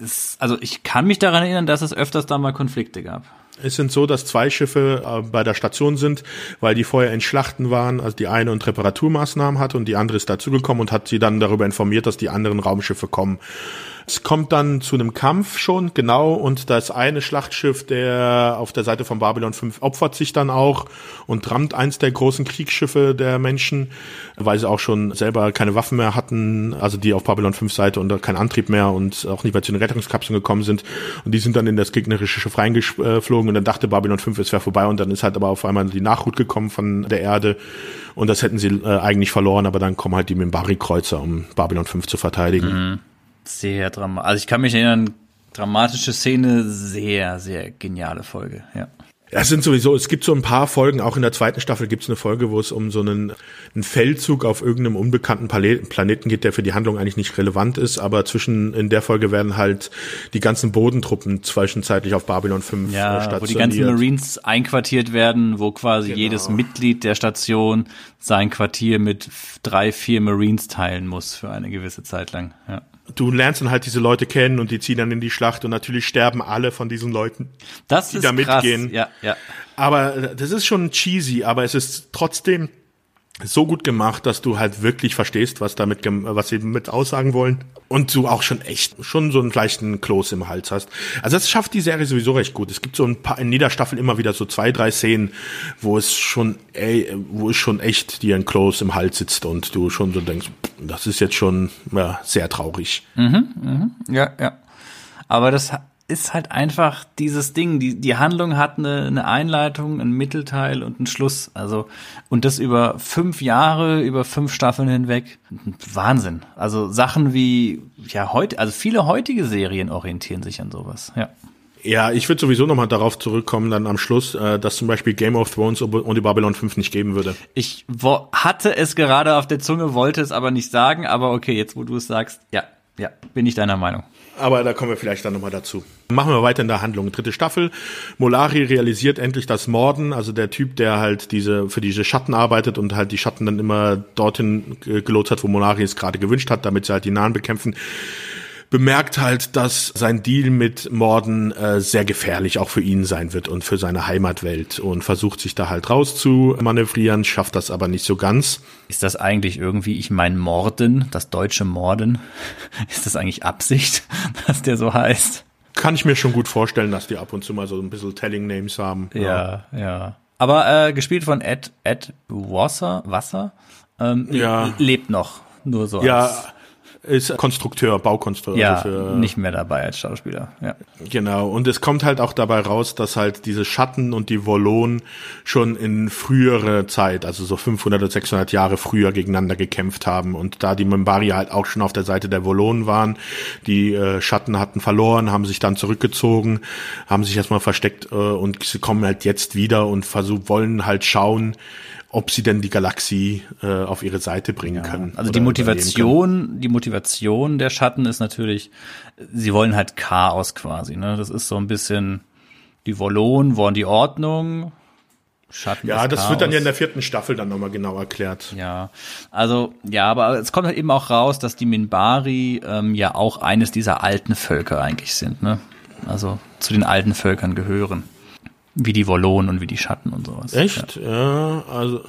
Es, also ich kann mich daran erinnern, dass es öfters da mal Konflikte gab. Es sind so, dass zwei Schiffe äh, bei der Station sind, weil die vorher in Schlachten waren, also die eine und Reparaturmaßnahmen hat und die andere ist dazugekommen und hat sie dann darüber informiert, dass die anderen Raumschiffe kommen. Es kommt dann zu einem Kampf schon, genau, und das eine Schlachtschiff, der auf der Seite von Babylon 5 opfert sich dann auch und rammt eins der großen Kriegsschiffe der Menschen, weil sie auch schon selber keine Waffen mehr hatten, also die auf Babylon 5 Seite und keinen Antrieb mehr und auch nicht mehr zu den Rettungskapseln gekommen sind. Und die sind dann in das gegnerische Schiff reingeflogen und dann dachte Babylon 5, es wäre vorbei und dann ist halt aber auf einmal die Nachhut gekommen von der Erde und das hätten sie äh, eigentlich verloren, aber dann kommen halt die Mimbari-Kreuzer, um Babylon 5 zu verteidigen. Mhm. Sehr dramatisch. Also ich kann mich erinnern, dramatische Szene, sehr, sehr geniale Folge, ja. Es sind sowieso, es gibt so ein paar Folgen, auch in der zweiten Staffel gibt es eine Folge, wo es um so einen, einen Feldzug auf irgendeinem unbekannten Planeten geht, der für die Handlung eigentlich nicht relevant ist, aber zwischen, in der Folge werden halt die ganzen Bodentruppen zwischenzeitlich auf Babylon 5 ja, stationiert. wo die ganzen Marines einquartiert werden, wo quasi genau. jedes Mitglied der Station sein Quartier mit drei, vier Marines teilen muss für eine gewisse Zeit lang, ja du lernst dann halt diese Leute kennen und die ziehen dann in die Schlacht und natürlich sterben alle von diesen Leuten, das die da mitgehen. Ja, ja. Aber das ist schon cheesy, aber es ist trotzdem so gut gemacht, dass du halt wirklich verstehst, was damit, was sie mit aussagen wollen. Und du auch schon echt, schon so einen leichten Kloß im Hals hast. Also das schafft die Serie sowieso recht gut. Es gibt so ein paar, in jeder Staffel immer wieder so zwei, drei Szenen, wo es schon, ey, wo es schon echt dir ein Kloß im Hals sitzt und du schon so denkst, das ist jetzt schon, ja, sehr traurig. Mhm, mhm, ja, ja. Aber das ist halt einfach dieses Ding. Die, die Handlung hat eine, eine Einleitung, einen Mittelteil und einen Schluss. Also, und das über fünf Jahre, über fünf Staffeln hinweg. Wahnsinn. Also Sachen wie, ja, heute, also viele heutige Serien orientieren sich an sowas, ja. Ja, ich würde sowieso nochmal darauf zurückkommen, dann am Schluss, äh, dass zum Beispiel Game of Thrones die Babylon 5 nicht geben würde. Ich hatte es gerade auf der Zunge, wollte es aber nicht sagen, aber okay, jetzt wo du es sagst, ja, ja, bin ich deiner Meinung. Aber da kommen wir vielleicht dann nochmal dazu. Machen wir weiter in der Handlung. Dritte Staffel. Molari realisiert endlich das Morden, also der Typ, der halt diese, für diese Schatten arbeitet und halt die Schatten dann immer dorthin gelotst hat, wo Molari es gerade gewünscht hat, damit sie halt die Nahen bekämpfen bemerkt halt, dass sein Deal mit Morden äh, sehr gefährlich auch für ihn sein wird und für seine Heimatwelt und versucht sich da halt rauszumanövrieren, schafft das aber nicht so ganz. Ist das eigentlich irgendwie, ich meine Morden, das deutsche Morden, ist das eigentlich Absicht, dass der so heißt? Kann ich mir schon gut vorstellen, dass die ab und zu mal so ein bisschen Telling Names haben. Ja, ja. ja. Aber äh, gespielt von Ed, Ed Wasser, Wasser ähm, ja. lebt noch. Nur so. Ja, als ist Konstrukteur, Baukonstrukteur. Ja, also nicht mehr dabei als Schauspieler. Ja. Genau. Und es kommt halt auch dabei raus, dass halt diese Schatten und die Volonen schon in frühere Zeit, also so 500 oder 600 Jahre früher gegeneinander gekämpft haben. Und da die Membari halt auch schon auf der Seite der Volonen waren, die äh, Schatten hatten verloren, haben sich dann zurückgezogen, haben sich erstmal versteckt äh, und sie kommen halt jetzt wieder und versuchen, wollen halt schauen, ob sie denn die Galaxie äh, auf ihre Seite bringen ja, können. Also die Motivation, die Motivation der Schatten ist natürlich, sie wollen halt Chaos quasi. Ne? Das ist so ein bisschen, die Volonen wollen die Ordnung, Schatten ja, das Chaos. wird dann ja in der vierten Staffel dann nochmal genau erklärt. Ja, also ja, aber es kommt halt eben auch raus, dass die Minbari ähm, ja auch eines dieser alten Völker eigentlich sind, ne? Also zu den alten Völkern gehören. Wie die Wollonen und wie die Schatten und sowas. Echt? Ja, ja also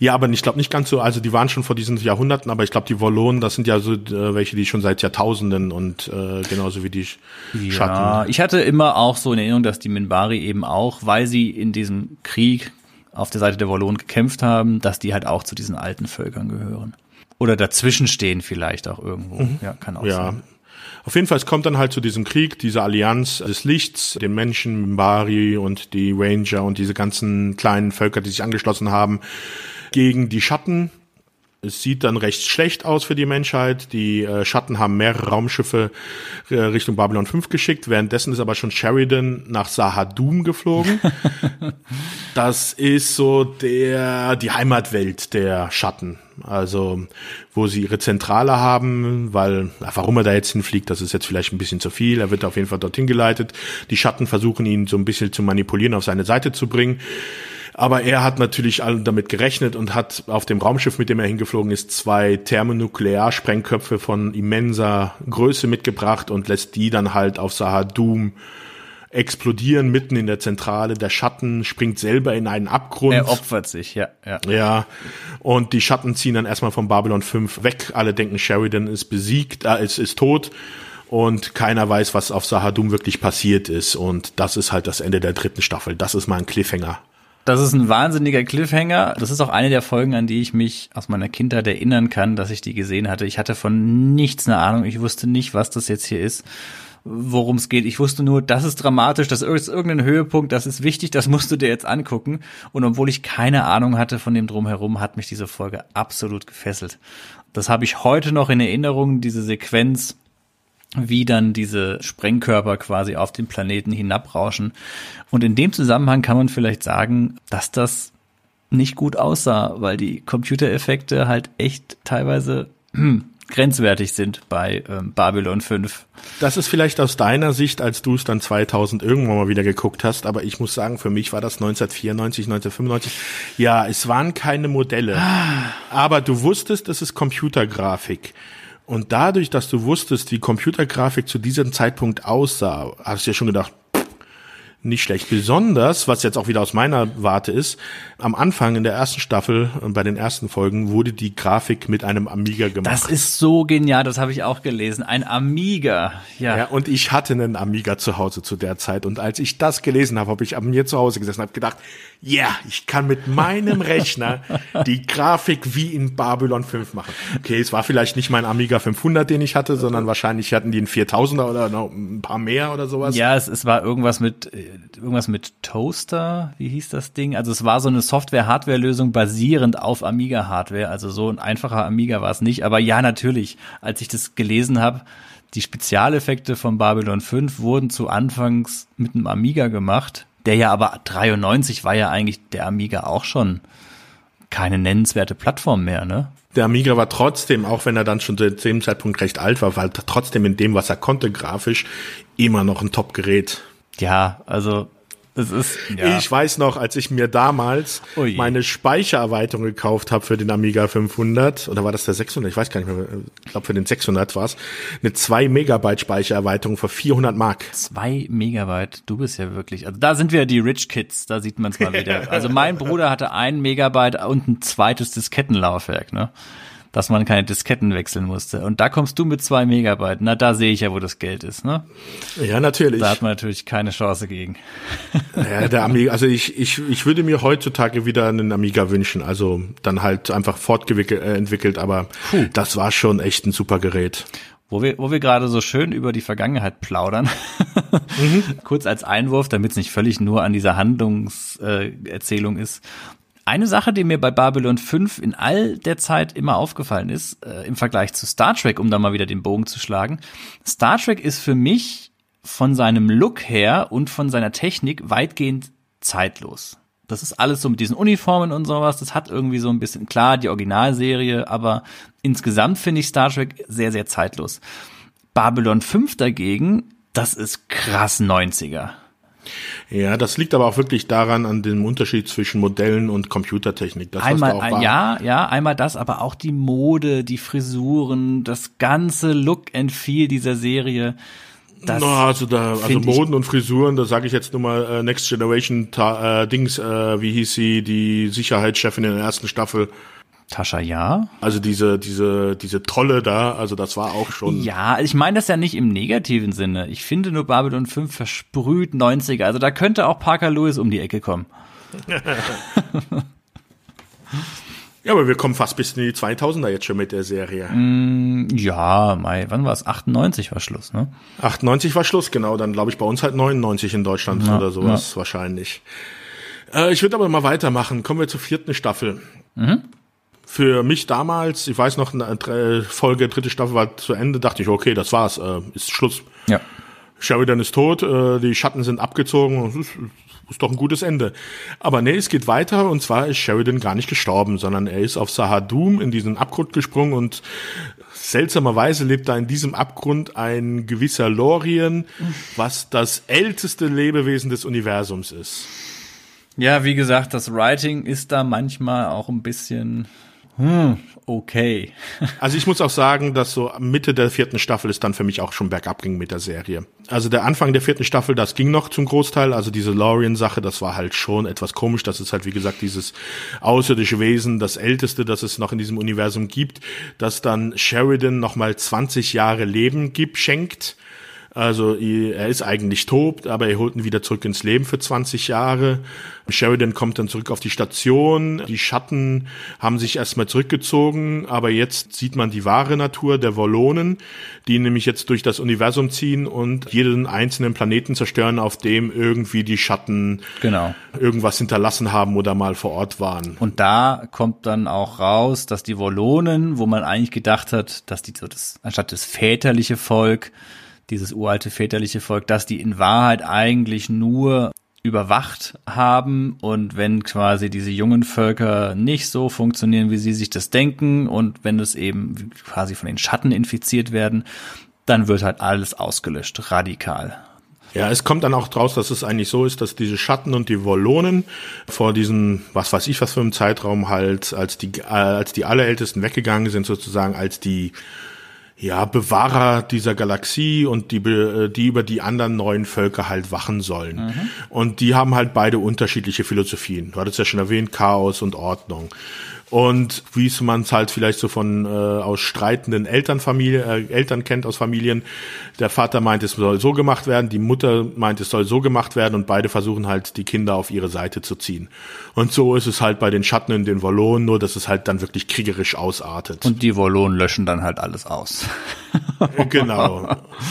ja, aber ich glaube nicht ganz so. Also die waren schon vor diesen Jahrhunderten, aber ich glaube die Wollonen, das sind ja so äh, welche, die schon seit Jahrtausenden und äh, genauso wie die ja, Schatten. Ja, ich hatte immer auch so in Erinnerung, dass die Minbari eben auch, weil sie in diesem Krieg auf der Seite der Wollonen gekämpft haben, dass die halt auch zu diesen alten Völkern gehören. Oder dazwischen stehen vielleicht auch irgendwo. Mhm. Ja, kann auch ja. sein. Auf jeden Fall, es kommt dann halt zu diesem Krieg, dieser Allianz des Lichts, den Menschen, Mimbari und die Ranger und diese ganzen kleinen Völker, die sich angeschlossen haben, gegen die Schatten. Es sieht dann recht schlecht aus für die Menschheit. Die äh, Schatten haben mehrere Raumschiffe äh, Richtung Babylon 5 geschickt. Währenddessen ist aber schon Sheridan nach Sahadum geflogen. das ist so der, die Heimatwelt der Schatten. Also, wo sie ihre Zentrale haben, weil, warum er da jetzt hinfliegt, das ist jetzt vielleicht ein bisschen zu viel. Er wird auf jeden Fall dorthin geleitet. Die Schatten versuchen ihn so ein bisschen zu manipulieren, auf seine Seite zu bringen. Aber er hat natürlich damit gerechnet und hat auf dem Raumschiff, mit dem er hingeflogen ist, zwei Thermonuklearsprengköpfe von immenser Größe mitgebracht und lässt die dann halt auf Sahadum explodieren mitten in der Zentrale. Der Schatten springt selber in einen Abgrund. Er opfert sich, ja. Ja, ja. und die Schatten ziehen dann erstmal von Babylon 5 weg. Alle denken, Sheridan ist besiegt, äh, ist, ist tot. und keiner weiß, was auf Sahadum wirklich passiert ist. Und das ist halt das Ende der dritten Staffel. Das ist mal ein Cliffhanger. Das ist ein wahnsinniger Cliffhanger. Das ist auch eine der Folgen, an die ich mich aus meiner Kindheit erinnern kann, dass ich die gesehen hatte. Ich hatte von nichts eine Ahnung. Ich wusste nicht, was das jetzt hier ist, worum es geht. Ich wusste nur, das ist dramatisch, das ist irgendein Höhepunkt, das ist wichtig, das musst du dir jetzt angucken. Und obwohl ich keine Ahnung hatte von dem Drumherum, hat mich diese Folge absolut gefesselt. Das habe ich heute noch in Erinnerung, diese Sequenz wie dann diese Sprengkörper quasi auf den Planeten hinabrauschen. Und in dem Zusammenhang kann man vielleicht sagen, dass das nicht gut aussah, weil die Computereffekte halt echt teilweise hm, grenzwertig sind bei ähm, Babylon 5. Das ist vielleicht aus deiner Sicht, als du es dann 2000 irgendwann mal wieder geguckt hast, aber ich muss sagen, für mich war das 1994, 1995. Ja, es waren keine Modelle, ah. aber du wusstest, es ist Computergrafik. Und dadurch, dass du wusstest, wie Computergrafik zu diesem Zeitpunkt aussah, hast du ja schon gedacht, nicht schlecht. Besonders, was jetzt auch wieder aus meiner Warte ist, am Anfang in der ersten Staffel und bei den ersten Folgen wurde die Grafik mit einem Amiga gemacht. Das ist so genial, das habe ich auch gelesen. Ein Amiga, ja. Ja, und ich hatte einen Amiga zu Hause zu der Zeit. Und als ich das gelesen habe, habe ich an mir zu Hause gesessen und habe gedacht, ja, yeah, ich kann mit meinem Rechner die Grafik wie in Babylon 5 machen. Okay, es war vielleicht nicht mein Amiga 500, den ich hatte, sondern wahrscheinlich hatten die einen 4000er oder noch ein paar mehr oder sowas. Ja, es, es war irgendwas mit äh, irgendwas mit Toaster, wie hieß das Ding? Also es war so eine Software-Hardware-Lösung basierend auf Amiga-Hardware. Also so ein einfacher Amiga war es nicht. Aber ja, natürlich, als ich das gelesen habe, die Spezialeffekte von Babylon 5 wurden zu Anfangs mit einem Amiga gemacht. Der ja aber 93 war ja eigentlich der Amiga auch schon keine nennenswerte Plattform mehr, ne? Der Amiga war trotzdem, auch wenn er dann schon zu dem Zeitpunkt recht alt war, war trotzdem in dem, was er konnte, grafisch immer noch ein Top-Gerät. Ja, also das ist, ja. Ich weiß noch, als ich mir damals Ui. meine Speichererweiterung gekauft habe für den Amiga 500, oder war das der 600? Ich weiß gar nicht mehr. Ich glaube, für den 600 war es. Eine 2 Megabyte Speichererweiterung für 400 Mark. 2 Megabyte? Du bist ja wirklich, also da sind wir die Rich Kids, da sieht man es mal wieder. Also mein Bruder hatte ein Megabyte und ein zweites Diskettenlaufwerk, ne? Dass man keine Disketten wechseln musste. Und da kommst du mit zwei Megabyte. Na, da sehe ich ja, wo das Geld ist, ne? Ja, natürlich. Da hat man natürlich keine Chance gegen. Ja, der Amiga, also ich, ich, ich würde mir heutzutage wieder einen Amiga wünschen. Also dann halt einfach fortentwickelt, äh, aber Puh. das war schon echt ein super Gerät. Wo wir, wo wir gerade so schön über die Vergangenheit plaudern, mhm. kurz als Einwurf, damit es nicht völlig nur an dieser Handlungserzählung äh, ist. Eine Sache, die mir bei Babylon 5 in all der Zeit immer aufgefallen ist, äh, im Vergleich zu Star Trek, um da mal wieder den Bogen zu schlagen, Star Trek ist für mich von seinem Look her und von seiner Technik weitgehend zeitlos. Das ist alles so mit diesen Uniformen und sowas. Das hat irgendwie so ein bisschen, klar, die Originalserie, aber insgesamt finde ich Star Trek sehr, sehr zeitlos. Babylon 5 dagegen, das ist krass 90er. Ja, das liegt aber auch wirklich daran, an dem Unterschied zwischen Modellen und Computertechnik. Das, einmal, ein, ja, ja, einmal das, aber auch die Mode, die Frisuren, das ganze Look and Feel dieser Serie. Das Na, also da, also Moden und Frisuren, da sage ich jetzt nur mal äh, Next Generation äh, Dings, äh, wie hieß sie, die Sicherheitschefin in der ersten Staffel. Tascha, ja. Also diese, diese, diese Trolle da, also das war auch schon. Ja, ich meine das ja nicht im negativen Sinne. Ich finde nur Babylon 5 versprüht 90er. Also da könnte auch Parker Lewis um die Ecke kommen. ja, aber wir kommen fast bis in die 2000er jetzt schon mit der Serie. Mm, ja, Mai, wann war es? 98 war Schluss, ne? 98 war Schluss, genau. Dann glaube ich bei uns halt 99 in Deutschland ja, oder sowas ja. wahrscheinlich. Äh, ich würde aber mal weitermachen. Kommen wir zur vierten Staffel. Mhm für mich damals, ich weiß noch, eine Folge, dritte Staffel war zu Ende, dachte ich, okay, das war's, äh, ist Schluss. Ja. Sheridan ist tot, äh, die Schatten sind abgezogen, ist, ist doch ein gutes Ende. Aber nee, es geht weiter und zwar ist Sheridan gar nicht gestorben, sondern er ist auf Sahadum in diesen Abgrund gesprungen und seltsamerweise lebt da in diesem Abgrund ein gewisser Lorien, was das älteste Lebewesen des Universums ist. Ja, wie gesagt, das Writing ist da manchmal auch ein bisschen Hm, okay. also ich muss auch sagen, dass so Mitte der vierten Staffel ist dann für mich auch schon bergab ging mit der Serie. Also der Anfang der vierten Staffel, das ging noch zum Großteil. Also diese Lorien-Sache, das war halt schon etwas komisch. Das ist halt, wie gesagt, dieses außerirdische Wesen, das älteste, das es noch in diesem Universum gibt, das dann Sheridan nochmal 20 Jahre Leben gibt, schenkt also er ist eigentlich tot, aber er holt ihn wieder zurück ins Leben für 20 Jahre. Sheridan kommt dann zurück auf die Station. Die Schatten haben sich erstmal zurückgezogen, aber jetzt sieht man die wahre Natur der Wollonen, die nämlich jetzt durch das Universum ziehen und jeden einzelnen Planeten zerstören, auf dem irgendwie die Schatten genau. irgendwas hinterlassen haben oder mal vor Ort waren. Und da kommt dann auch raus, dass die Wollonen, wo man eigentlich gedacht hat, dass die so das, anstatt das väterliche Volk dieses uralte väterliche Volk, dass die in Wahrheit eigentlich nur überwacht haben und wenn quasi diese jungen Völker nicht so funktionieren, wie sie sich das denken und wenn es eben quasi von den Schatten infiziert werden, dann wird halt alles ausgelöscht, radikal. Ja, es kommt dann auch draus, dass es eigentlich so ist, dass diese Schatten und die Wollonen vor diesem, was weiß ich was für einem Zeitraum halt, als die, äh, als die Allerältesten weggegangen sind, sozusagen als die ja, Bewahrer dieser Galaxie und die, äh, die über die anderen neuen Völker halt wachen sollen. Mhm. Und die haben halt beide unterschiedliche Philosophien. Du hattest ja schon erwähnt, Chaos und Ordnung. Und wie es man es halt vielleicht so von äh, aus streitenden Elternfamilie, äh, Eltern kennt aus Familien, der Vater meint, es soll so gemacht werden, die Mutter meint, es soll so gemacht werden und beide versuchen halt, die Kinder auf ihre Seite zu ziehen. Und so ist es halt bei den Schatten in den Wollonen, nur dass es halt dann wirklich kriegerisch ausartet. Und die Wollonen löschen dann halt alles aus. genau.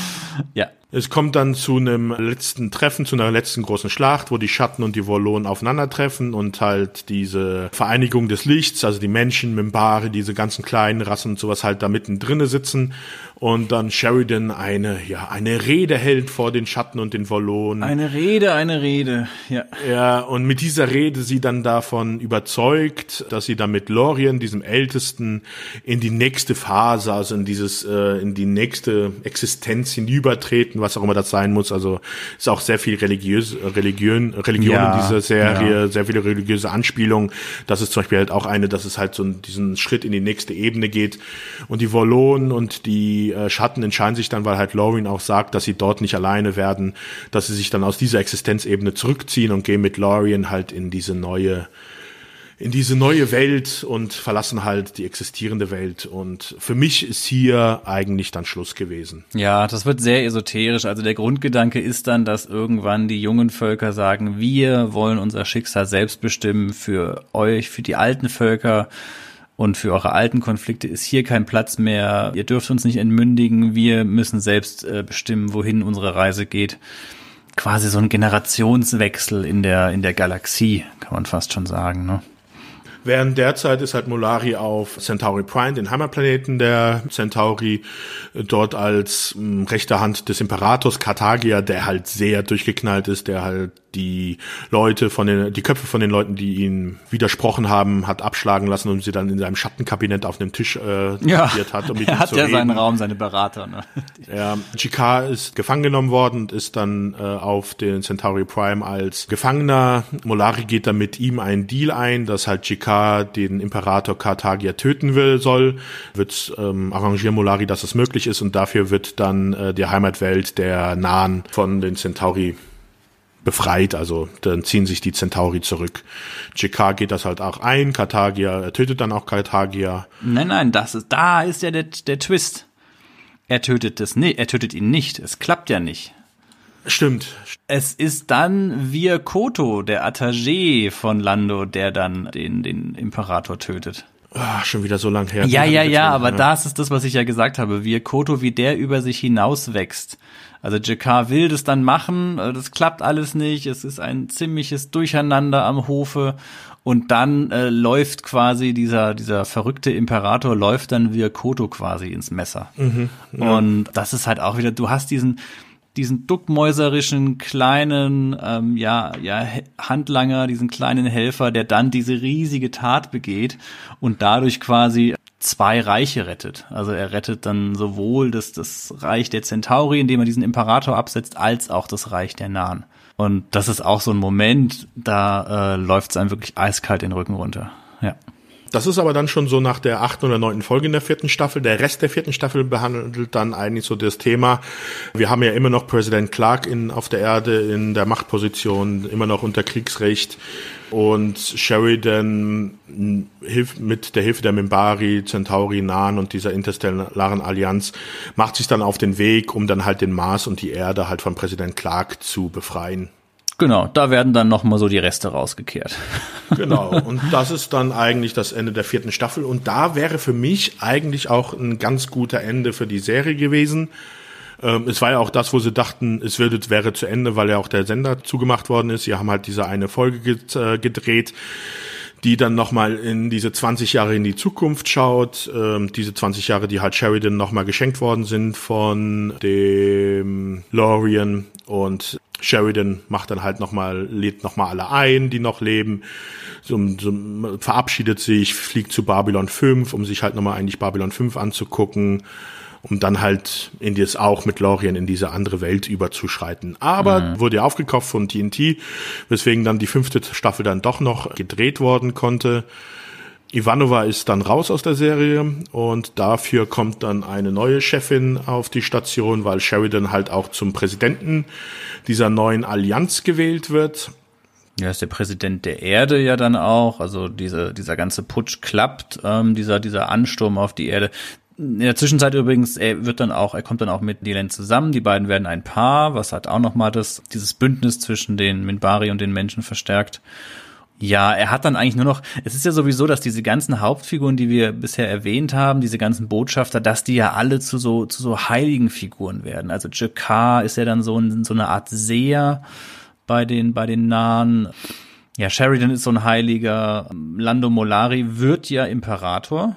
ja. Es kommt dann zu einem letzten Treffen, zu einer letzten großen Schlacht, wo die Schatten und die Wollonen aufeinandertreffen und halt diese Vereinigung des Lichts, also die Menschen, Mimbari, diese ganzen kleinen Rassen und sowas halt da mittendrin sitzen und dann Sheridan eine, ja, eine Rede hält vor den Schatten und den Wollonen. Eine Rede, eine Rede, ja. Ja, und mit dieser Rede sie dann davon überzeugt, dass sie dann mit Lorien, diesem Ältesten, in die nächste Phase, also in dieses, äh, in die nächste Existenz hinübertreten, was auch immer das sein muss. Also ist auch sehr viel religiös, Religion, Religion ja, in dieser Serie, ja. sehr viele religiöse Anspielungen. Das ist zum Beispiel halt auch eine, dass es halt so diesen Schritt in die nächste Ebene geht. Und die Wollonen und die äh, Schatten entscheiden sich dann, weil halt Lauren auch sagt, dass sie dort nicht alleine werden, dass sie sich dann aus dieser Existenzebene zurückziehen und gehen mit Lorien halt in diese neue in diese neue Welt und verlassen halt die existierende Welt. Und für mich ist hier eigentlich dann Schluss gewesen. Ja, das wird sehr esoterisch. Also der Grundgedanke ist dann, dass irgendwann die jungen Völker sagen, wir wollen unser Schicksal selbst bestimmen für euch, für die alten Völker und für eure alten Konflikte ist hier kein Platz mehr. Ihr dürft uns nicht entmündigen. Wir müssen selbst äh, bestimmen, wohin unsere Reise geht. Quasi so ein Generationswechsel in der, in der Galaxie, kann man fast schon sagen, ne? Während derzeit ist halt Molari auf Centauri Prime, den Heimatplaneten der Centauri, dort als mh, rechte Hand des Imperators Carthagia, der halt sehr durchgeknallt ist, der halt die Leute von den, die Köpfe von den Leuten, die ihn widersprochen haben, hat abschlagen lassen und sie dann in seinem Schattenkabinett auf dem Tisch äh, ja, hat. Um mit er hat ja reden. seinen Raum, seine Berater. Ne? Ja, GK ist gefangen genommen worden und ist dann äh, auf den Centauri Prime als Gefangener. Molari geht dann mit ihm einen Deal ein, dass halt GK den Imperator Carthagia töten will, soll. Wird ähm, arrangieren Molari, dass es möglich ist und dafür wird dann äh, die Heimatwelt der Nahen von den Centauri befreit, also dann ziehen sich die Centauri zurück. JK geht das halt auch ein, Karthagia, er tötet dann auch Karthagia. Nein, nein, das ist, da ist ja der, der Twist. Er tötet das nicht, er tötet ihn nicht, es klappt ja nicht. Stimmt. Es ist dann Vir Koto, der Attagé von Lando, der dann den, den Imperator tötet. Ach, schon wieder so lang her. Ja, ja, ja, aber ja. das ist das, was ich ja gesagt habe. Wie Koto, wie der über sich hinauswächst. Also Jakar will das dann machen, äh, das klappt alles nicht, es ist ein ziemliches Durcheinander am Hofe und dann äh, läuft quasi dieser, dieser verrückte Imperator läuft dann wie Koto quasi ins Messer. Mhm, ja. Und das ist halt auch wieder, du hast diesen, diesen duckmäuserischen kleinen ähm, ja ja Handlanger, diesen kleinen Helfer, der dann diese riesige Tat begeht und dadurch quasi zwei Reiche rettet. Also er rettet dann sowohl das, das Reich der Centauri, indem er diesen Imperator absetzt, als auch das Reich der Nahen. Und das ist auch so ein Moment, da äh, läuft es einem wirklich eiskalt den Rücken runter. Das ist aber dann schon so nach der achten oder neunten Folge in der vierten Staffel. Der Rest der vierten Staffel behandelt dann eigentlich so das Thema. Wir haben ja immer noch Präsident Clark in, auf der Erde in der Machtposition, immer noch unter Kriegsrecht. Und Sheridan hilft mit der Hilfe der Mimbari, Centauri, Nahen und dieser interstellaren Allianz, macht sich dann auf den Weg, um dann halt den Mars und die Erde halt von Präsident Clark zu befreien. Genau, da werden dann nochmal so die Reste rausgekehrt. Genau, und das ist dann eigentlich das Ende der vierten Staffel. Und da wäre für mich eigentlich auch ein ganz guter Ende für die Serie gewesen. Ähm, es war ja auch das, wo sie dachten, es würde, wäre zu Ende, weil ja auch der Sender zugemacht worden ist. Sie haben halt diese eine Folge äh, gedreht die dann nochmal in diese 20 Jahre in die Zukunft schaut. Ähm, diese 20 Jahre, die halt Sheridan nochmal geschenkt worden sind von dem Lorian und Sheridan macht dann halt nochmal, lädt nochmal alle ein, die noch leben, so, so, verabschiedet sich, fliegt zu Babylon 5, um sich halt nochmal eigentlich Babylon 5 anzugucken um dann halt in das auch mit Lorien in diese andere Welt überzuschreiten. Aber mhm. wurde ja aufgekauft von TNT, weswegen dann die fünfte Staffel dann doch noch gedreht worden konnte. Ivanova ist dann raus aus der Serie und dafür kommt dann eine neue Chefin auf die Station, weil Sheridan halt auch zum Präsidenten dieser neuen Allianz gewählt wird. Ja, ist der Präsident der Erde ja dann auch. Also diese, dieser ganze Putsch klappt, ähm, dieser, dieser Ansturm auf die Erde. In der Zwischenzeit übrigens, er wird dann auch, er kommt dann auch mit Dylan zusammen. Die beiden werden ein Paar, was hat auch nochmal das, dieses Bündnis zwischen den Minbari und den Menschen verstärkt. Ja, er hat dann eigentlich nur noch, es ist ja sowieso, dass diese ganzen Hauptfiguren, die wir bisher erwähnt haben, diese ganzen Botschafter, dass die ja alle zu so, zu so heiligen Figuren werden. Also Jakar ist ja dann so, ein, so eine Art Seher bei den, bei den Nahen. Ja, Sheridan ist so ein Heiliger. Lando Molari wird ja Imperator.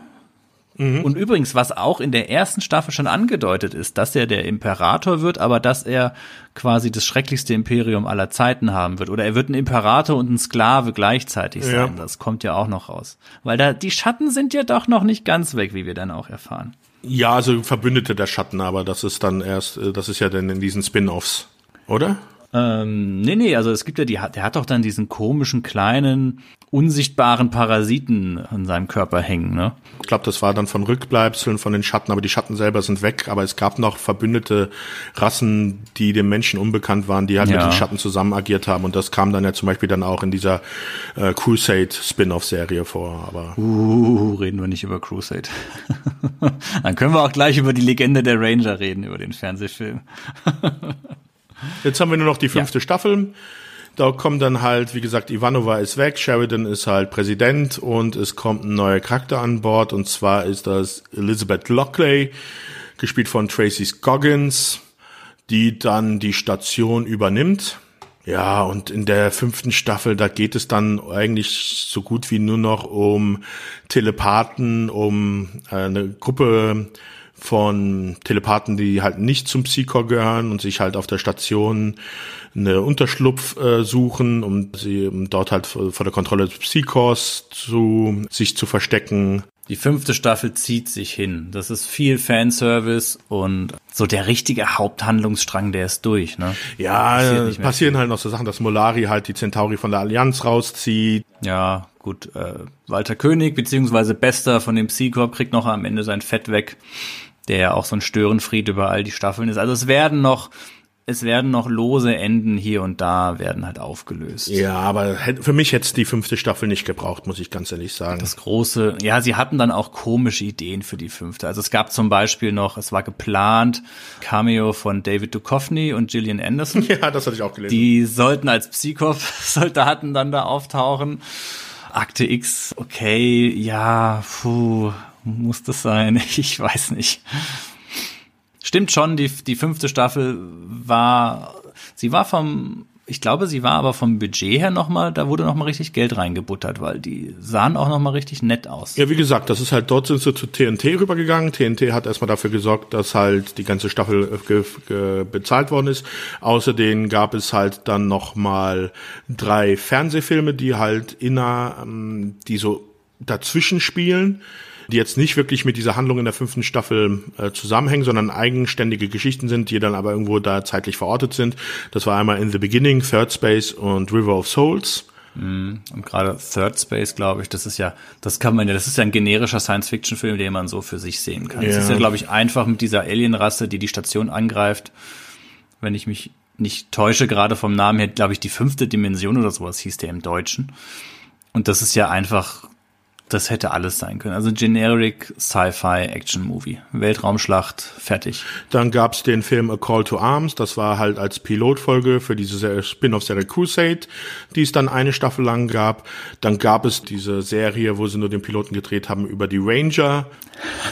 Mhm. Und übrigens, was auch in der ersten Staffel schon angedeutet ist, dass er der Imperator wird, aber dass er quasi das schrecklichste Imperium aller Zeiten haben wird. Oder er wird ein Imperator und ein Sklave gleichzeitig sein. Ja. Das kommt ja auch noch raus. Weil da, die Schatten sind ja doch noch nicht ganz weg, wie wir dann auch erfahren. Ja, also Verbündete der Schatten, aber das ist dann erst, äh, das ist ja dann in diesen Spin-offs, oder? Ähm, nee, nee, also es gibt ja die, der hat doch dann diesen komischen kleinen unsichtbaren Parasiten an seinem Körper hängen, ne? Ich glaube, das war dann von Rückbleibseln von den Schatten, aber die Schatten selber sind weg, aber es gab noch verbündete Rassen, die dem Menschen unbekannt waren, die halt ja. mit den Schatten zusammen agiert haben und das kam dann ja zum Beispiel dann auch in dieser äh, Crusade Spin-off-Serie vor, aber. Uh, reden wir nicht über Crusade. dann können wir auch gleich über die Legende der Ranger reden, über den Fernsehfilm. Jetzt haben wir nur noch die fünfte ja. Staffel. Da kommt dann halt, wie gesagt, Ivanova ist weg, Sheridan ist halt Präsident und es kommt ein neuer Charakter an Bord und zwar ist das Elizabeth Lockley, gespielt von Tracy Scoggins, die dann die Station übernimmt. Ja, und in der fünften Staffel, da geht es dann eigentlich so gut wie nur noch um Telepathen, um eine Gruppe von Telepathen, die halt nicht zum Psychor gehören und sich halt auf der Station eine Unterschlupf äh, suchen, um sie um dort halt vor, der Kontrolle des Psychors zu sich zu verstecken. Die fünfte Staffel zieht sich hin. Das ist viel Fanservice und so der richtige Haupthandlungsstrang, der ist durch, ne? Ja, passieren, passieren halt noch so Sachen, dass Molari halt die Centauri von der Allianz rauszieht. Ja, gut, äh, Walter König, beziehungsweise Bester von dem Psychor kriegt noch am Ende sein Fett weg der ja auch so ein Störenfried über all die Staffeln ist. Also es werden noch es werden noch lose Enden hier und da werden halt aufgelöst. Ja, aber für mich hätte es die fünfte Staffel nicht gebraucht, muss ich ganz ehrlich sagen. Das große, ja, sie hatten dann auch komische Ideen für die fünfte. Also es gab zum Beispiel noch, es war geplant, Cameo von David Duchovny und Gillian Anderson. Ja, das hatte ich auch gelesen. Die sollten als Psychop-Soldaten dann da auftauchen. Akte X, okay, ja, puh, muss das sein? Ich weiß nicht. Stimmt schon, die, die fünfte Staffel war, sie war vom, ich glaube, sie war aber vom Budget her nochmal, da wurde nochmal richtig Geld reingebuttert, weil die sahen auch nochmal richtig nett aus. Ja, wie gesagt, das ist halt, dort sind sie zu TNT rübergegangen. TNT hat erstmal dafür gesorgt, dass halt die ganze Staffel äh, bezahlt worden ist. Außerdem gab es halt dann nochmal drei Fernsehfilme, die halt inner, ähm, die so dazwischen spielen die jetzt nicht wirklich mit dieser Handlung in der fünften Staffel äh, zusammenhängen, sondern eigenständige Geschichten sind, die dann aber irgendwo da zeitlich verortet sind. Das war einmal In the Beginning, Third Space und River of Souls. Und gerade Third Space, glaube ich, das ist ja, das kann man ja, das ist ja ein generischer Science-Fiction-Film, den man so für sich sehen kann. Es Ja. ist ja, glaube ich, einfach mit dieser Alienrasse, die die Station angreift. Wenn ich mich nicht täusche, gerade vom Namen her, glaube ich, die fünfte Dimension oder sowas hieß der im Deutschen. Und das ist ja einfach, das hätte alles sein können. Also generic Sci-Fi Action Movie. Weltraumschlacht, fertig. Dann gab's den Film A Call to Arms, das war halt als Pilotfolge für diese Ser- Spin-off-Serie Crusade, die es dann eine Staffel lang gab. Dann gab es diese Serie, wo sie nur den Piloten gedreht haben über die Ranger.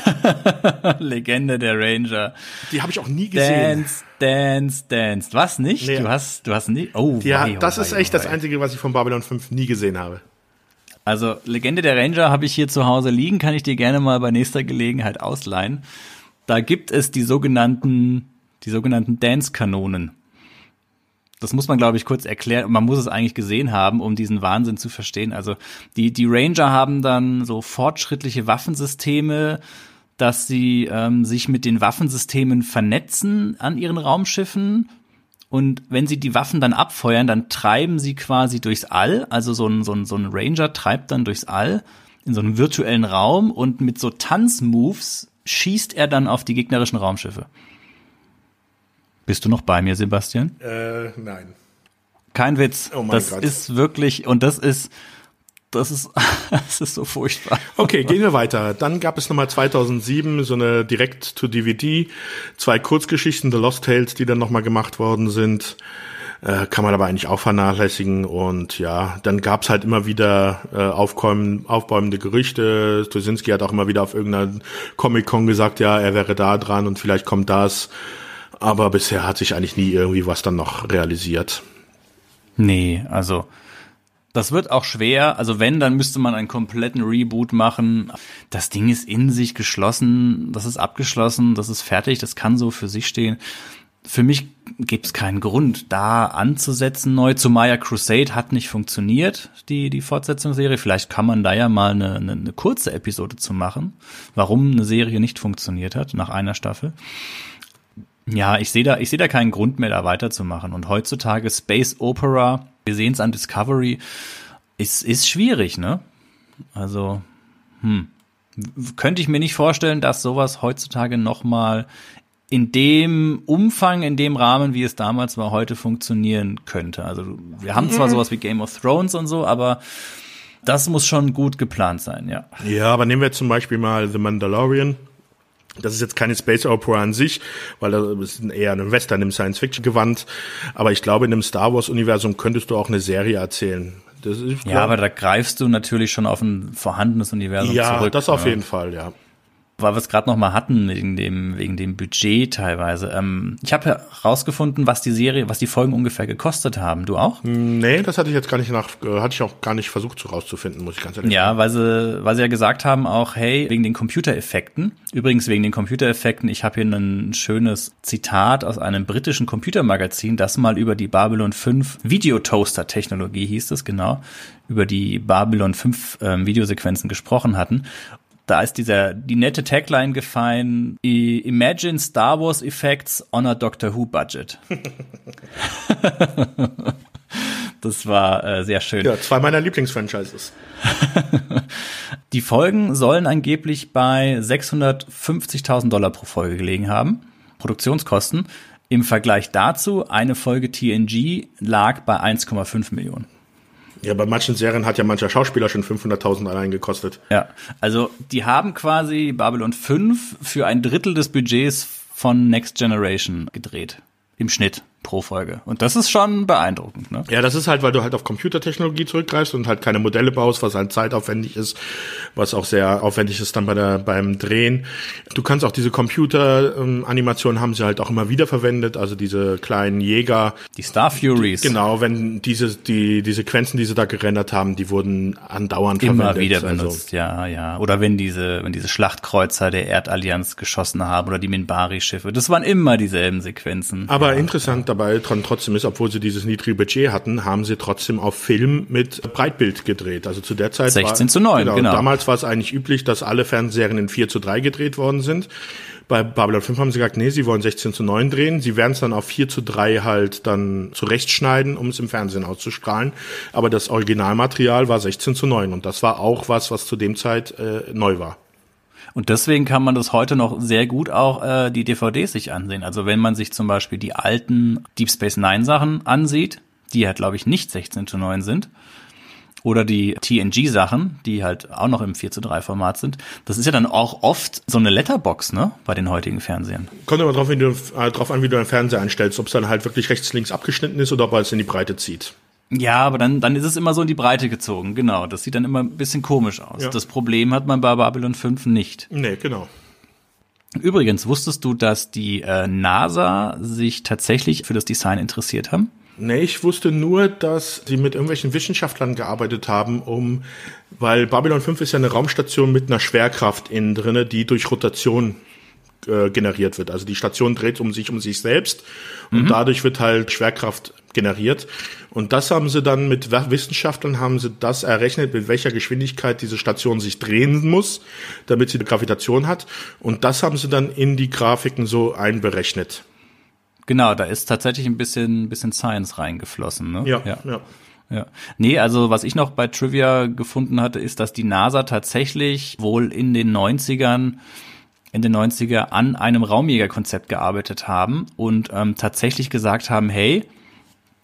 Legende der Ranger. Die habe ich auch nie gesehen. Dance, dance, dance. Was nicht? Nee. Du hast, du hast nie. Oh, Ja, oh, das ist oh, echt das wei. Einzige, was ich von Babylon 5 nie gesehen habe. Also Legende der Ranger habe ich hier zu Hause liegen, kann ich dir gerne mal bei nächster Gelegenheit ausleihen. Da gibt es die sogenannten, die sogenannten Dance-Kanonen. Das muss man, glaube ich, kurz erklären. Man muss es eigentlich gesehen haben, um diesen Wahnsinn zu verstehen. Also die, die Ranger haben dann so fortschrittliche Waffensysteme, dass sie ähm, sich mit den Waffensystemen vernetzen an ihren Raumschiffen. Und wenn sie die Waffen dann abfeuern, dann treiben sie quasi durchs All. Also so ein, so ein, so ein Ranger treibt dann durchs All in so einem virtuellen Raum und mit so Tanzmoves schießt er dann auf die gegnerischen Raumschiffe. Bist du noch bei mir, Sebastian? Äh, nein. Kein Witz. Oh mein das Gott. ist wirklich, und das ist, das ist, das ist so furchtbar. Okay, gehen wir weiter. Dann gab es nochmal 2007 so eine Direct-to-DVD, zwei Kurzgeschichten, The Lost Tales, die dann nochmal gemacht worden sind. Äh, kann man aber eigentlich auch vernachlässigen. Und ja, dann gab's halt immer wieder äh, aufkommen, aufbäumende Gerüchte. Stosinski hat auch immer wieder auf irgendeiner Comic-Con gesagt, ja, er wäre da dran und vielleicht kommt das. Aber bisher hat sich eigentlich nie irgendwie was dann noch realisiert. Nee, also das wird auch schwer. Also wenn, dann müsste man einen kompletten Reboot machen. Das Ding ist in sich geschlossen, das ist abgeschlossen, das ist fertig, das kann so für sich stehen. Für mich gibt es keinen Grund, da anzusetzen neu. Zu Maya Crusade hat nicht funktioniert, die, die Fortsetzungsserie. Vielleicht kann man da ja mal eine, eine, eine kurze Episode zu machen, warum eine Serie nicht funktioniert hat nach einer Staffel. Ja, ich sehe da, ich sehe da keinen Grund mehr, da weiterzumachen. Und heutzutage Space Opera, wir sehen es an Discovery, ist, ist schwierig, ne? Also, hm. Könnte ich mir nicht vorstellen, dass sowas heutzutage nochmal in dem Umfang, in dem Rahmen, wie es damals war, heute funktionieren könnte. Also, wir haben zwar sowas wie Game of Thrones und so, aber das muss schon gut geplant sein, ja. Ja, aber nehmen wir zum Beispiel mal The Mandalorian. Das ist jetzt keine Space Opera an sich, weil das ist eher ein Western im Science-Fiction gewandt. Aber ich glaube, in einem Star Wars-Universum könntest du auch eine Serie erzählen. Ja, aber da greifst du natürlich schon auf ein vorhandenes Universum ja, zurück. das auf ne? jeden Fall, ja. Weil wir es gerade noch mal hatten wegen dem wegen dem Budget teilweise. Ähm, ich habe herausgefunden, was die Serie, was die Folgen ungefähr gekostet haben. Du auch? Nee, das hatte ich jetzt gar nicht nach, äh, hatte ich auch gar nicht versucht so rauszufinden, muss ich ganz ehrlich Ja, weil sie weil sie ja gesagt haben auch, hey, wegen den Computereffekten. Übrigens wegen den Computereffekten. Ich habe hier ein schönes Zitat aus einem britischen Computermagazin, das mal über die Babylon 5 Videotoaster Technologie hieß es genau, über die Babylon 5 ähm, Videosequenzen gesprochen hatten. Da ist dieser, die nette Tagline gefallen, "I- Imagine Star Wars Effects on a Doctor Who Budget. das war äh, sehr schön. Ja, zwei meiner Lieblingsfranchises. Die Folgen sollen angeblich bei 650.000 Dollar pro Folge gelegen haben. Produktionskosten. Im Vergleich dazu, eine Folge TNG lag bei 1,5 Millionen. Ja, bei manchen Serien hat ja mancher Schauspieler schon 500.000 allein gekostet. Ja, also die haben quasi Babylon 5 für ein Drittel des Budgets von Next Generation gedreht. Im Schnitt pro Folge. Und das ist schon beeindruckend, ne? Ja, das ist halt, weil du halt auf Computertechnologie zurückgreifst und halt keine Modelle baust, was halt zeitaufwendig ist, was auch sehr aufwendig ist dann bei der, beim Drehen. Du kannst auch diese Computeranimationen haben sie halt auch immer wieder verwendet, also diese kleinen Jäger. Die Star Furies. Genau, wenn diese, die, die Sequenzen, die sie da gerendert haben, die wurden andauernd Immer verwendet. wieder also. benutzt, ja, ja. Oder wenn diese, wenn diese Schlachtkreuzer der Erdallianz geschossen haben oder die Minbari-Schiffe. Das waren immer dieselben Sequenzen. Aber interessant dabei dran trotzdem ist, obwohl sie dieses niedrige Budget hatten, haben sie trotzdem auf Film mit Breitbild gedreht. Also zu der Zeit 16 war, zu 9, genau. Damals war es eigentlich üblich, dass alle Fernsehserien in 4 zu 3 gedreht worden sind. Bei Babylon 5 haben sie gesagt, nee, sie wollen 16 zu 9 drehen. Sie werden es dann auf 4 zu 3 halt dann zurechtschneiden, um es im Fernsehen auszustrahlen. Aber das Originalmaterial war 16 zu 9 und das war auch was, was zu dem Zeit äh, neu war. Und deswegen kann man das heute noch sehr gut auch äh, die DVDs sich ansehen. Also wenn man sich zum Beispiel die alten Deep Space Nine Sachen ansieht, die halt glaube ich nicht 16 zu 9 sind, oder die TNG-Sachen, die halt auch noch im 4 zu 3 Format sind. Das ist ja dann auch oft so eine Letterbox, ne, bei den heutigen Fernsehern. Kommt aber drauf, wie du, äh, drauf an, wie du deinen Fernseher einstellst, ob es dann halt wirklich rechts, links abgeschnitten ist oder ob er es in die Breite zieht. Ja, aber dann, dann ist es immer so in die Breite gezogen, genau. Das sieht dann immer ein bisschen komisch aus. Ja. Das Problem hat man bei Babylon 5 nicht. Nee, genau. Übrigens, wusstest du, dass die äh, NASA sich tatsächlich für das Design interessiert haben? Nee, ich wusste nur, dass sie mit irgendwelchen Wissenschaftlern gearbeitet haben, um, weil Babylon 5 ist ja eine Raumstation mit einer Schwerkraft innen drinne, die durch Rotation äh, generiert wird. Also die Station dreht um sich um sich selbst und mhm. dadurch wird halt Schwerkraft generiert. Und das haben sie dann mit Wissenschaftlern haben sie das errechnet, mit welcher Geschwindigkeit diese Station sich drehen muss, damit sie eine Gravitation hat. Und das haben sie dann in die Grafiken so einberechnet. Genau, da ist tatsächlich ein bisschen, bisschen Science reingeflossen. Ne? Ja, ja. ja. Ja. Nee, also was ich noch bei Trivia gefunden hatte, ist, dass die NASA tatsächlich wohl in den 90ern in den 90er an einem Raumjägerkonzept gearbeitet haben und ähm, tatsächlich gesagt haben, hey,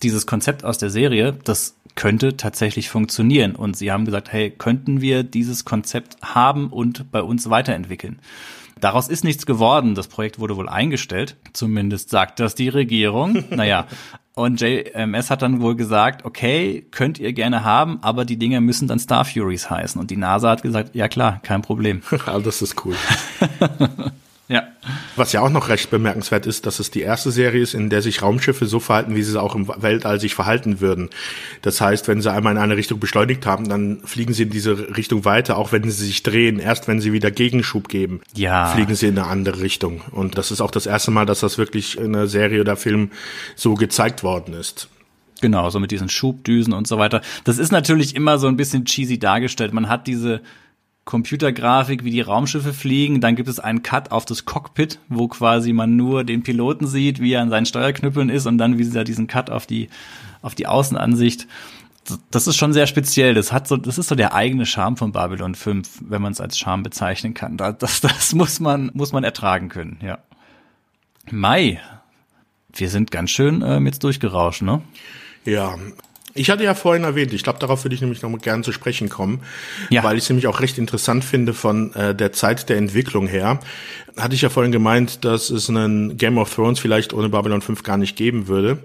dieses Konzept aus der Serie, das könnte tatsächlich funktionieren. Und sie haben gesagt, hey, könnten wir dieses Konzept haben und bei uns weiterentwickeln? Daraus ist nichts geworden. Das Projekt wurde wohl eingestellt. Zumindest sagt das die Regierung. naja. Und JMS hat dann wohl gesagt, okay, könnt ihr gerne haben, aber die Dinger müssen dann Star Furies heißen. Und die NASA hat gesagt, ja klar, kein Problem. das ist cool. Ja. Was ja auch noch recht bemerkenswert ist, dass es die erste Serie ist, in der sich Raumschiffe so verhalten, wie sie auch im Weltall sich verhalten würden. Das heißt, wenn sie einmal in eine Richtung beschleunigt haben, dann fliegen sie in diese Richtung weiter, auch wenn sie sich drehen. Erst wenn sie wieder Gegenschub geben, ja. fliegen sie in eine andere Richtung. Und das ist auch das erste Mal, dass das wirklich in einer Serie oder Film so gezeigt worden ist. Genau, so mit diesen Schubdüsen und so weiter. Das ist natürlich immer so ein bisschen cheesy dargestellt. Man hat diese Computergrafik, wie die Raumschiffe fliegen. Dann gibt es einen Cut auf das Cockpit, wo quasi man nur den Piloten sieht, wie er an seinen Steuerknüppeln ist und dann wie sie da diesen Cut auf die, auf die Außenansicht. Das ist schon sehr speziell. Das hat so, das ist so der eigene Charme von Babylon 5, wenn man es als Charme bezeichnen kann. Das, das muss man, muss man ertragen können, ja. Mai. Wir sind ganz schön ähm, jetzt durchgerauscht, ne? Ja, ich hatte ja vorhin erwähnt, ich glaube, darauf würde ich nämlich noch gern zu sprechen kommen, ja. weil ich es nämlich auch recht interessant finde von äh, der Zeit der Entwicklung her. Hatte ich ja vorhin gemeint, dass es einen Game of Thrones vielleicht ohne Babylon 5 gar nicht geben würde.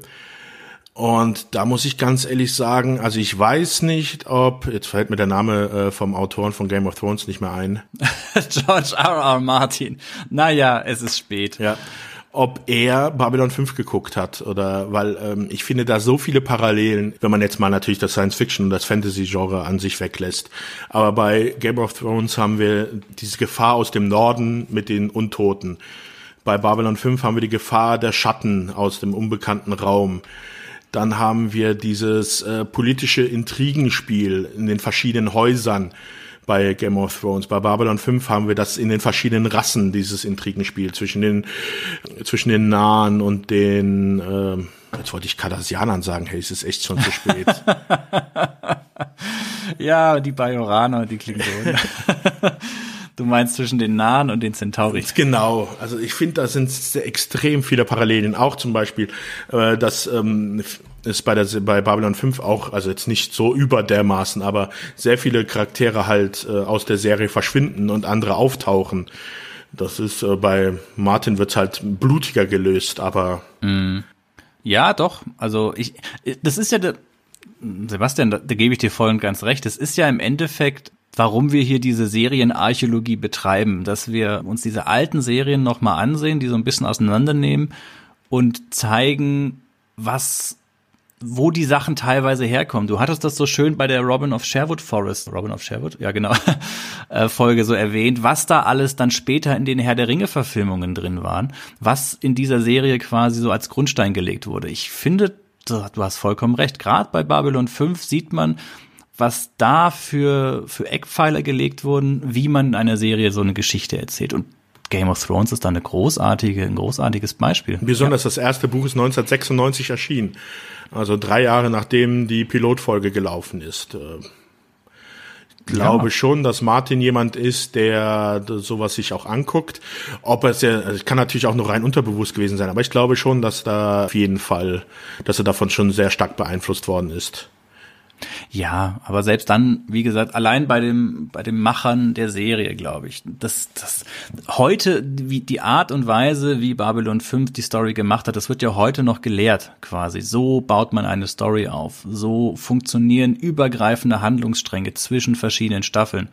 Und da muss ich ganz ehrlich sagen, also ich weiß nicht, ob, jetzt fällt mir der Name äh, vom Autoren von Game of Thrones nicht mehr ein. George R. R. Martin. Naja, es ist spät. Ja ob er Babylon 5 geguckt hat oder weil ähm, ich finde da so viele Parallelen, wenn man jetzt mal natürlich das Science Fiction und das Fantasy Genre an sich weglässt. Aber bei Game of Thrones haben wir diese Gefahr aus dem Norden mit den Untoten. Bei Babylon 5 haben wir die Gefahr der Schatten aus dem unbekannten Raum. Dann haben wir dieses äh, politische Intrigenspiel in den verschiedenen Häusern bei Game of Thrones. Bei Babylon 5 haben wir das in den verschiedenen Rassen, dieses Intrigenspiel zwischen den, zwischen den Nahen und den, äh, jetzt wollte ich Cardassianern sagen, hey, es ist echt schon zu spät. ja, die Bajoraner, die Klingonen. Du meinst zwischen den Nahen und den Centauri. Genau. Also ich finde, da sind extrem viele Parallelien. Auch zum Beispiel, äh, dass ähm, ist bei der bei Babylon 5 auch, also jetzt nicht so über dermaßen, aber sehr viele Charaktere halt äh, aus der Serie verschwinden und andere auftauchen. Das ist äh, bei Martin wird's halt blutiger gelöst, aber mm. ja, doch. Also ich, das ist ja der Sebastian, da, da gebe ich dir voll und ganz recht. Es ist ja im Endeffekt warum wir hier diese Serienarchäologie betreiben, dass wir uns diese alten Serien nochmal ansehen, die so ein bisschen auseinandernehmen und zeigen, was wo die Sachen teilweise herkommen. Du hattest das so schön bei der Robin of Sherwood Forest, Robin of Sherwood, ja genau, äh, Folge so erwähnt, was da alles dann später in den Herr der Ringe Verfilmungen drin waren, was in dieser Serie quasi so als Grundstein gelegt wurde. Ich finde, du hast vollkommen recht, gerade bei Babylon 5 sieht man, was da für, für Eckpfeiler gelegt wurden, wie man in einer Serie so eine Geschichte erzählt. Und Game of Thrones ist da eine großartige, ein großartiges Beispiel. Besonders ja. das erste Buch ist 1996 erschienen. Also drei Jahre nachdem die Pilotfolge gelaufen ist. Ich glaube ja. schon, dass Martin jemand ist, der sowas sich auch anguckt. Ob es ja, also kann natürlich auch nur rein unterbewusst gewesen sein, aber ich glaube schon, dass da auf jeden Fall, dass er davon schon sehr stark beeinflusst worden ist. Ja, aber selbst dann, wie gesagt, allein bei dem bei dem Machern der Serie, glaube ich, das das heute wie die Art und Weise, wie Babylon 5 die Story gemacht hat, das wird ja heute noch gelehrt, quasi. So baut man eine Story auf. So funktionieren übergreifende Handlungsstränge zwischen verschiedenen Staffeln.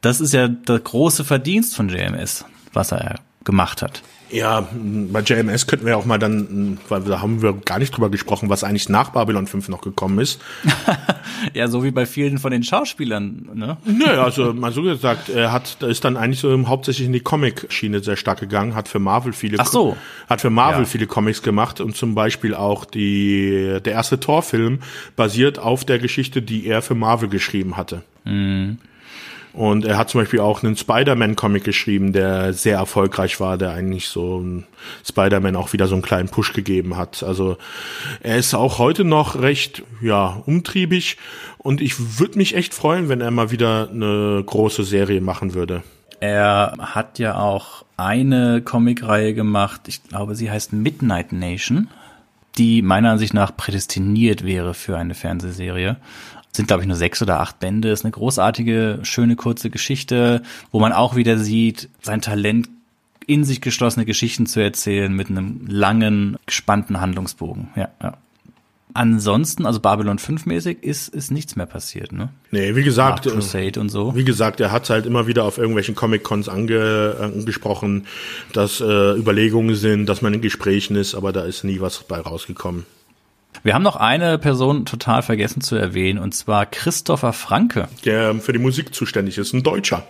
Das ist ja der große Verdienst von JMS, was er gemacht hat. Ja, bei JMS könnten wir auch mal dann, weil da haben wir gar nicht drüber gesprochen, was eigentlich nach Babylon 5 noch gekommen ist. ja, so wie bei vielen von den Schauspielern, ne? Nö, also mal so gesagt, er hat, ist dann eigentlich so hauptsächlich in die Comic-Schiene sehr stark gegangen, hat für Marvel viele, Ach so. hat für Marvel ja. viele Comics gemacht und zum Beispiel auch die, der erste Torfilm basiert auf der Geschichte, die er für Marvel geschrieben hatte. Mhm. Und er hat zum Beispiel auch einen Spider-Man-Comic geschrieben, der sehr erfolgreich war, der eigentlich so Spider-Man auch wieder so einen kleinen Push gegeben hat. Also er ist auch heute noch recht, ja, umtriebig und ich würde mich echt freuen, wenn er mal wieder eine große Serie machen würde. Er hat ja auch eine Comicreihe gemacht, ich glaube, sie heißt Midnight Nation, die meiner Ansicht nach prädestiniert wäre für eine Fernsehserie sind, glaube ich, nur sechs oder acht Bände. Ist eine großartige, schöne, kurze Geschichte, wo man auch wieder sieht, sein Talent in sich geschlossene Geschichten zu erzählen mit einem langen, gespannten Handlungsbogen. Ja, ja. Ansonsten, also Babylon 5 mäßig, ist, ist nichts mehr passiert, ne? Nee, wie gesagt, Nach Crusade und so. Wie gesagt, er hat halt immer wieder auf irgendwelchen Comic-Cons ange, angesprochen, dass äh, Überlegungen sind, dass man in Gesprächen ist, aber da ist nie was bei rausgekommen. Wir haben noch eine Person total vergessen zu erwähnen, und zwar Christopher Franke. Der für die Musik zuständig ist, ein Deutscher.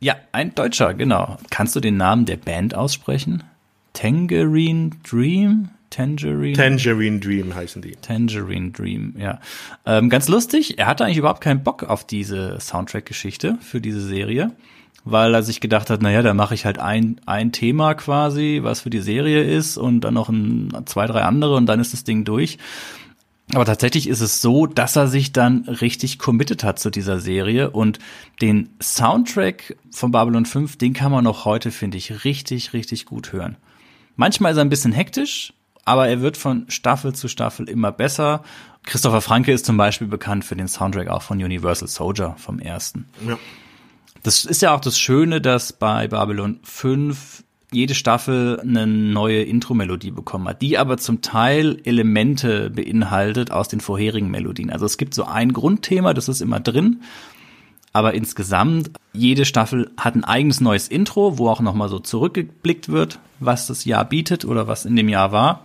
Ja, ein Deutscher, genau. Kannst du den Namen der Band aussprechen? Tangerine Dream? Tangerine. Tangerine Dream heißen die. Tangerine Dream, ja. Ähm, ganz lustig, er hatte eigentlich überhaupt keinen Bock auf diese Soundtrack-Geschichte für diese Serie, weil er sich gedacht hat, naja, da mache ich halt ein, ein Thema quasi, was für die Serie ist und dann noch ein, zwei, drei andere und dann ist das Ding durch. Aber tatsächlich ist es so, dass er sich dann richtig committed hat zu dieser Serie und den Soundtrack von Babylon 5, den kann man noch heute, finde ich, richtig, richtig gut hören. Manchmal ist er ein bisschen hektisch, aber er wird von Staffel zu Staffel immer besser. Christopher Franke ist zum Beispiel bekannt für den Soundtrack auch von Universal Soldier vom ersten. Ja. Das ist ja auch das Schöne, dass bei Babylon 5 jede Staffel eine neue Intro-Melodie bekommen hat, die aber zum Teil Elemente beinhaltet aus den vorherigen Melodien. Also es gibt so ein Grundthema, das ist immer drin, aber insgesamt, jede Staffel hat ein eigenes neues Intro, wo auch nochmal so zurückgeblickt wird, was das Jahr bietet oder was in dem Jahr war.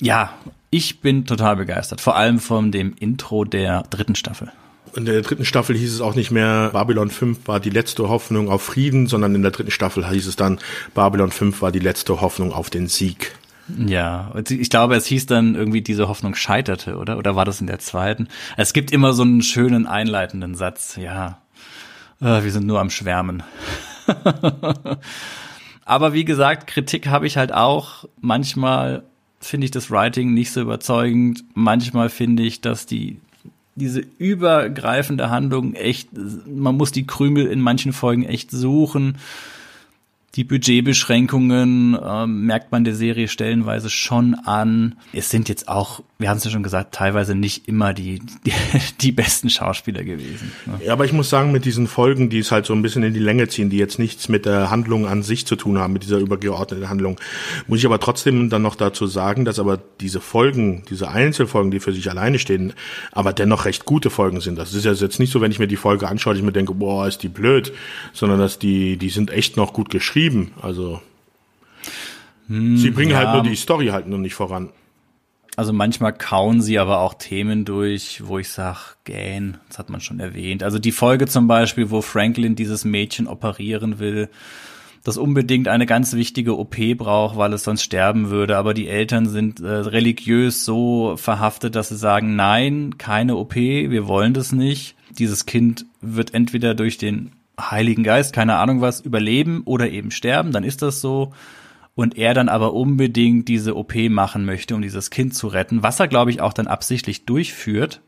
Ja, ich bin total begeistert. Vor allem von dem Intro der dritten Staffel. In der dritten Staffel hieß es auch nicht mehr, Babylon 5 war die letzte Hoffnung auf Frieden, sondern in der dritten Staffel hieß es dann, Babylon 5 war die letzte Hoffnung auf den Sieg. Ja, ich glaube, es hieß dann irgendwie, diese Hoffnung scheiterte, oder? Oder war das in der zweiten? Es gibt immer so einen schönen einleitenden Satz, ja. Äh, wir sind nur am Schwärmen. Aber wie gesagt, Kritik habe ich halt auch. Manchmal finde ich das Writing nicht so überzeugend. Manchmal finde ich, dass die diese übergreifende Handlung echt, man muss die Krümel in manchen Folgen echt suchen die Budgetbeschränkungen äh, merkt man der Serie stellenweise schon an. Es sind jetzt auch, wir haben es ja schon gesagt, teilweise nicht immer die, die, die besten Schauspieler gewesen. Ne? Ja, aber ich muss sagen, mit diesen Folgen, die es halt so ein bisschen in die Länge ziehen, die jetzt nichts mit der Handlung an sich zu tun haben, mit dieser übergeordneten Handlung, muss ich aber trotzdem dann noch dazu sagen, dass aber diese Folgen, diese Einzelfolgen, die für sich alleine stehen, aber dennoch recht gute Folgen sind. Das ist ja jetzt nicht so, wenn ich mir die Folge anschaue, ich mir denke, boah, ist die blöd, sondern dass die, die sind echt noch gut geschrieben geschrieben. Also hm, sie bringen halt ja. halt nur die Story halt nur nicht voran. Also manchmal kauen sie aber auch Themen durch, wo ich sag, gähn, das hat man schon erwähnt. Also die Folge zum Beispiel, wo Franklin dieses Mädchen operieren will, das unbedingt eine ganz wichtige OP braucht, weil es sonst sterben würde. Aber die Eltern sind äh, religiös so verhaftet, dass sie sagen, nein, keine OP, wir wollen das nicht. Dieses Kind wird entweder durch den Heiligen Geist, keine Ahnung was, überleben oder eben sterben, dann ist das so. Und er dann aber unbedingt diese OP machen möchte, um dieses Kind zu retten, was er, glaube ich, auch dann absichtlich durchführt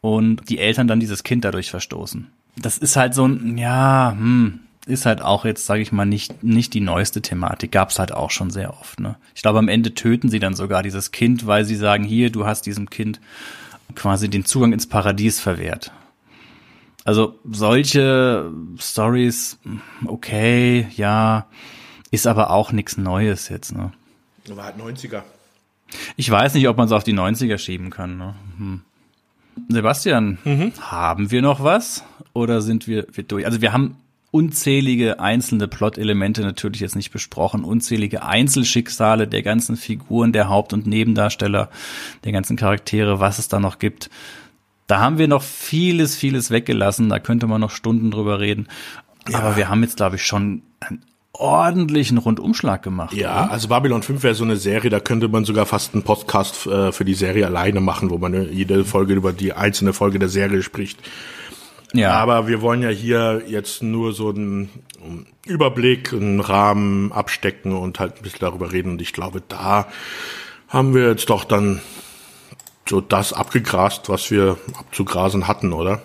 und die Eltern dann dieses Kind dadurch verstoßen. Das ist halt so ein, ja, hm, ist halt auch jetzt, sage ich mal, nicht, nicht die neueste Thematik. Gab's halt auch schon sehr oft. Ne? Ich glaube, am Ende töten sie dann sogar dieses Kind, weil sie sagen, hier, du hast diesem Kind quasi den Zugang ins Paradies verwehrt. Also solche Stories, okay, ja, ist aber auch nichts Neues jetzt, ne? War halt 90er. Ich weiß nicht, ob man es auf die 90er schieben kann. Ne? Hm. Sebastian, mhm. haben wir noch was oder sind wir, wir durch? Also wir haben unzählige einzelne Plot-Elemente natürlich jetzt nicht besprochen, unzählige Einzelschicksale der ganzen Figuren, der Haupt- und Nebendarsteller, der ganzen Charaktere, was es da noch gibt. Da haben wir noch vieles, vieles weggelassen. Da könnte man noch Stunden drüber reden. Ja. Aber wir haben jetzt, glaube ich, schon einen ordentlichen Rundumschlag gemacht. Ja, oder? also Babylon 5 wäre so eine Serie, da könnte man sogar fast einen Podcast äh, für die Serie alleine machen, wo man jede Folge über die einzelne Folge der Serie spricht. Ja. Aber wir wollen ja hier jetzt nur so einen Überblick, einen Rahmen abstecken und halt ein bisschen darüber reden. Und ich glaube, da haben wir jetzt doch dann so das abgegrast, was wir abzugrasen hatten, oder?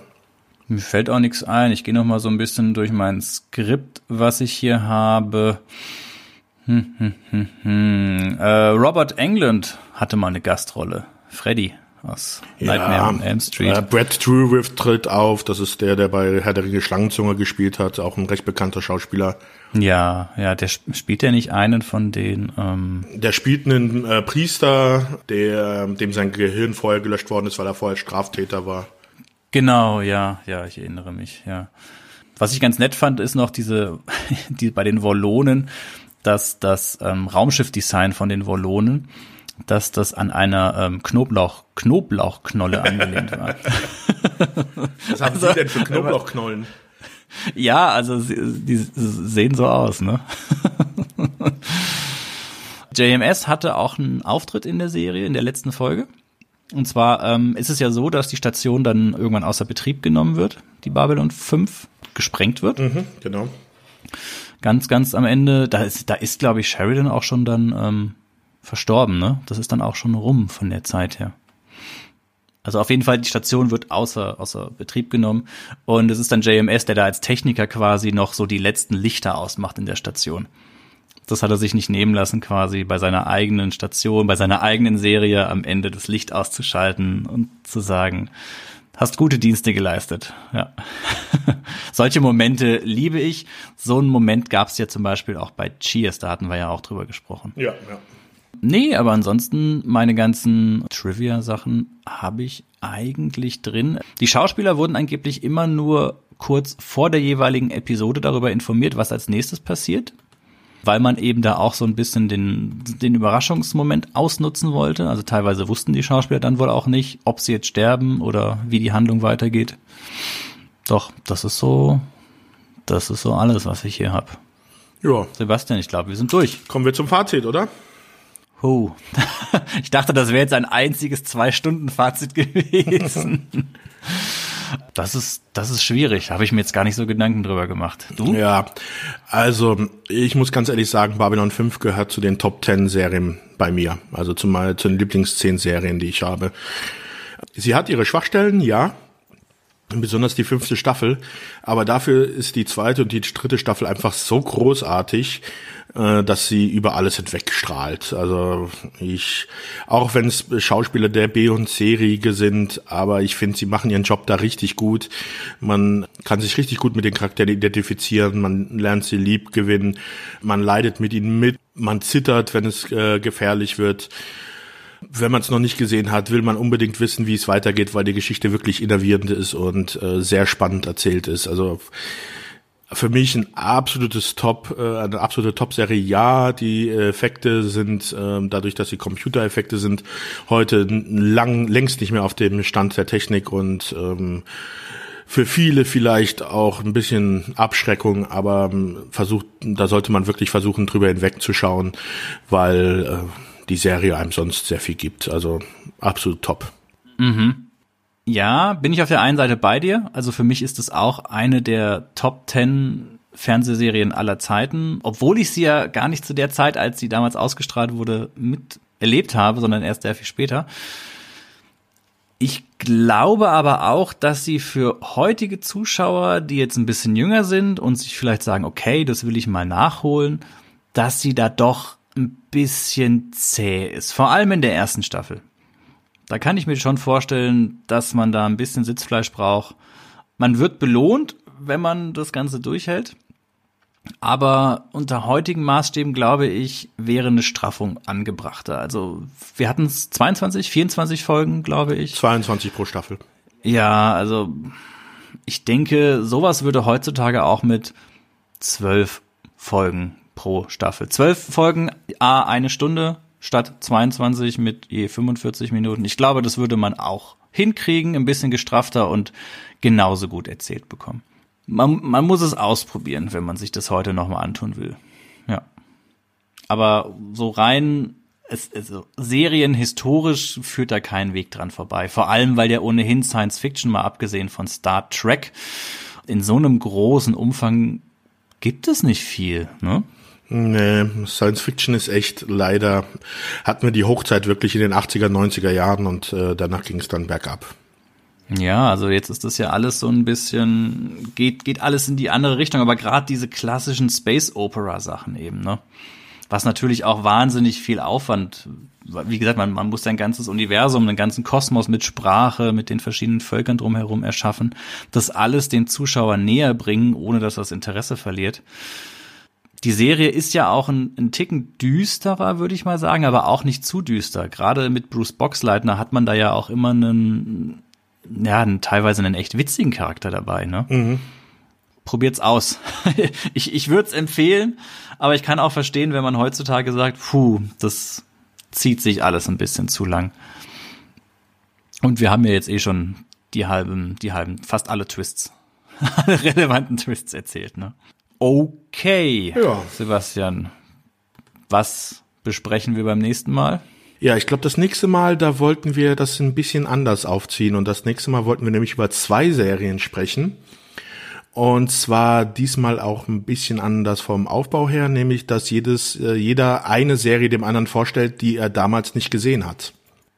Mir fällt auch nichts ein. Ich gehe noch mal so ein bisschen durch mein Skript, was ich hier habe. Hm, hm, hm, hm. Äh, Robert England hatte mal eine Gastrolle. Freddy aus ja, Nightmare on Elm Street. Äh, Brad Drewith tritt auf. Das ist der, der bei Herr der Ringe Schlangenzunge gespielt hat. Auch ein recht bekannter Schauspieler. Ja, ja, der spielt ja nicht einen von den. Ähm der spielt einen äh, Priester, der dem sein Gehirn vorher gelöscht worden ist, weil er vorher Straftäter war. Genau, ja, ja, ich erinnere mich, ja. Was ich ganz nett fand, ist noch diese, die bei den Wollonen, dass das ähm, Raumschiffdesign von den Wollonen, dass das an einer ähm, Knoblauch Knoblauchknolle angelehnt war. Was haben also, Sie denn für Knoblauchknollen? Ja, also sie, die sehen so aus, ne? JMS hatte auch einen Auftritt in der Serie, in der letzten Folge. Und zwar ähm, ist es ja so, dass die Station dann irgendwann außer Betrieb genommen wird, die Babylon 5 gesprengt wird. Mhm, genau. Ganz, ganz am Ende, da ist, da ist, glaube ich, Sheridan auch schon dann ähm, verstorben, ne? Das ist dann auch schon rum von der Zeit her. Also auf jeden Fall, die Station wird außer, außer Betrieb genommen und es ist dann JMS, der da als Techniker quasi noch so die letzten Lichter ausmacht in der Station. Das hat er sich nicht nehmen lassen, quasi bei seiner eigenen Station, bei seiner eigenen Serie am Ende das Licht auszuschalten und zu sagen, hast gute Dienste geleistet. Ja. Solche Momente liebe ich. So einen Moment gab es ja zum Beispiel auch bei Cheers, da hatten wir ja auch drüber gesprochen. Ja, ja. Nee, aber ansonsten meine ganzen Trivia-Sachen habe ich eigentlich drin. Die Schauspieler wurden angeblich immer nur kurz vor der jeweiligen Episode darüber informiert, was als nächstes passiert, weil man eben da auch so ein bisschen den, den Überraschungsmoment ausnutzen wollte. Also teilweise wussten die Schauspieler dann wohl auch nicht, ob sie jetzt sterben oder wie die Handlung weitergeht. Doch, das ist so, das ist so alles, was ich hier habe. Ja. Sebastian, ich glaube, wir sind durch. Kommen wir zum Fazit, oder? Oh, ich dachte, das wäre jetzt ein einziges Zwei-Stunden-Fazit gewesen. Das ist, das ist schwierig. Habe ich mir jetzt gar nicht so Gedanken drüber gemacht. Du? Ja, also ich muss ganz ehrlich sagen, Babylon 5 gehört zu den Top 10 Serien bei mir. Also zu, mal, zu den Lieblings 10 Serien, die ich habe. Sie hat ihre Schwachstellen, ja. Besonders die fünfte Staffel. Aber dafür ist die zweite und die dritte Staffel einfach so großartig äh, dass sie über alles hinwegstrahlt. Also ich, auch wenn es Schauspieler der B- und C-Riege sind, aber ich finde, sie machen ihren Job da richtig gut. Man kann sich richtig gut mit den Charakteren identifizieren, man lernt sie lieb gewinnen, man leidet mit ihnen mit, man zittert, wenn es äh, gefährlich wird wenn man es noch nicht gesehen hat, will man unbedingt wissen, wie es weitergeht, weil die Geschichte wirklich innervierend ist und äh, sehr spannend erzählt ist. Also für mich ein absolutes Top, äh, eine absolute Top-Serie. Ja, die Effekte sind äh, dadurch, dass sie Computereffekte sind, heute lang längst nicht mehr auf dem Stand der Technik und ähm, für viele vielleicht auch ein bisschen Abschreckung, aber ähm, versucht, da sollte man wirklich versuchen, drüber hinwegzuschauen, weil äh, die Serie einem sonst sehr viel gibt. Also absolut top. Mhm. Ja, bin ich auf der einen Seite bei dir. Also für mich ist es auch eine der Top Ten Fernsehserien aller Zeiten, obwohl ich sie ja gar nicht zu der Zeit, als sie damals ausgestrahlt wurde, miterlebt habe, sondern erst sehr viel später. Ich glaube aber auch, dass sie für heutige Zuschauer, die jetzt ein bisschen jünger sind und sich vielleicht sagen, okay, das will ich mal nachholen, dass sie da doch ein bisschen zäh ist. Vor allem in der ersten Staffel. Da kann ich mir schon vorstellen, dass man da ein bisschen Sitzfleisch braucht. Man wird belohnt, wenn man das Ganze durchhält. Aber unter heutigen Maßstäben, glaube ich, wäre eine Straffung angebrachter. Also wir hatten es 22, 24 Folgen, glaube ich. 22 pro Staffel. Ja, also ich denke, sowas würde heutzutage auch mit zwölf Folgen pro Staffel. Zwölf Folgen, a eine Stunde statt 22 mit je 45 Minuten. Ich glaube, das würde man auch hinkriegen, ein bisschen gestrafter und genauso gut erzählt bekommen man, man muss es ausprobieren, wenn man sich das heute nochmal antun will. Ja. Aber so rein, es, also Serien historisch führt da kein Weg dran vorbei. Vor allem, weil der ohnehin Science Fiction, mal abgesehen von Star Trek, in so einem großen Umfang gibt es nicht viel, ne? Nee, Science Fiction ist echt leider, hatten wir die Hochzeit wirklich in den 80er, 90er Jahren und äh, danach ging es dann bergab. Ja, also jetzt ist das ja alles so ein bisschen, geht, geht alles in die andere Richtung, aber gerade diese klassischen Space Opera Sachen eben, ne? Was natürlich auch wahnsinnig viel Aufwand, wie gesagt, man, man muss sein ganzes Universum, den ganzen Kosmos mit Sprache, mit den verschiedenen Völkern drumherum erschaffen, das alles den Zuschauer näher bringen, ohne dass das Interesse verliert. Die Serie ist ja auch ein, ein Ticken düsterer, würde ich mal sagen, aber auch nicht zu düster. Gerade mit Bruce Boxleitner hat man da ja auch immer einen, ja, teilweise einen echt witzigen Charakter dabei, ne? Mhm. Probiert's aus. ich ich würde es empfehlen, aber ich kann auch verstehen, wenn man heutzutage sagt, puh, das zieht sich alles ein bisschen zu lang. Und wir haben ja jetzt eh schon die halben, die halben, fast alle Twists, alle relevanten Twists erzählt, ne? Okay, ja. Sebastian, was besprechen wir beim nächsten Mal? Ja, ich glaube, das nächste Mal, da wollten wir das ein bisschen anders aufziehen und das nächste Mal wollten wir nämlich über zwei Serien sprechen. Und zwar diesmal auch ein bisschen anders vom Aufbau her, nämlich dass jedes, äh, jeder eine Serie dem anderen vorstellt, die er damals nicht gesehen hat.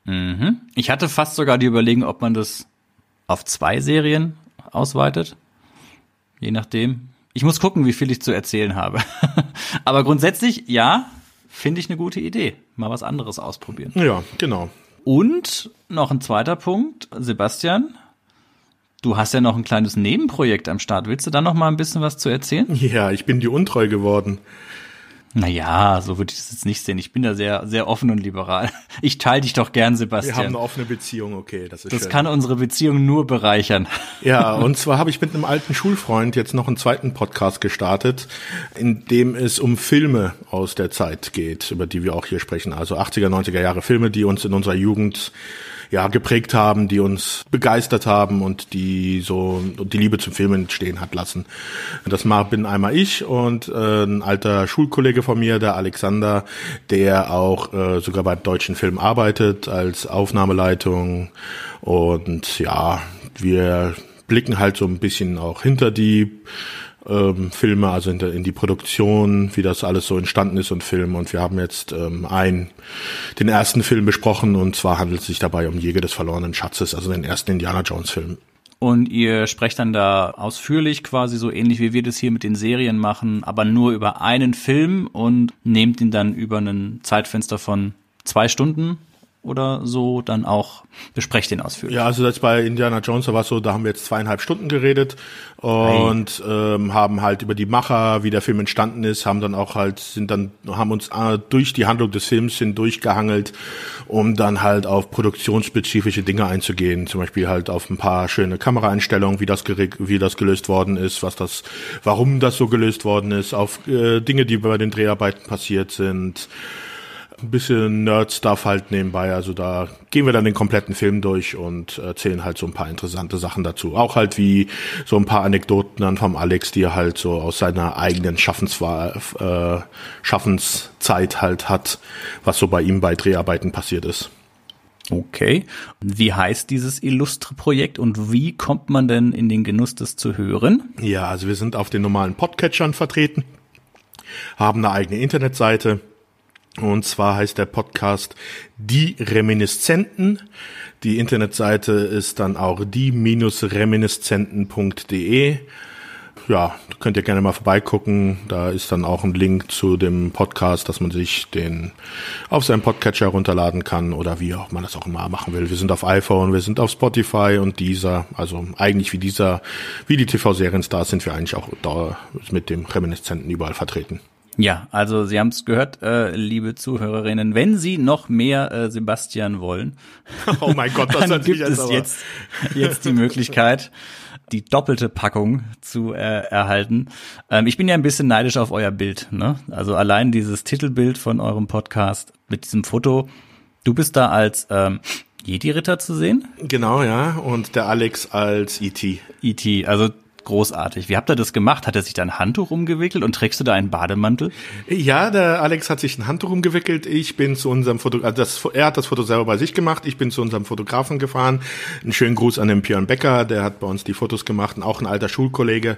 Mhm. Ich hatte fast sogar die Überlegung, ob man das auf zwei Serien ausweitet. Je nachdem. Ich muss gucken, wie viel ich zu erzählen habe. Aber grundsätzlich, ja, finde ich eine gute Idee. Mal was anderes ausprobieren. Ja, genau. Und noch ein zweiter Punkt, Sebastian. Du hast ja noch ein kleines Nebenprojekt am Start. Willst du da noch mal ein bisschen was zu erzählen? Ja, ich bin dir untreu geworden. Naja, so würde ich das jetzt nicht sehen. Ich bin da sehr, sehr offen und liberal. Ich teile dich doch gern, Sebastian. Wir haben eine offene Beziehung, okay, das ist Das schön. kann unsere Beziehung nur bereichern. Ja, und zwar habe ich mit einem alten Schulfreund jetzt noch einen zweiten Podcast gestartet, in dem es um Filme aus der Zeit geht, über die wir auch hier sprechen. Also 80er, 90er Jahre Filme, die uns in unserer Jugend ja geprägt haben, die uns begeistert haben und die so die Liebe zum Film entstehen hat lassen. Das bin einmal ich und äh, ein alter Schulkollege von mir, der Alexander, der auch äh, sogar bei deutschen Film arbeitet als Aufnahmeleitung und ja, wir blicken halt so ein bisschen auch hinter die ähm, Filme, also in, der, in die Produktion, wie das alles so entstanden ist und Film. Und wir haben jetzt ähm, ein, den ersten Film besprochen und zwar handelt es sich dabei um Jäger des verlorenen Schatzes, also den ersten Indiana Jones Film. Und ihr sprecht dann da ausführlich quasi so ähnlich wie wir das hier mit den Serien machen, aber nur über einen Film und nehmt ihn dann über ein Zeitfenster von zwei Stunden oder so dann auch besprecht den ausführlich. Ja, also jetzt bei Indiana Jones da war es so, da haben wir jetzt zweieinhalb Stunden geredet und ähm, haben halt über die Macher, wie der Film entstanden ist, haben dann auch halt sind dann haben uns äh, durch die Handlung des Films hindurchgehangelt, um dann halt auf produktionsspezifische Dinge einzugehen, zum Beispiel halt auf ein paar schöne Kameraeinstellungen, wie das wie das gelöst worden ist, was das, warum das so gelöst worden ist, auf äh, Dinge, die bei den Dreharbeiten passiert sind ein bisschen Nerd-Stuff halt nebenbei. Also da gehen wir dann den kompletten Film durch und erzählen halt so ein paar interessante Sachen dazu. Auch halt wie so ein paar Anekdoten dann vom Alex, die er halt so aus seiner eigenen Schaffenswahl, äh, Schaffenszeit halt hat, was so bei ihm bei Dreharbeiten passiert ist. Okay. Wie heißt dieses illustre Projekt und wie kommt man denn in den Genuss, das zu hören? Ja, also wir sind auf den normalen Podcatchern vertreten, haben eine eigene Internetseite und zwar heißt der Podcast Die Reminiszenten. Die Internetseite ist dann auch die-reminiszenten.de ja, könnt ihr gerne mal vorbeigucken. Da ist dann auch ein Link zu dem Podcast, dass man sich den auf seinem Podcatcher runterladen kann oder wie auch man das auch immer machen will. Wir sind auf iPhone, wir sind auf Spotify und dieser, also eigentlich wie dieser, wie die TV-Serienstars sind wir eigentlich auch da mit dem Reminiszenten überall vertreten. Ja, also Sie haben es gehört, äh, liebe Zuhörerinnen, wenn Sie noch mehr äh, Sebastian wollen, oh mein Gott, das dann gibt es jetzt, jetzt die Möglichkeit die doppelte Packung zu äh, erhalten. Ähm, ich bin ja ein bisschen neidisch auf euer Bild. Ne? Also allein dieses Titelbild von eurem Podcast mit diesem Foto. Du bist da als ähm, Jedi-Ritter zu sehen? Genau, ja. Und der Alex als E.T. E.T. Also großartig. Wie habt ihr das gemacht? Hat er sich da ein Handtuch umgewickelt und trägst du da einen Bademantel? Ja, der Alex hat sich ein Handtuch umgewickelt. Ich bin zu unserem Foto, also das, er hat das Foto selber bei sich gemacht. Ich bin zu unserem Fotografen gefahren. Einen schönen Gruß an den Björn Becker, der hat bei uns die Fotos gemacht und auch ein alter Schulkollege.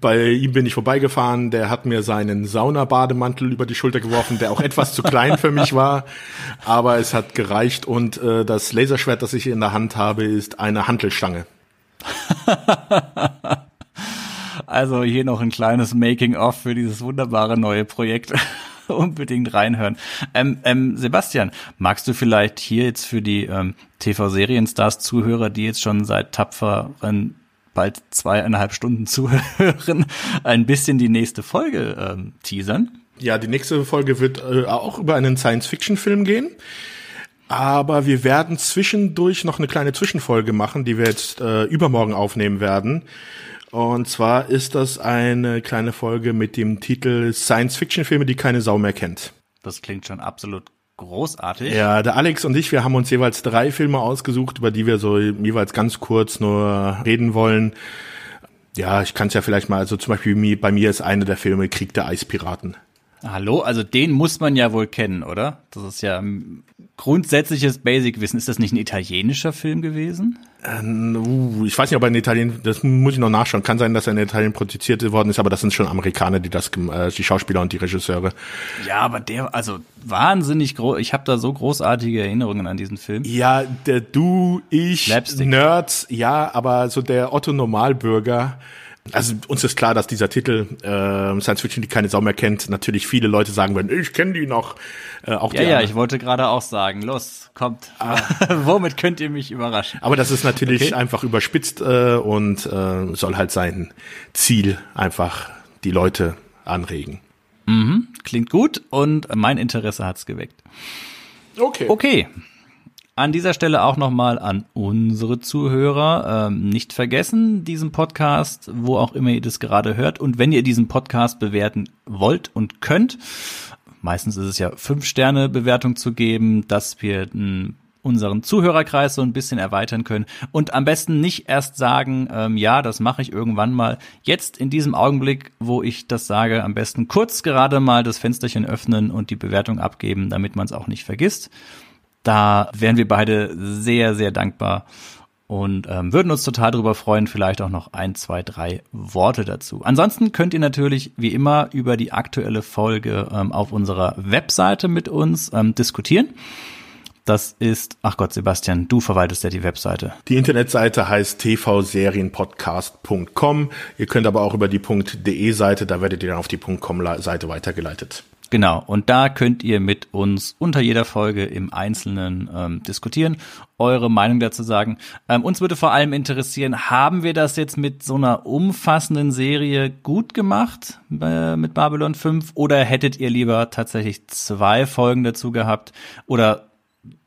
Bei ihm bin ich vorbeigefahren, der hat mir seinen Saunabademantel über die Schulter geworfen, der auch etwas zu klein für mich war, aber es hat gereicht und äh, das Laserschwert, das ich in der Hand habe, ist eine Hantelstange. also hier noch ein kleines Making-of für dieses wunderbare neue Projekt. Unbedingt reinhören. Ähm, ähm, Sebastian, magst du vielleicht hier jetzt für die ähm, TV-Serienstars-Zuhörer, die jetzt schon seit tapferen bald zweieinhalb Stunden zuhören, ein bisschen die nächste Folge ähm, teasern? Ja, die nächste Folge wird äh, auch über einen Science-Fiction-Film gehen. Aber wir werden zwischendurch noch eine kleine Zwischenfolge machen, die wir jetzt äh, übermorgen aufnehmen werden. Und zwar ist das eine kleine Folge mit dem Titel Science-Fiction-Filme, die keine Sau mehr kennt. Das klingt schon absolut großartig. Ja, der Alex und ich, wir haben uns jeweils drei Filme ausgesucht, über die wir so jeweils ganz kurz nur reden wollen. Ja, ich kann es ja vielleicht mal, also zum Beispiel bei mir ist einer der Filme Krieg der Eispiraten. Hallo, also den muss man ja wohl kennen, oder? Das ist ja grundsätzliches Basic-Wissen. Ist das nicht ein italienischer Film gewesen? Ähm, uh, ich weiß nicht, ob er in Italien, das muss ich noch nachschauen. Kann sein, dass er in Italien produziert worden ist, aber das sind schon Amerikaner, die das, äh, die Schauspieler und die Regisseure. Ja, aber der, also wahnsinnig groß. Ich habe da so großartige Erinnerungen an diesen Film. Ja, der du, ich, Slapstick. Nerds, ja, aber so der Otto Normalbürger also uns ist klar, dass dieser Titel äh, Science Fiction, die keine Sau mehr kennt, natürlich viele Leute sagen werden, ich kenne die noch. Äh, auch ja, ja, ich wollte gerade auch sagen, los, kommt. Ah. Womit könnt ihr mich überraschen? Aber das ist natürlich okay. einfach überspitzt äh, und äh, soll halt sein Ziel einfach die Leute anregen. Mhm, klingt gut und mein Interesse hat's geweckt. Okay. Okay. An dieser Stelle auch nochmal an unsere Zuhörer. Ähm, nicht vergessen, diesen Podcast, wo auch immer ihr das gerade hört. Und wenn ihr diesen Podcast bewerten wollt und könnt, meistens ist es ja fünf Sterne Bewertung zu geben, dass wir m, unseren Zuhörerkreis so ein bisschen erweitern können. Und am besten nicht erst sagen, ähm, ja, das mache ich irgendwann mal. Jetzt in diesem Augenblick, wo ich das sage, am besten kurz gerade mal das Fensterchen öffnen und die Bewertung abgeben, damit man es auch nicht vergisst. Da wären wir beide sehr, sehr dankbar und ähm, würden uns total darüber freuen, vielleicht auch noch ein, zwei, drei Worte dazu. Ansonsten könnt ihr natürlich wie immer über die aktuelle Folge ähm, auf unserer Webseite mit uns ähm, diskutieren. Das ist, ach Gott, Sebastian, du verwaltest ja die Webseite. Die Internetseite heißt tvserienpodcast.com. Ihr könnt aber auch über die .de Seite, da werdet ihr dann auf die .com Seite weitergeleitet. Genau, und da könnt ihr mit uns unter jeder Folge im Einzelnen ähm, diskutieren, eure Meinung dazu sagen. Ähm, uns würde vor allem interessieren, haben wir das jetzt mit so einer umfassenden Serie gut gemacht äh, mit Babylon 5 oder hättet ihr lieber tatsächlich zwei Folgen dazu gehabt oder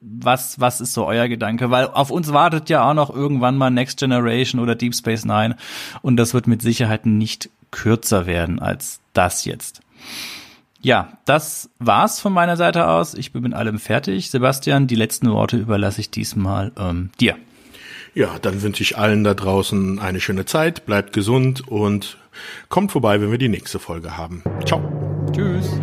was, was ist so euer Gedanke? Weil auf uns wartet ja auch noch irgendwann mal Next Generation oder Deep Space Nine und das wird mit Sicherheit nicht kürzer werden als das jetzt. Ja, das war's von meiner Seite aus. Ich bin mit allem fertig. Sebastian, die letzten Worte überlasse ich diesmal ähm, dir. Ja, dann wünsche ich allen da draußen eine schöne Zeit, bleibt gesund und kommt vorbei, wenn wir die nächste Folge haben. Ciao. Tschüss.